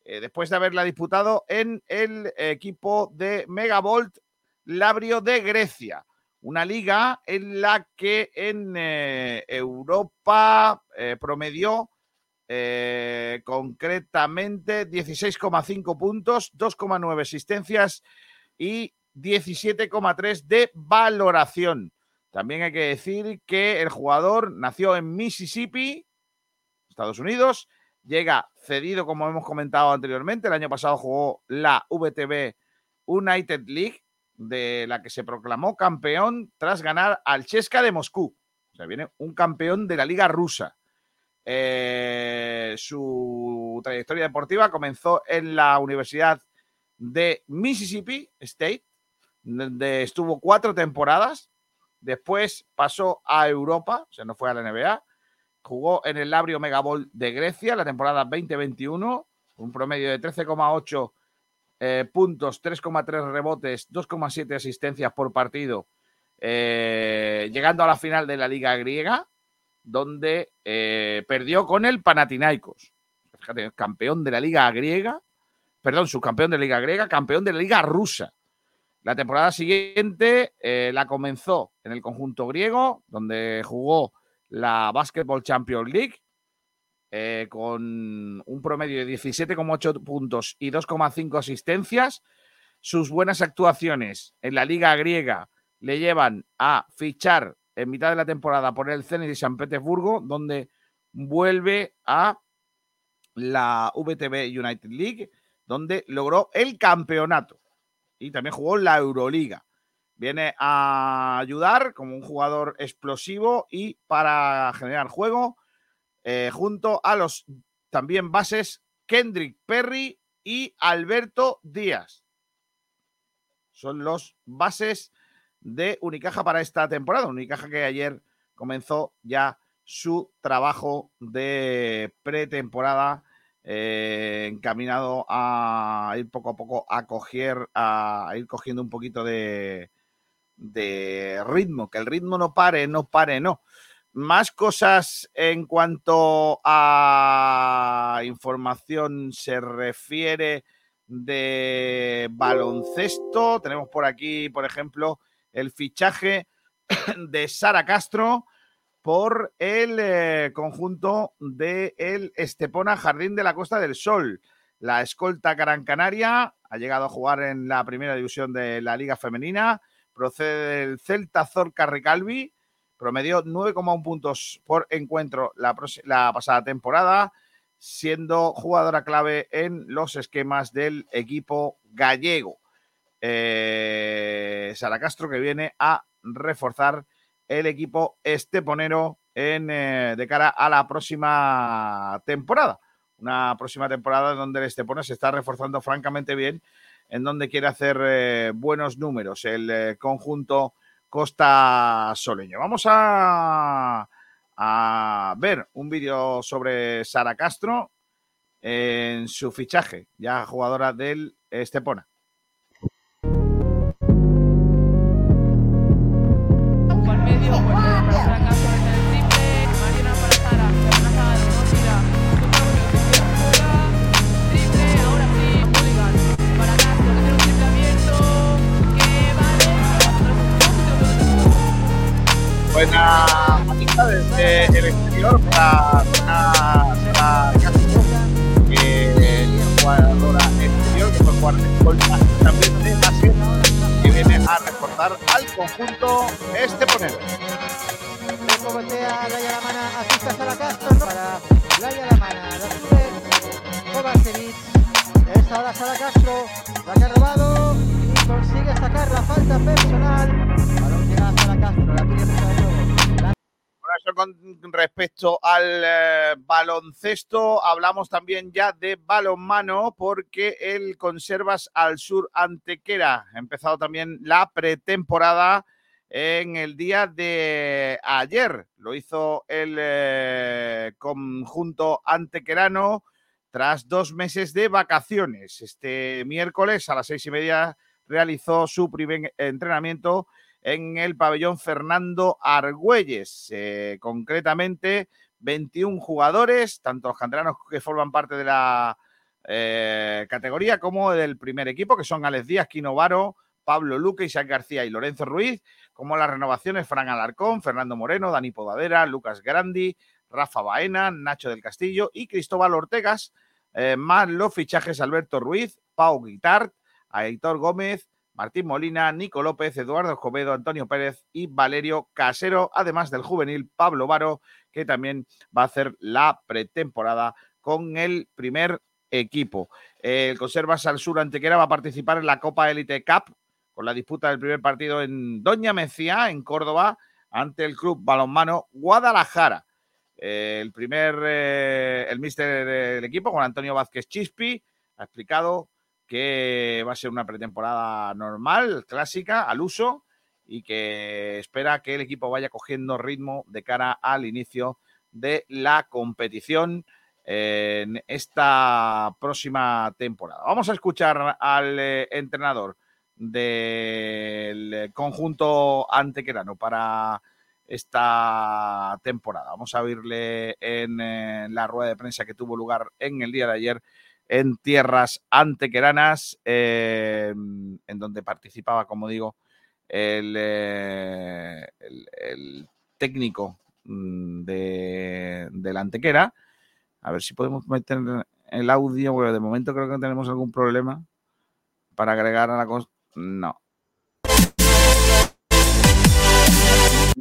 eh, después de haberla disputado en el equipo de Megavolt Labrio de Grecia. Una liga en la que en eh, Europa promedió concretamente 16,5 puntos, 2,9 asistencias y 17,3 de valoración. También hay que decir que el jugador nació en Mississippi, Estados Unidos, llega cedido, como hemos comentado anteriormente. El año pasado jugó la VTB United League, de la que se proclamó campeón tras ganar al Chesca de Moscú. O sea, viene un campeón de la liga rusa. Eh, su trayectoria deportiva comenzó en la Universidad de Mississippi State, donde estuvo cuatro temporadas. Después pasó a Europa, o sea, no fue a la NBA. Jugó en el Labrio Megaball de Grecia la temporada 2021, un promedio de 13,8 eh, puntos, 3,3 rebotes, 2,7 asistencias por partido, eh, llegando a la final de la Liga Griega, donde eh, perdió con el Panathinaikos. Fíjate, campeón de la Liga Griega, perdón, subcampeón de la Liga Griega, campeón de la Liga Rusa. La temporada siguiente eh, la comenzó en el conjunto griego, donde jugó la Basketball Champions League, eh, con un promedio de 17,8 puntos y 2,5 asistencias. Sus buenas actuaciones en la liga griega le llevan a fichar en mitad de la temporada por el Zenit de San Petersburgo, donde vuelve a la VTB United League, donde logró el campeonato y también jugó la Euroliga. Viene a ayudar como un jugador explosivo y para generar juego eh, junto a los también bases Kendrick Perry y Alberto Díaz. Son los bases de Unicaja para esta temporada. Unicaja que ayer comenzó ya su trabajo de pretemporada eh, encaminado a ir poco a poco a coger, a, ir cogiendo un poquito de, de ritmo, que el ritmo no pare, no pare, no. Más cosas en cuanto a información se refiere de baloncesto. Tenemos por aquí, por ejemplo, el fichaje de Sara Castro por el eh, conjunto del el Estepona Jardín de la Costa del Sol. La escolta Gran Canaria ha llegado a jugar en la primera división de la Liga Femenina. Procede del Celta Zorca Recalvi. Promedió 9,1 puntos por encuentro la, la pasada temporada. siendo jugadora clave en los esquemas del equipo gallego. Eh, Sara Castro que viene a reforzar el equipo esteponero en, eh, de cara a la próxima temporada. Una próxima temporada donde el Estepona se está reforzando francamente bien, en donde quiere hacer eh, buenos números el eh, conjunto Costa Soleño. Vamos a, a ver un vídeo sobre Sara Castro en su fichaje, ya jugadora del Estepona. El exterior que de base, que viene a reforzar al conjunto asista Sara Castro la la que robado y consigue sacar la falta personal, balón llega a Sara Castro, la con respecto al eh, baloncesto, hablamos también ya de balonmano porque el Conservas al Sur Antequera ha empezado también la pretemporada en el día de ayer. Lo hizo el eh, conjunto antequerano tras dos meses de vacaciones. Este miércoles a las seis y media realizó su primer entrenamiento en el pabellón Fernando Argüelles. Eh, concretamente, 21 jugadores, tanto los canteranos que forman parte de la eh, categoría como del primer equipo, que son Alex Díaz, Quino Varo, Pablo Luque, Isaac García y Lorenzo Ruiz, como las renovaciones Fran Alarcón, Fernando Moreno, Dani Podadera, Lucas Grandi, Rafa Baena, Nacho del Castillo y Cristóbal Ortegas, eh, más los fichajes Alberto Ruiz, Pau Guitart, Aitor Gómez, Martín Molina, Nico López, Eduardo Escobedo, Antonio Pérez y Valerio Casero, además del juvenil Pablo Varo, que también va a hacer la pretemporada con el primer equipo. El Conservas al Sur Antequera va a participar en la Copa Elite Cup con la disputa del primer partido en Doña Mencía, en Córdoba, ante el Club Balonmano Guadalajara. El primer, eh, el míster del equipo, Juan Antonio Vázquez Chispi, ha explicado que va a ser una pretemporada normal, clásica, al uso, y que espera que el equipo vaya cogiendo ritmo de cara al inicio de la competición en esta próxima temporada. Vamos a escuchar al eh, entrenador del conjunto antequerano para esta temporada. Vamos a oírle en, eh, la rueda de prensa que tuvo lugar en el día de ayer en tierras antequeranas, eh, en donde participaba, como digo, el, eh, el- el técnico mm, de, de la antequera. A ver si podemos meter el audio, porque de momento creo que tenemos algún problema para agregar a la cosa. No.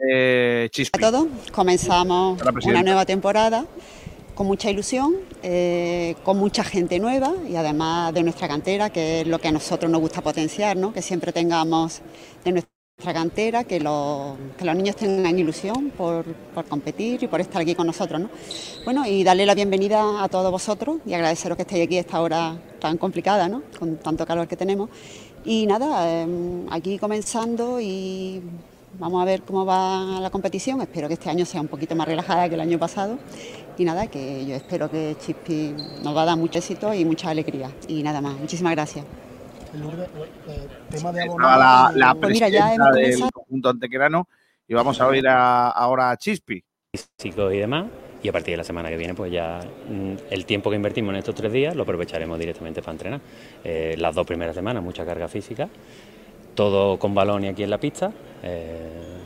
Eh, a todos. Comenzamos una nueva temporada con mucha ilusión, eh, con mucha gente nueva y además de nuestra cantera, que es lo que a nosotros nos gusta potenciar, ¿no? que siempre tengamos de nuestra cantera, que, los- que los niños tengan ilusión por, por competir y por estar aquí con nosotros. ¿no? Bueno, y darle la bienvenida a todos vosotros y agradeceros que estéis aquí a esta hora tan complicada, ¿no? con tanto calor que tenemos. Y nada, eh, aquí comenzando y Vamos a ver cómo va la competición. Espero que este año sea un poquito más relajada que el año pasado. Y nada, que yo espero que Chispi nos va a dar mucho éxito y mucha alegría. Y nada más. Muchísimas gracias. tema de la, la Pues mira, ya hemos del conjunto antequerano y vamos a oír a- ahora a Chispi. físicos y demás. Y a partir de la semana que viene, pues ya mm, el tiempo que invertimos en estos tres días lo aprovecharemos directamente para entrenar. Eh, las dos primeras semanas, mucha carga física, todo con balón y aquí en la pista, eh,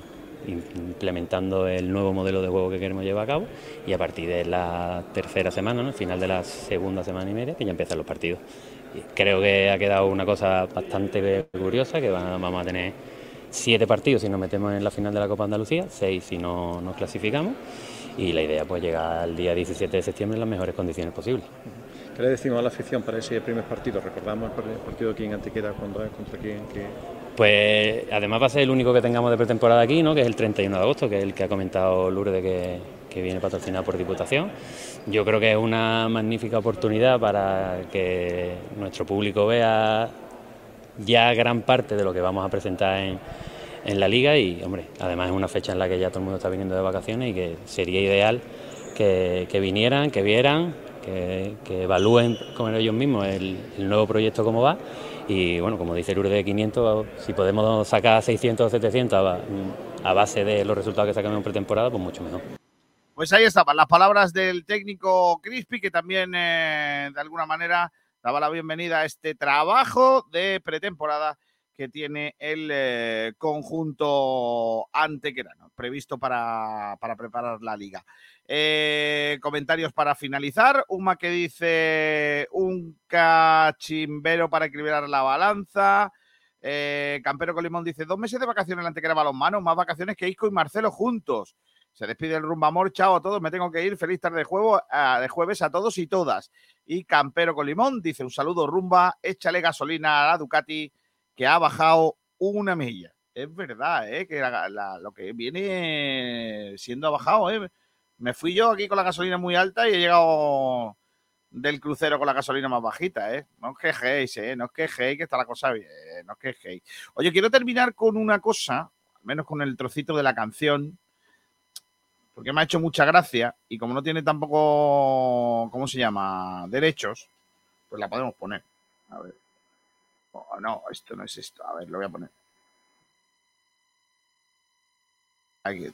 implementando el nuevo modelo de juego que queremos llevar a cabo. Y a partir de la tercera semana, ¿no? final de la segunda semana y media, que ya empiezan los partidos. Creo que ha quedado una cosa bastante curiosa, que va- vamos a tener siete partidos si nos metemos en la final de la Copa Andalucía, seis si no nos clasificamos. y la idea pues llegar al día 17 de septiembre en las mejores condiciones posibles. ¿Qué le decimos a la afición para ese primer partido? Recordamos el partido aquí en Antequera cuando es contra quién. Pues además va a ser el único que tengamos de pretemporada aquí, ¿no? que es el 31 de agosto, que es el que ha comentado Lourdes que, viene patrocinado por Diputación. Yo creo que es una magnífica oportunidad para que nuestro público vea ya gran parte de lo que vamos a presentar en, la liga y, hombre, además es una fecha en la que ya todo el mundo está viniendo de vacaciones y que sería ideal que, vinieran, que vieran, que, que evalúen con ellos mismos el, el, nuevo proyecto cómo va y, bueno, como dice el de 500, si podemos sacar 600 o 700 a, base de los resultados que sacamos en pretemporada, pues mucho mejor. Pues ahí estaban las palabras del técnico Crispy, que también eh, de alguna manera daba la bienvenida a este trabajo de pretemporada que tiene el eh, conjunto antequerano, previsto para, para, preparar la liga. Eh, comentarios para finalizar. Uma que dice un cachimbero para equilibrar la balanza. Eh, Campero Colimón dice dos meses de vacaciones en la antequera balonmano, más vacaciones que Isco y Marcelo juntos. Se despide el rumba amor, chao a todos, me tengo que ir, feliz tarde de, juego, jueves a todos y todas. Y Campero con Limón dice un saludo rumba, échale gasolina a la Ducati que ha bajado una milla. Es verdad, ¿eh? que la, lo que viene siendo ha bajado. ¿eh? Me fui yo aquí con la gasolina muy alta y he llegado del crucero con la gasolina más bajita. ¿eh? No os quejéis, ¿eh? no os quejéis, que está la cosa bien, no os quejéis. Oye, quiero terminar con una cosa, al menos con el trocito de la canción porque me ha hecho mucha gracia y como no tiene tampoco, ¿cómo se llama? Derechos, pues la podemos poner. A ver. Oh, no, esto no es esto. A ver, lo voy a poner. Aquí.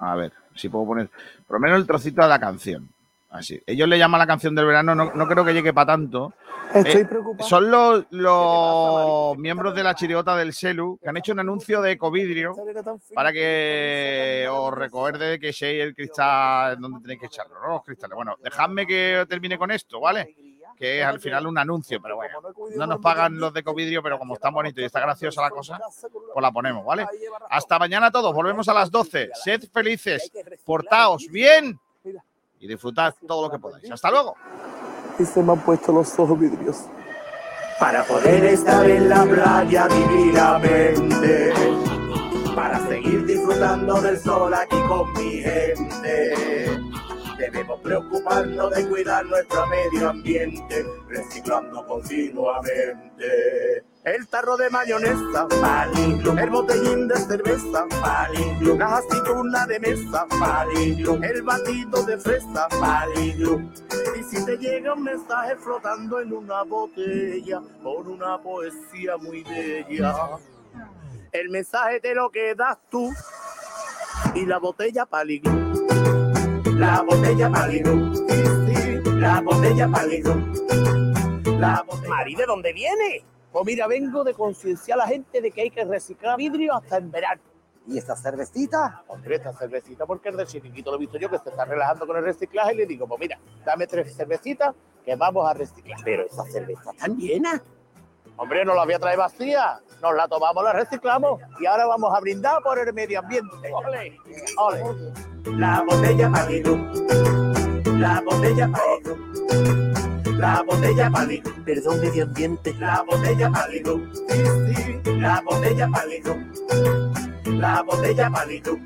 A ver, si puedo poner por lo menos el trocito de la canción. Así. Ellos le llaman la canción del verano, no, no creo que llegue para tanto. Estoy Eh, preocupado. son los, los miembros de la chiriota del Selu que han hecho un anuncio de Ecovidrio para que os recuerde que si el cristal donde tenéis que echarlo, ¿no? Los cristales. Bueno, dejadme que termine con esto, ¿vale? Que es al final un anuncio, pero bueno, no nos pagan los de Ecovidrio, pero como está bonito y está graciosa la cosa, pues la ponemos, ¿vale? Hasta mañana a todos, volvemos a las 12. Sed felices, portaos bien y disfrutad todo lo que podáis. Hasta luego. Y se me han puesto los ojos vidrios. Para poder estar en la playa divinamente. Para seguir disfrutando del sol aquí con mi gente. Debemos preocuparnos de cuidar nuestro medio ambiente, reciclando continuamente. El tarro de mayonesa, palillo. El botellín de cerveza, palillo. La aceituna de mesa, palillo. El batido de fresa, palillo. Y si te llega un mensaje flotando en una botella, con una poesía muy bella. El mensaje te lo quedas tú y la botella palillo. La botella palillo. Sí, sí, la botella palillo. La botella. Mari, ¿de dónde viene? Pues mira, vengo de concienciar a la gente de que hay que reciclar vidrio hasta en verano. ¿Y esta cervecita? Hombre, esta cervecita, porque el del chiringuito lo he visto yo que se está relajando con el reciclaje y le digo, pues mira, dame tres cervecitas que vamos a reciclar. Pero esa cerveza está llena. Hombre, no la voy a traer vacía. Nos la tomamos, la reciclamos y ahora vamos a brindar por el medio ambiente. ¡Ole! ¡Ole! La botella palillo. La botella palillo. La botella palillo. Perdón, medio ambiente. La botella palillo. Sí, sí. La botella palillo. La botella palillo.